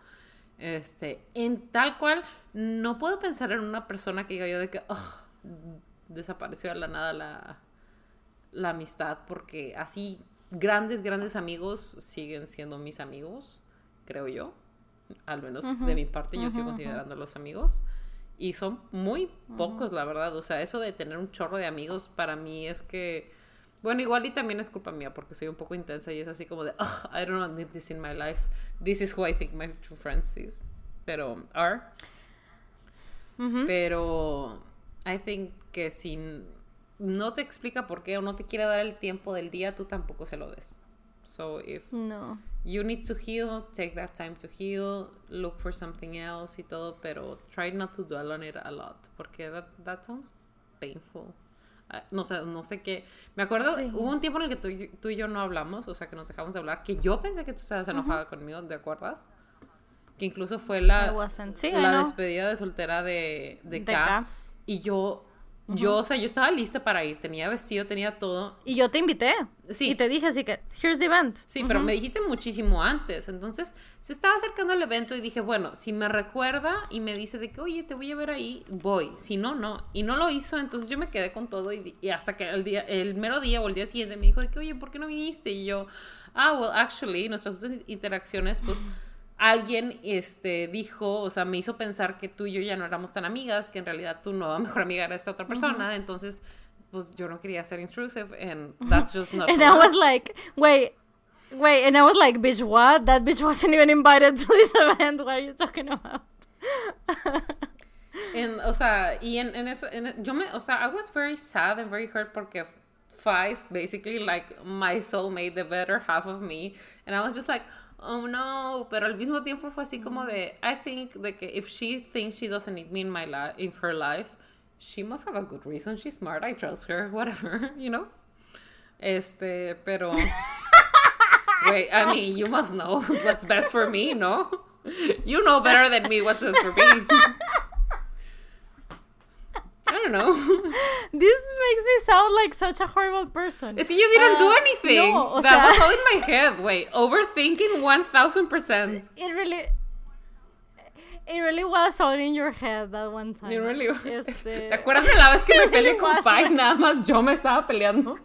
Este, en tal cual, no puedo pensar en una persona que diga yo de que desapareció de la nada la, la amistad, porque así grandes, grandes amigos siguen siendo mis amigos, creo yo al menos de mi parte, yo sigo considerando los amigos. Y son muy pocos, la verdad. O sea, eso de tener un chorro de amigos para mí es que. Bueno, igual y también es culpa mía porque soy un poco intensa y es así como de, oh, I don't need this in my life. This is who I think my true friends is. Pero, are. Pero, I think que sin. no te explica por qué o no te quiere dar el tiempo del día, tú tampoco se lo des. So if No. You need to heal, take that time to heal, look for something else y todo, pero try not to dwell on it a lot, porque that, that sounds painful. Ah, no sé, no sé qué. Me acuerdo, Sí. hubo un tiempo en el que tú, tú y yo no hablamos, o sea, que nos dejamos de hablar, que yo pensé que tú estabas enojada conmigo, ¿te acuerdas? Que incluso fue la. Sí, la despedida de soltera de, de, De K, K. Y yo, yo, o sea, yo estaba lista para ir, tenía vestido, tenía todo. Y yo te invité. Sí. Y te dije así que, here's the event. Sí, pero me dijiste muchísimo antes. Entonces, se estaba acercando el evento y dije, bueno, si me recuerda y me dice de que, oye, te voy a ver ahí, voy. Si no, no. Y no lo hizo, entonces yo me quedé con todo y, y hasta que el, día, el mero día o el día siguiente me dijo de que, oye, ¿por qué no viniste? Y yo, ah, well, actually, nuestras otras interacciones, pues alguien este, dijo, o sea, me hizo pensar que tú y yo ya no éramos tan amigas, que en realidad tu nueva mejor amiga era esta otra persona. Entonces, pues yo no quería ser intrusive and that's just not And I was like, wait, wait. And I was like, bitch, what? That bitch wasn't even invited to this event. What are you talking about? En, o sea, y en, en yo me, o sea, I was very sad and very hurt porque Fa is basically like my soulmate, the better half of me. And I was just like, oh no. Pero al mismo tiempo fue así como de, I think de que if she thinks she doesn't need me in my life, in her life, she must have a good reason. She's smart. I trust her. Whatever, you know? Este, pero. Wait, I mean, you must know what's best for me, no? You know better than me what's best for me. I don't know. This makes me sound like such a horrible person. Es que you didn't do Ah, anything. no, o that sea- was all in my head. Wait, overthinking 1000%. It really. It really was all in your head that one time. It really Este- ¿Se acuerdan de la vez que me peleé really con was, Pai? Nada más yo me estaba peleando.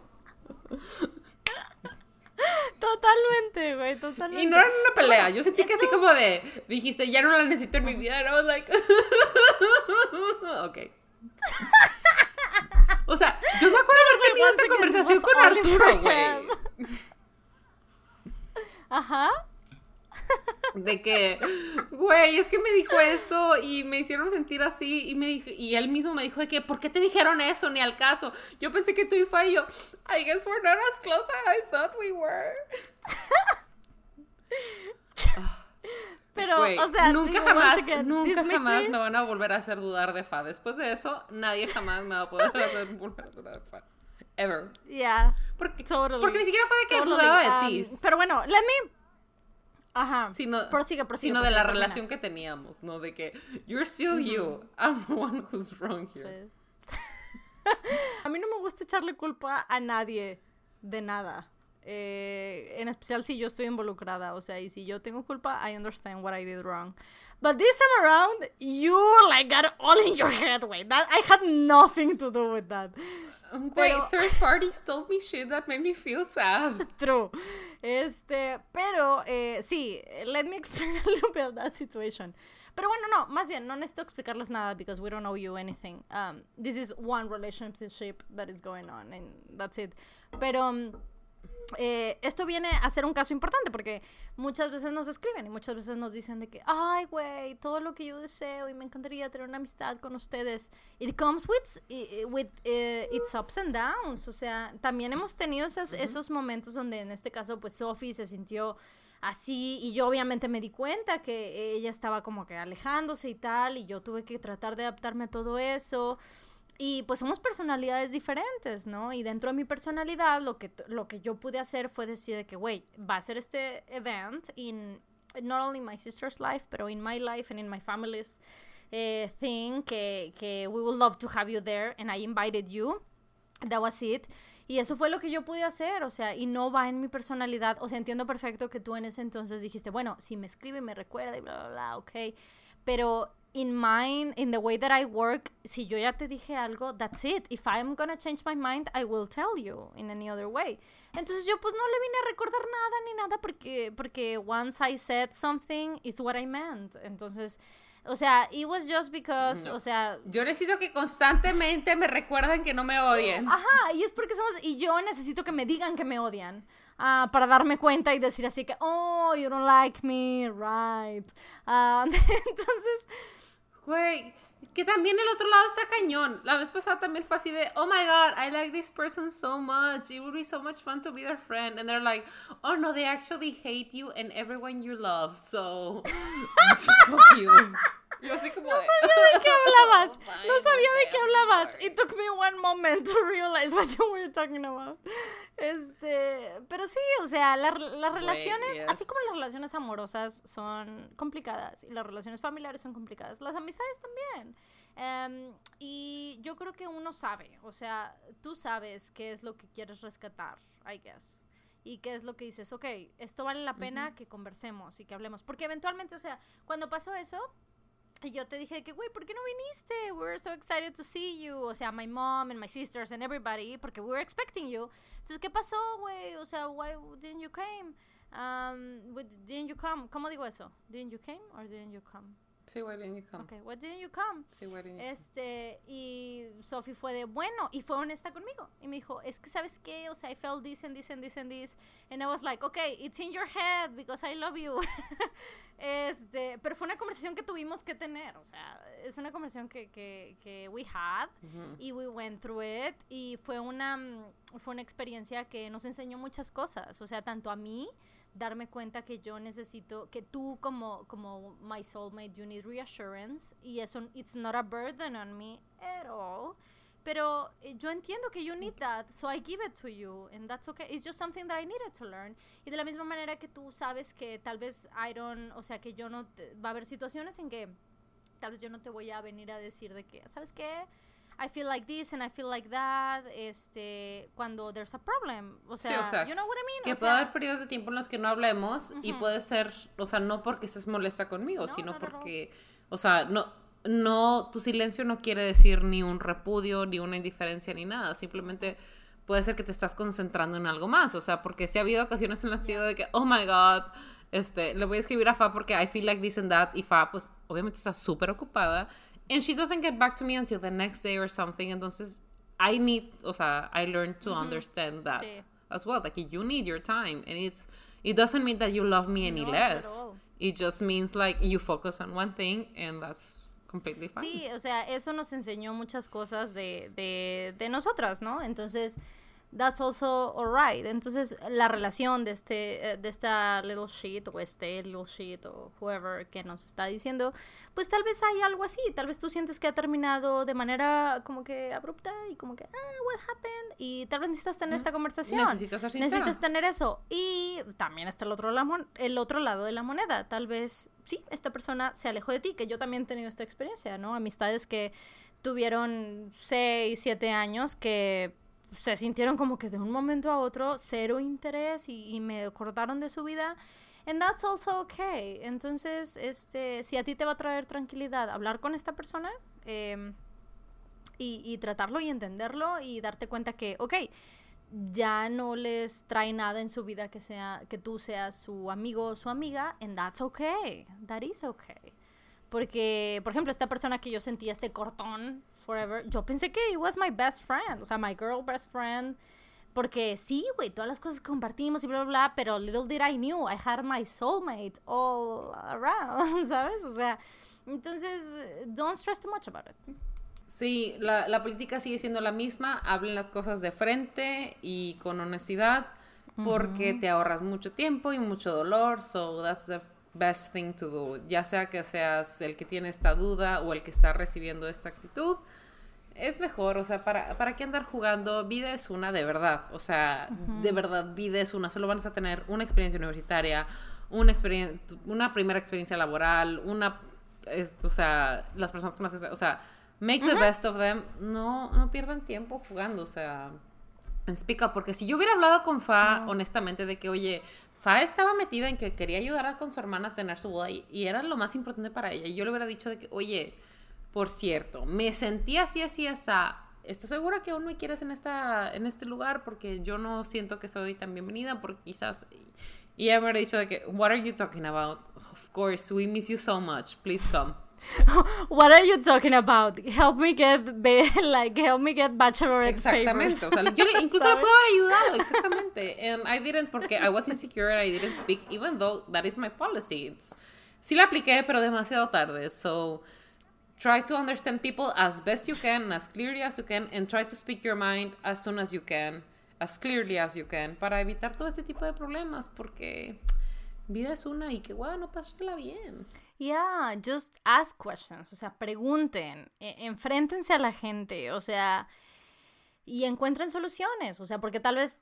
Totalmente, güey, totalmente. Y no era una pelea. Yo sentí que así como de. Dijiste, ya no la necesito en mi vida. And I was like. ok. O sea, yo me acuerdo haber tenido esta conversación con Arturo, güey. Ajá. De que, güey, es que me dijo esto y me hicieron sentir así y me dijo, y él mismo me dijo de que, ¿por qué te dijeron eso? Ni al caso. Yo pensé que tú y y yo, I guess we're not as close as I thought we were. Pero, o sea, nunca jamás, again, nunca jamás me- me van a volver a hacer dudar de Fa. Después de eso, nadie jamás me va a poder hacer volver a dudar de Fa. Ever. Yeah, Porque, totally. porque ni siquiera fue de que totally. dudaba de Um, ti. Pero bueno, let me. Ajá. sino, prosigue, prosigue. sino de la termina. relación que teníamos, ¿no? De que, you're still you. I'm the one who's wrong here. Sí. a mí no me gusta echarle culpa a nadie de nada. Eh, en especial si yo estoy involucrada. O sea, y si yo tengo culpa, I understand what I did wrong. But this time around, you like got all in your head, wait. That I had nothing to do with that. Wait, Pero- third parties told me shit that made me feel sad. True. Este, pero eh, sí, let me explain a little bit of that situation. Pero bueno, no, más bien, no necesito explicarles nada because we don't owe you anything. Um, this is one relationship that is going on and that's it. Pero um, eh, esto viene a ser un caso importante porque muchas veces nos escriben y muchas veces nos dicen de que, ay, güey, todo lo que yo deseo y me encantaría tener una amistad con ustedes. It comes with, with eh, its ups and downs. O sea, también hemos tenido esas- esos momentos donde en este caso, pues Sophie se sintió así y yo obviamente me di cuenta que ella estaba como que alejándose y tal y yo tuve que tratar de adaptarme a todo eso. Y pues somos personalidades diferentes, ¿no? Y dentro de mi personalidad lo que, lo que yo pude hacer fue decir de que, güey, va a ser este event in not only my sister's life, pero in my life and in my family's eh, thing, que, que we would love to have you there and I invited you. That was it. Y eso fue lo que yo pude hacer, o sea, y no va en mi personalidad. O sea, entiendo perfecto que tú en ese entonces dijiste, bueno, si me escribe, me recuerda y bla, bla, bla, ok. Pero in mine, in the way that I work, si yo ya te dije algo, that's it. If I'm gonna change my mind, I will tell you in any other way. Entonces yo pues no le vine a recordar nada ni nada porque, porque once I said something, it's what I meant. Entonces, o sea, it was just because, No. o sea, Yo necesito que constantemente me recuerdan que no me odien. Ajá, y es porque somos, y yo necesito que me digan que me odian. Ah, para darme cuenta y decir así que, oh, you don't like me, right. Ah, entonces, Güey, Que también el otro lado está cañón. La vez pasada también fue así de, oh my god, I like this person so much. It would be so much fun to be their friend. And they're like, oh no, they actually hate you and everyone you love. So, fuck you. Yo así como no sabía de qué hablabas. no sabía de qué hablabas. It took me one moment to realize what you were talking about. Este, pero sí, o sea, las relaciones, así como las relaciones amorosas son complicadas y las relaciones familiares son complicadas, las amistades también. Em, y yo creo que uno sabe, o sea, tú sabes qué es lo que quieres rescatar, I guess y qué es lo que dices, ok, esto vale la pena que conversemos y que hablemos. Porque eventualmente, o sea, cuando pasó eso, y yo te dije que, güey, ¿por qué no viniste? We were so excited to see you. O sea, my mom and my sisters and everybody, porque we were expecting you. Entonces, ¿qué pasó, güey? O sea, why didn't you come? Um, didn't you come? ¿Cómo digo eso? Didn't you come or didn't you come? Sí, why didn't you come? Okay, why didn't you come? Sí, why didn't you Este, y Sophie fue de, bueno, y fue honesta conmigo. Y me dijo, es que, ¿sabes qué? O sea, I felt this and this and this and this. And I was like, okay, it's in your head because I love you. este, pero fue una conversación que tuvimos que tener. O sea, es una conversación que, que, que we had y we went through it. Y fue una, fue una experiencia que nos enseñó muchas cosas. O sea, tanto a mí darme cuenta que yo necesito, que tú como, como my soulmate, you need reassurance y eso, it's not a burden on me at all. Pero eh, yo entiendo que you need that, so I give it to you, and that's okay. It's just something that I needed to learn. Y de la misma manera que tú sabes que tal vez I don't, o sea, que yo no, va a haber situaciones en que tal vez yo no te voy a venir a decir de que, ¿sabes qué? I feel like this and I feel like that, este, cuando there's a problem. O sea, sí, you know what I mean? Que puede haber periodos de tiempo en los que no hablemos y puede ser, o sea, no porque estés molesta conmigo, sino porque, o sea, no, no, tu silencio no quiere decir ni un repudio, ni una indiferencia, ni nada. Simplemente puede ser que te estás concentrando en algo más. O sea, porque si ha habido ocasiones en las que de que, oh my god, este, le voy a escribir a Fa porque I feel like this and that. Y Fa, pues, obviamente está súper ocupada And she doesn't get back to me until the next day or something. Entonces, I need, o sea, I learned to understand that as well. Like, you need your time. And it's, it doesn't mean that you love me any less. It just means, like, you focus on one thing and that's completely fine. Sí, o sea, eso nos enseñó muchas cosas de, de, de nosotras, ¿no? Entonces, that's also alright. Entonces, la relación de este, eh, de esta little shit o este little shit o whoever que nos está diciendo, pues tal vez hay algo así. Tal vez tú sientes que ha terminado de manera como que abrupta y como que, ah, what happened? Y tal vez necesitas tener esta conversación. Necesitas ser Necesitas tener eso. Y también está el otro, el otro lado de la moneda. Tal vez, sí, esta persona se alejó de ti, que yo también he tenido esta experiencia, ¿no? Amistades que tuvieron 6, 7 años que se sintieron como que de un momento a otro cero interés y, me cortaron de su vida. And that's also okay. Entonces, este, si a ti te va a traer tranquilidad hablar con esta persona em, y, y, tratarlo y entenderlo y darte cuenta que, ok, ya no les trae nada en su vida que sea que tú seas su amigo o su amiga, and that's okay. That is okay. Porque, por ejemplo, esta persona que yo sentía este cortón forever, yo pensé que it was my best friend, o sea, my girl best friend. Porque sí, güey, todas las cosas que compartimos y bla, bla, bla, pero little did I knew, I had my soulmate all around, ¿sabes? O sea, entonces, don't stress too much about it. Sí, la, la política sigue siendo la misma, hablen las cosas de frente y con honestidad, porque te ahorras mucho tiempo y mucho dolor, so that's the best thing to do, ya sea que seas el que tiene esta duda o el que está recibiendo esta actitud, es mejor, o sea, para, para qué andar jugando, vida es una de verdad, o sea, de verdad, vida es una, solo vas a tener una experiencia universitaria, una, experiencia, una primera experiencia laboral, una, o sea, las personas con las que, o sea, make the best of them, no, no pierdan tiempo jugando, o sea, explica, porque si yo hubiera hablado con Fa, honestamente, de que, oye, Fa estaba metida en que quería ayudar con su hermana a tener su boda y, era lo más importante para ella. Y yo le hubiera dicho de que, oye, por cierto, me sentí así, así, así. ¿Estás segura que aún me quieres en, esta, en este lugar? Porque yo no siento que soy tan bienvenida, porque quizás... Y ella me hubiera dicho de que, what are you talking about? Of course, we miss you so much. Please come. What are you talking about? Help me get like help me get bachelorette Exactamente. O sea, yo incluso le puedo haber ayudado, exactamente. And I didn't porque I was insecure and I didn't speak even though that is my policy. sí la apliqué, pero demasiado tarde. So try to understand people as best you can, as clearly as you can, and try to speak your mind as soon as you can, as clearly as you can, para evitar todo este tipo de problemas, porque vida es una y que, bueno, pásasela bien. Yeah, just ask questions, o sea, pregunten, e enfréntense a la gente, o sea, y encuentren soluciones, o sea, porque tal vez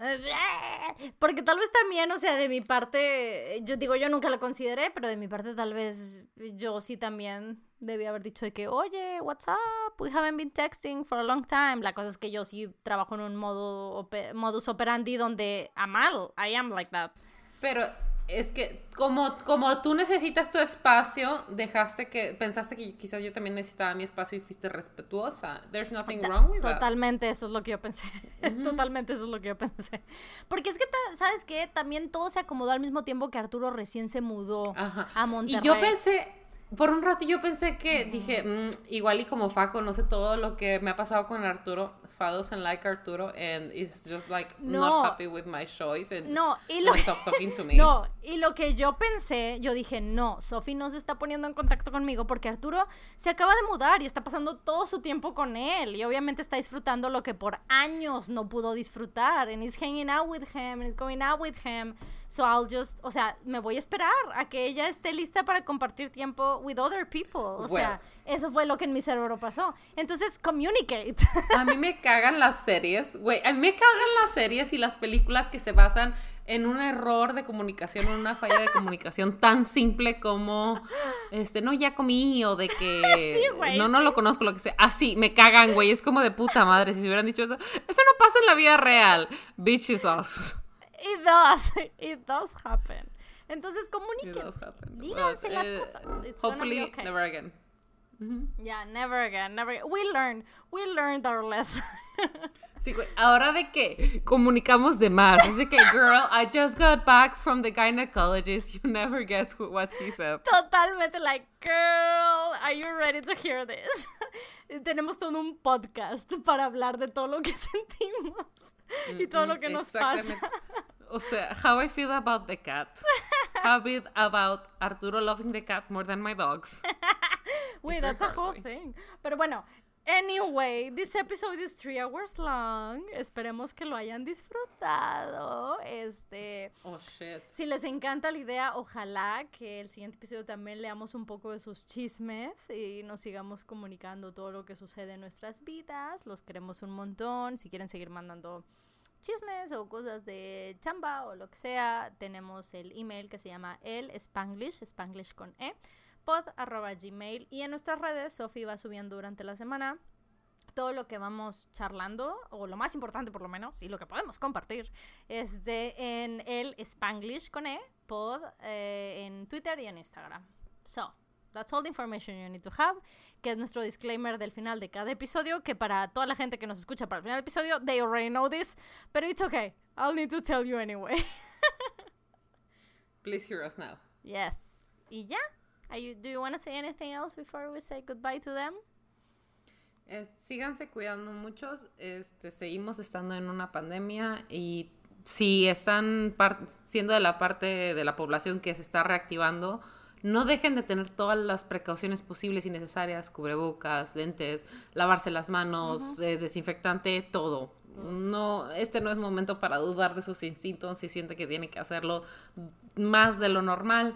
porque tal vez también, o sea, de mi parte, yo digo, yo nunca lo consideré, pero de mi parte tal vez yo sí también debí haber dicho de que, oye, what's up? We haven't been texting for a long time. La cosa es que yo sí trabajo en un modo modus operandi donde I'm mal, I am like that. Pero es que como, como tú necesitas tu espacio, dejaste que, pensaste que quizás yo también necesitaba mi espacio y fuiste respetuosa. There's nothing wrong with that. Totalmente, eso es lo que yo pensé. Totalmente, eso es lo que yo pensé. Porque es que, ¿sabes qué? También todo se acomodó al mismo tiempo que Arturo recién se mudó a Monterrey. Y yo pensé, por un rato yo pensé que, dije, mm, igual y como Faco, no sé todo lo que me ha pasado con Arturo, Fa doesn't like Arturo and is just like not happy with my choice and no, y lo, stop talking to me. No, y lo que yo pensé, yo dije, no, Sophie no se está poniendo en contacto conmigo porque Arturo se acaba de mudar y está pasando todo su tiempo con él y obviamente está disfrutando lo que por años no pudo disfrutar and he's hanging out with him and he's going out with him. So I'll just, o sea, me voy a esperar a que ella esté lista para compartir tiempo with other people. O sea, eso fue lo que en mi cerebro pasó. Entonces, communicate. A mí me cagan las series, güey, a mí me cagan las series y las películas que se basan en un error de comunicación, en una falla de comunicación tan simple como, este, no, ya comí, o de que, no, no lo conozco, lo que sea. Así, me cagan, güey, es como de puta madre, si se hubieran dicho eso. Eso no pasa en la vida real. Bitches us. It does, it does happen. Entonces comuniquen. Díganse las uh, cosas. hopefully, never again. Yeah, never again, never again. We learned, we learned our lesson. Sí, güey, ahora de que comunicamos de más. Es de que, girl, I just got back from the gynecologist. You never guess what he said. Totalmente, like, girl, are you ready to hear this? Tenemos todo un podcast para hablar de todo lo que sentimos y todo lo que nos pasa. O sea, how I feel about the cat. How I about Arturo loving the cat more than my dogs. Wait, that's a whole thing. Pero bueno, Anyway, this episode is three hours long. Esperemos que lo hayan disfrutado. Este. Oh shit. Si les encanta la idea, ojalá que el siguiente episodio también leamos un poco de sus chismes y nos sigamos comunicando todo lo que sucede en nuestras vidas. Los queremos un montón. Si quieren seguir mandando chismes o cosas de chamba o lo que sea, tenemos el email que se llama el Spanglish, Spanglish con E, pod arroba gmail y en nuestras redes Sofi va subiendo durante la semana todo lo que vamos charlando, o lo más importante por lo menos, y lo que podemos compartir, es de en el Spanglish con E, pod, eh, en Twitter y en Instagram. So, That's all the information you need to have, que es nuestro disclaimer del final de cada episodio, que para toda la gente que nos escucha para el final del episodio, they already know this, pero it's okay. I'll need to tell you anyway. Please hear us now. Yes. Y ya. Are you, do you want to say anything else before we say goodbye to them? síganse cuidando muchos. Este, seguimos estando en una pandemia y si están siendo de la parte de la población que se está reactivando, no dejen de tener todas las precauciones posibles y necesarias, cubrebocas, lentes, lavarse las manos, eh, desinfectante, todo. No, este no es momento para dudar de sus instintos si siente que tiene que hacerlo más de lo normal.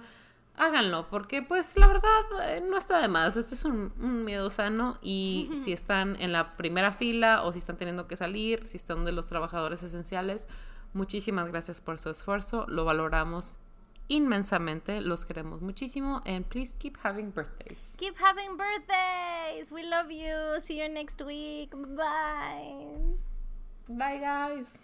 Háganlo, porque pues la verdad eh, no está de más. Este es un, un miedo sano y si están en la primera fila o si están teniendo que salir, si están de los trabajadores esenciales, muchísimas gracias por su esfuerzo, lo valoramos inmensamente. Los queremos muchísimo. And please keep having birthdays. Keep having birthdays. We love you. See you next week. Bye. Bye, guys.